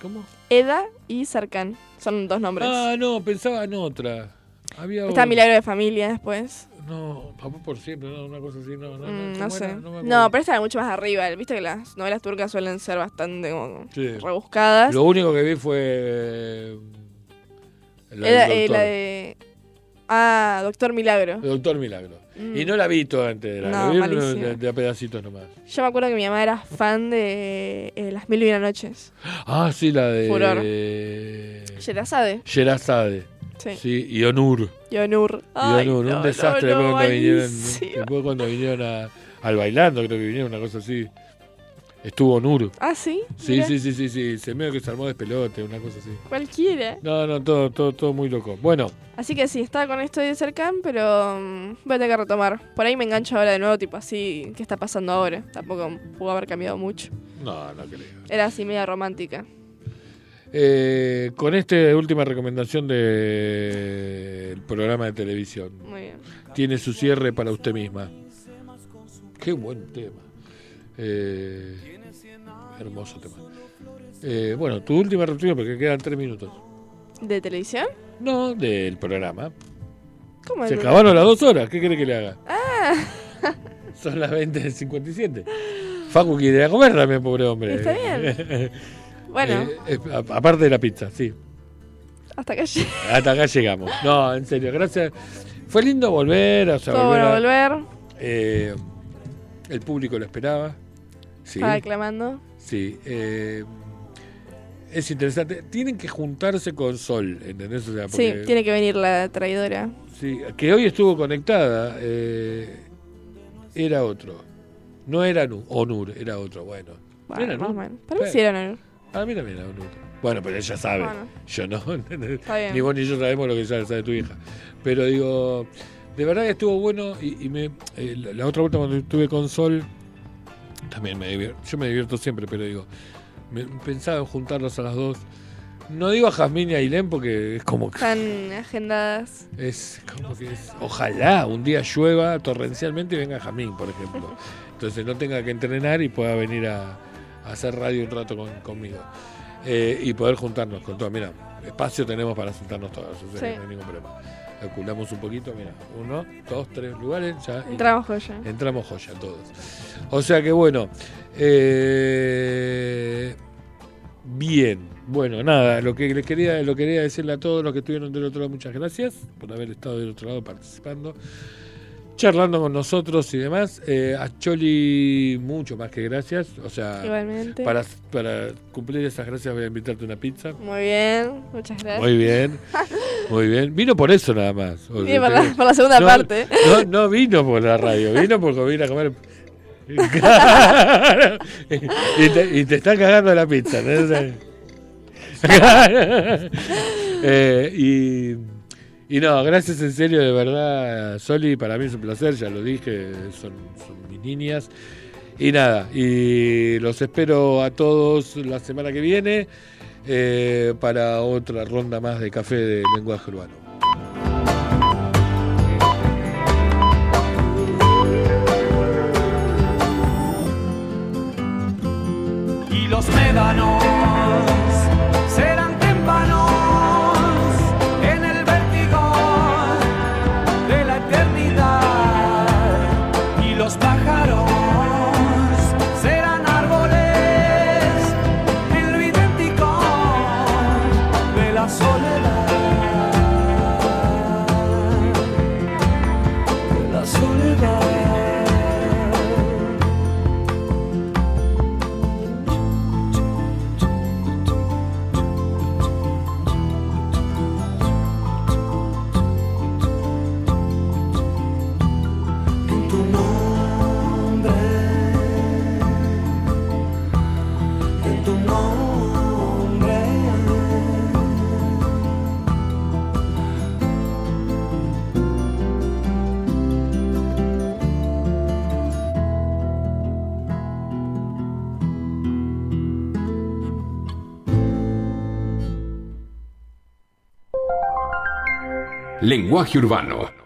¿Cómo? Eda y Serkan. Son dos nombres. Ah, no, pensaba en otra. Había Está Milagro de Familia después. No, papá por siempre, no, una cosa así, no, no, no, mm, sé. no, pero esta mucho más arriba. Viste que las novelas turcas suelen ser bastante como rebuscadas. Lo único que vi fue la, eh, la de. Ah, Doctor Milagro. Doctor Milagro. Mm. Y no la vi toda antes, la, no, vi de, a pedacitos nomás. Yo me acuerdo que mi mamá era fan de eh, Las Mil y una Noches. Ah, sí, la de. Furor. Sherazade. Sherazade. Sí. sí. y Onur. Y Onur. Ay, y Onur. un desastre después, cuando vinieron, después cuando vinieron a, al bailando, creo que vinieron una cosa así. Estuvo Nur. Ah, sí. Sí, sí, sí, sí, sí. Se medio que se armó de pelote, una cosa así. Cualquiera. No, no, todo, todo, todo muy loco. Bueno. Así que sí, estaba con esto de Cercan, pero um, voy a tener que retomar. Por ahí me engancho ahora de nuevo, tipo así, ¿qué está pasando ahora? Tampoco pudo haber cambiado mucho. No, no creo. Era así media romántica. Eh, con esta última recomendación del programa de televisión. Muy bien. Tiene su cierre para usted misma. Qué buen tema. Eh, Hermoso tema. Eh, bueno, tu última rutina porque quedan tres minutos. ¿De televisión? No, del programa. ¿Cómo Se acabaron las dos horas. ¿Qué quiere que le haga? Ah. Son las 20.57. Facu quiere ir a comer también, pobre hombre. Está bien. bueno. Eh, aparte de la pizza, sí. Hasta acá, Hasta acá llegamos. No, en serio, gracias. Fue lindo volver. O sea, volver, a, volver. Eh, el público lo esperaba. Sí. Estaba aclamando. Sí. Eh, es interesante. Tienen que juntarse con Sol, ¿entendés? O sea, sí, tiene que venir la traidora. Sí, que hoy estuvo conectada. Eh, era otro. No era Onur, era otro. Bueno. bueno era Para mí sí era Onur. A mí también era Onur. Bueno, pero ella sabe. Yo no. Ni vos ni yo sabemos lo que sabe, sabe tu hija. Pero digo, de verdad que estuvo bueno. Y, me eh, la otra vuelta cuando estuve con Sol también me divierto. Yo me divierto siempre, pero digo, me, pensaba en juntarlos a las dos. No digo a Jazmín y a Ilén porque es como que. Están agendadas. Es como que es. Ojalá un día llueva torrencialmente y venga Jazmín, por ejemplo. Entonces no tenga que entrenar y pueda venir a, hacer radio un rato conmigo. Eh, y poder juntarnos con todas. Mira, espacio tenemos para sentarnos todas, o sea, no hay ningún problema calculamos un poquito, mira, uno, dos, tres lugares, ya. Entramos joya. Entramos joya todos. O sea que bueno, eh, bien, bueno, nada, lo que les quería, lo quería decirle a todos los que estuvieron del otro lado, muchas gracias por haber estado del otro lado participando charlando con nosotros y demás. Eh, a Choli, mucho más que gracias. O sea, Para, para cumplir esas gracias voy a invitarte una pizza. Muy bien, muchas gracias. Muy bien. Muy bien. Vino por eso nada más. por, la, segunda parte. No, no vino por la radio, vino porque vino a comer. y, te, y te está cagando la pizza. eh, y, y, no, gracias en serio, de verdad, Soli, para mí es un placer, ya lo dije, son, son mis niñas. Y nada, y los espero a todos la semana que viene eh, para otra ronda más de café de lenguaje urbano. Y los médanos Lenguaje Urbano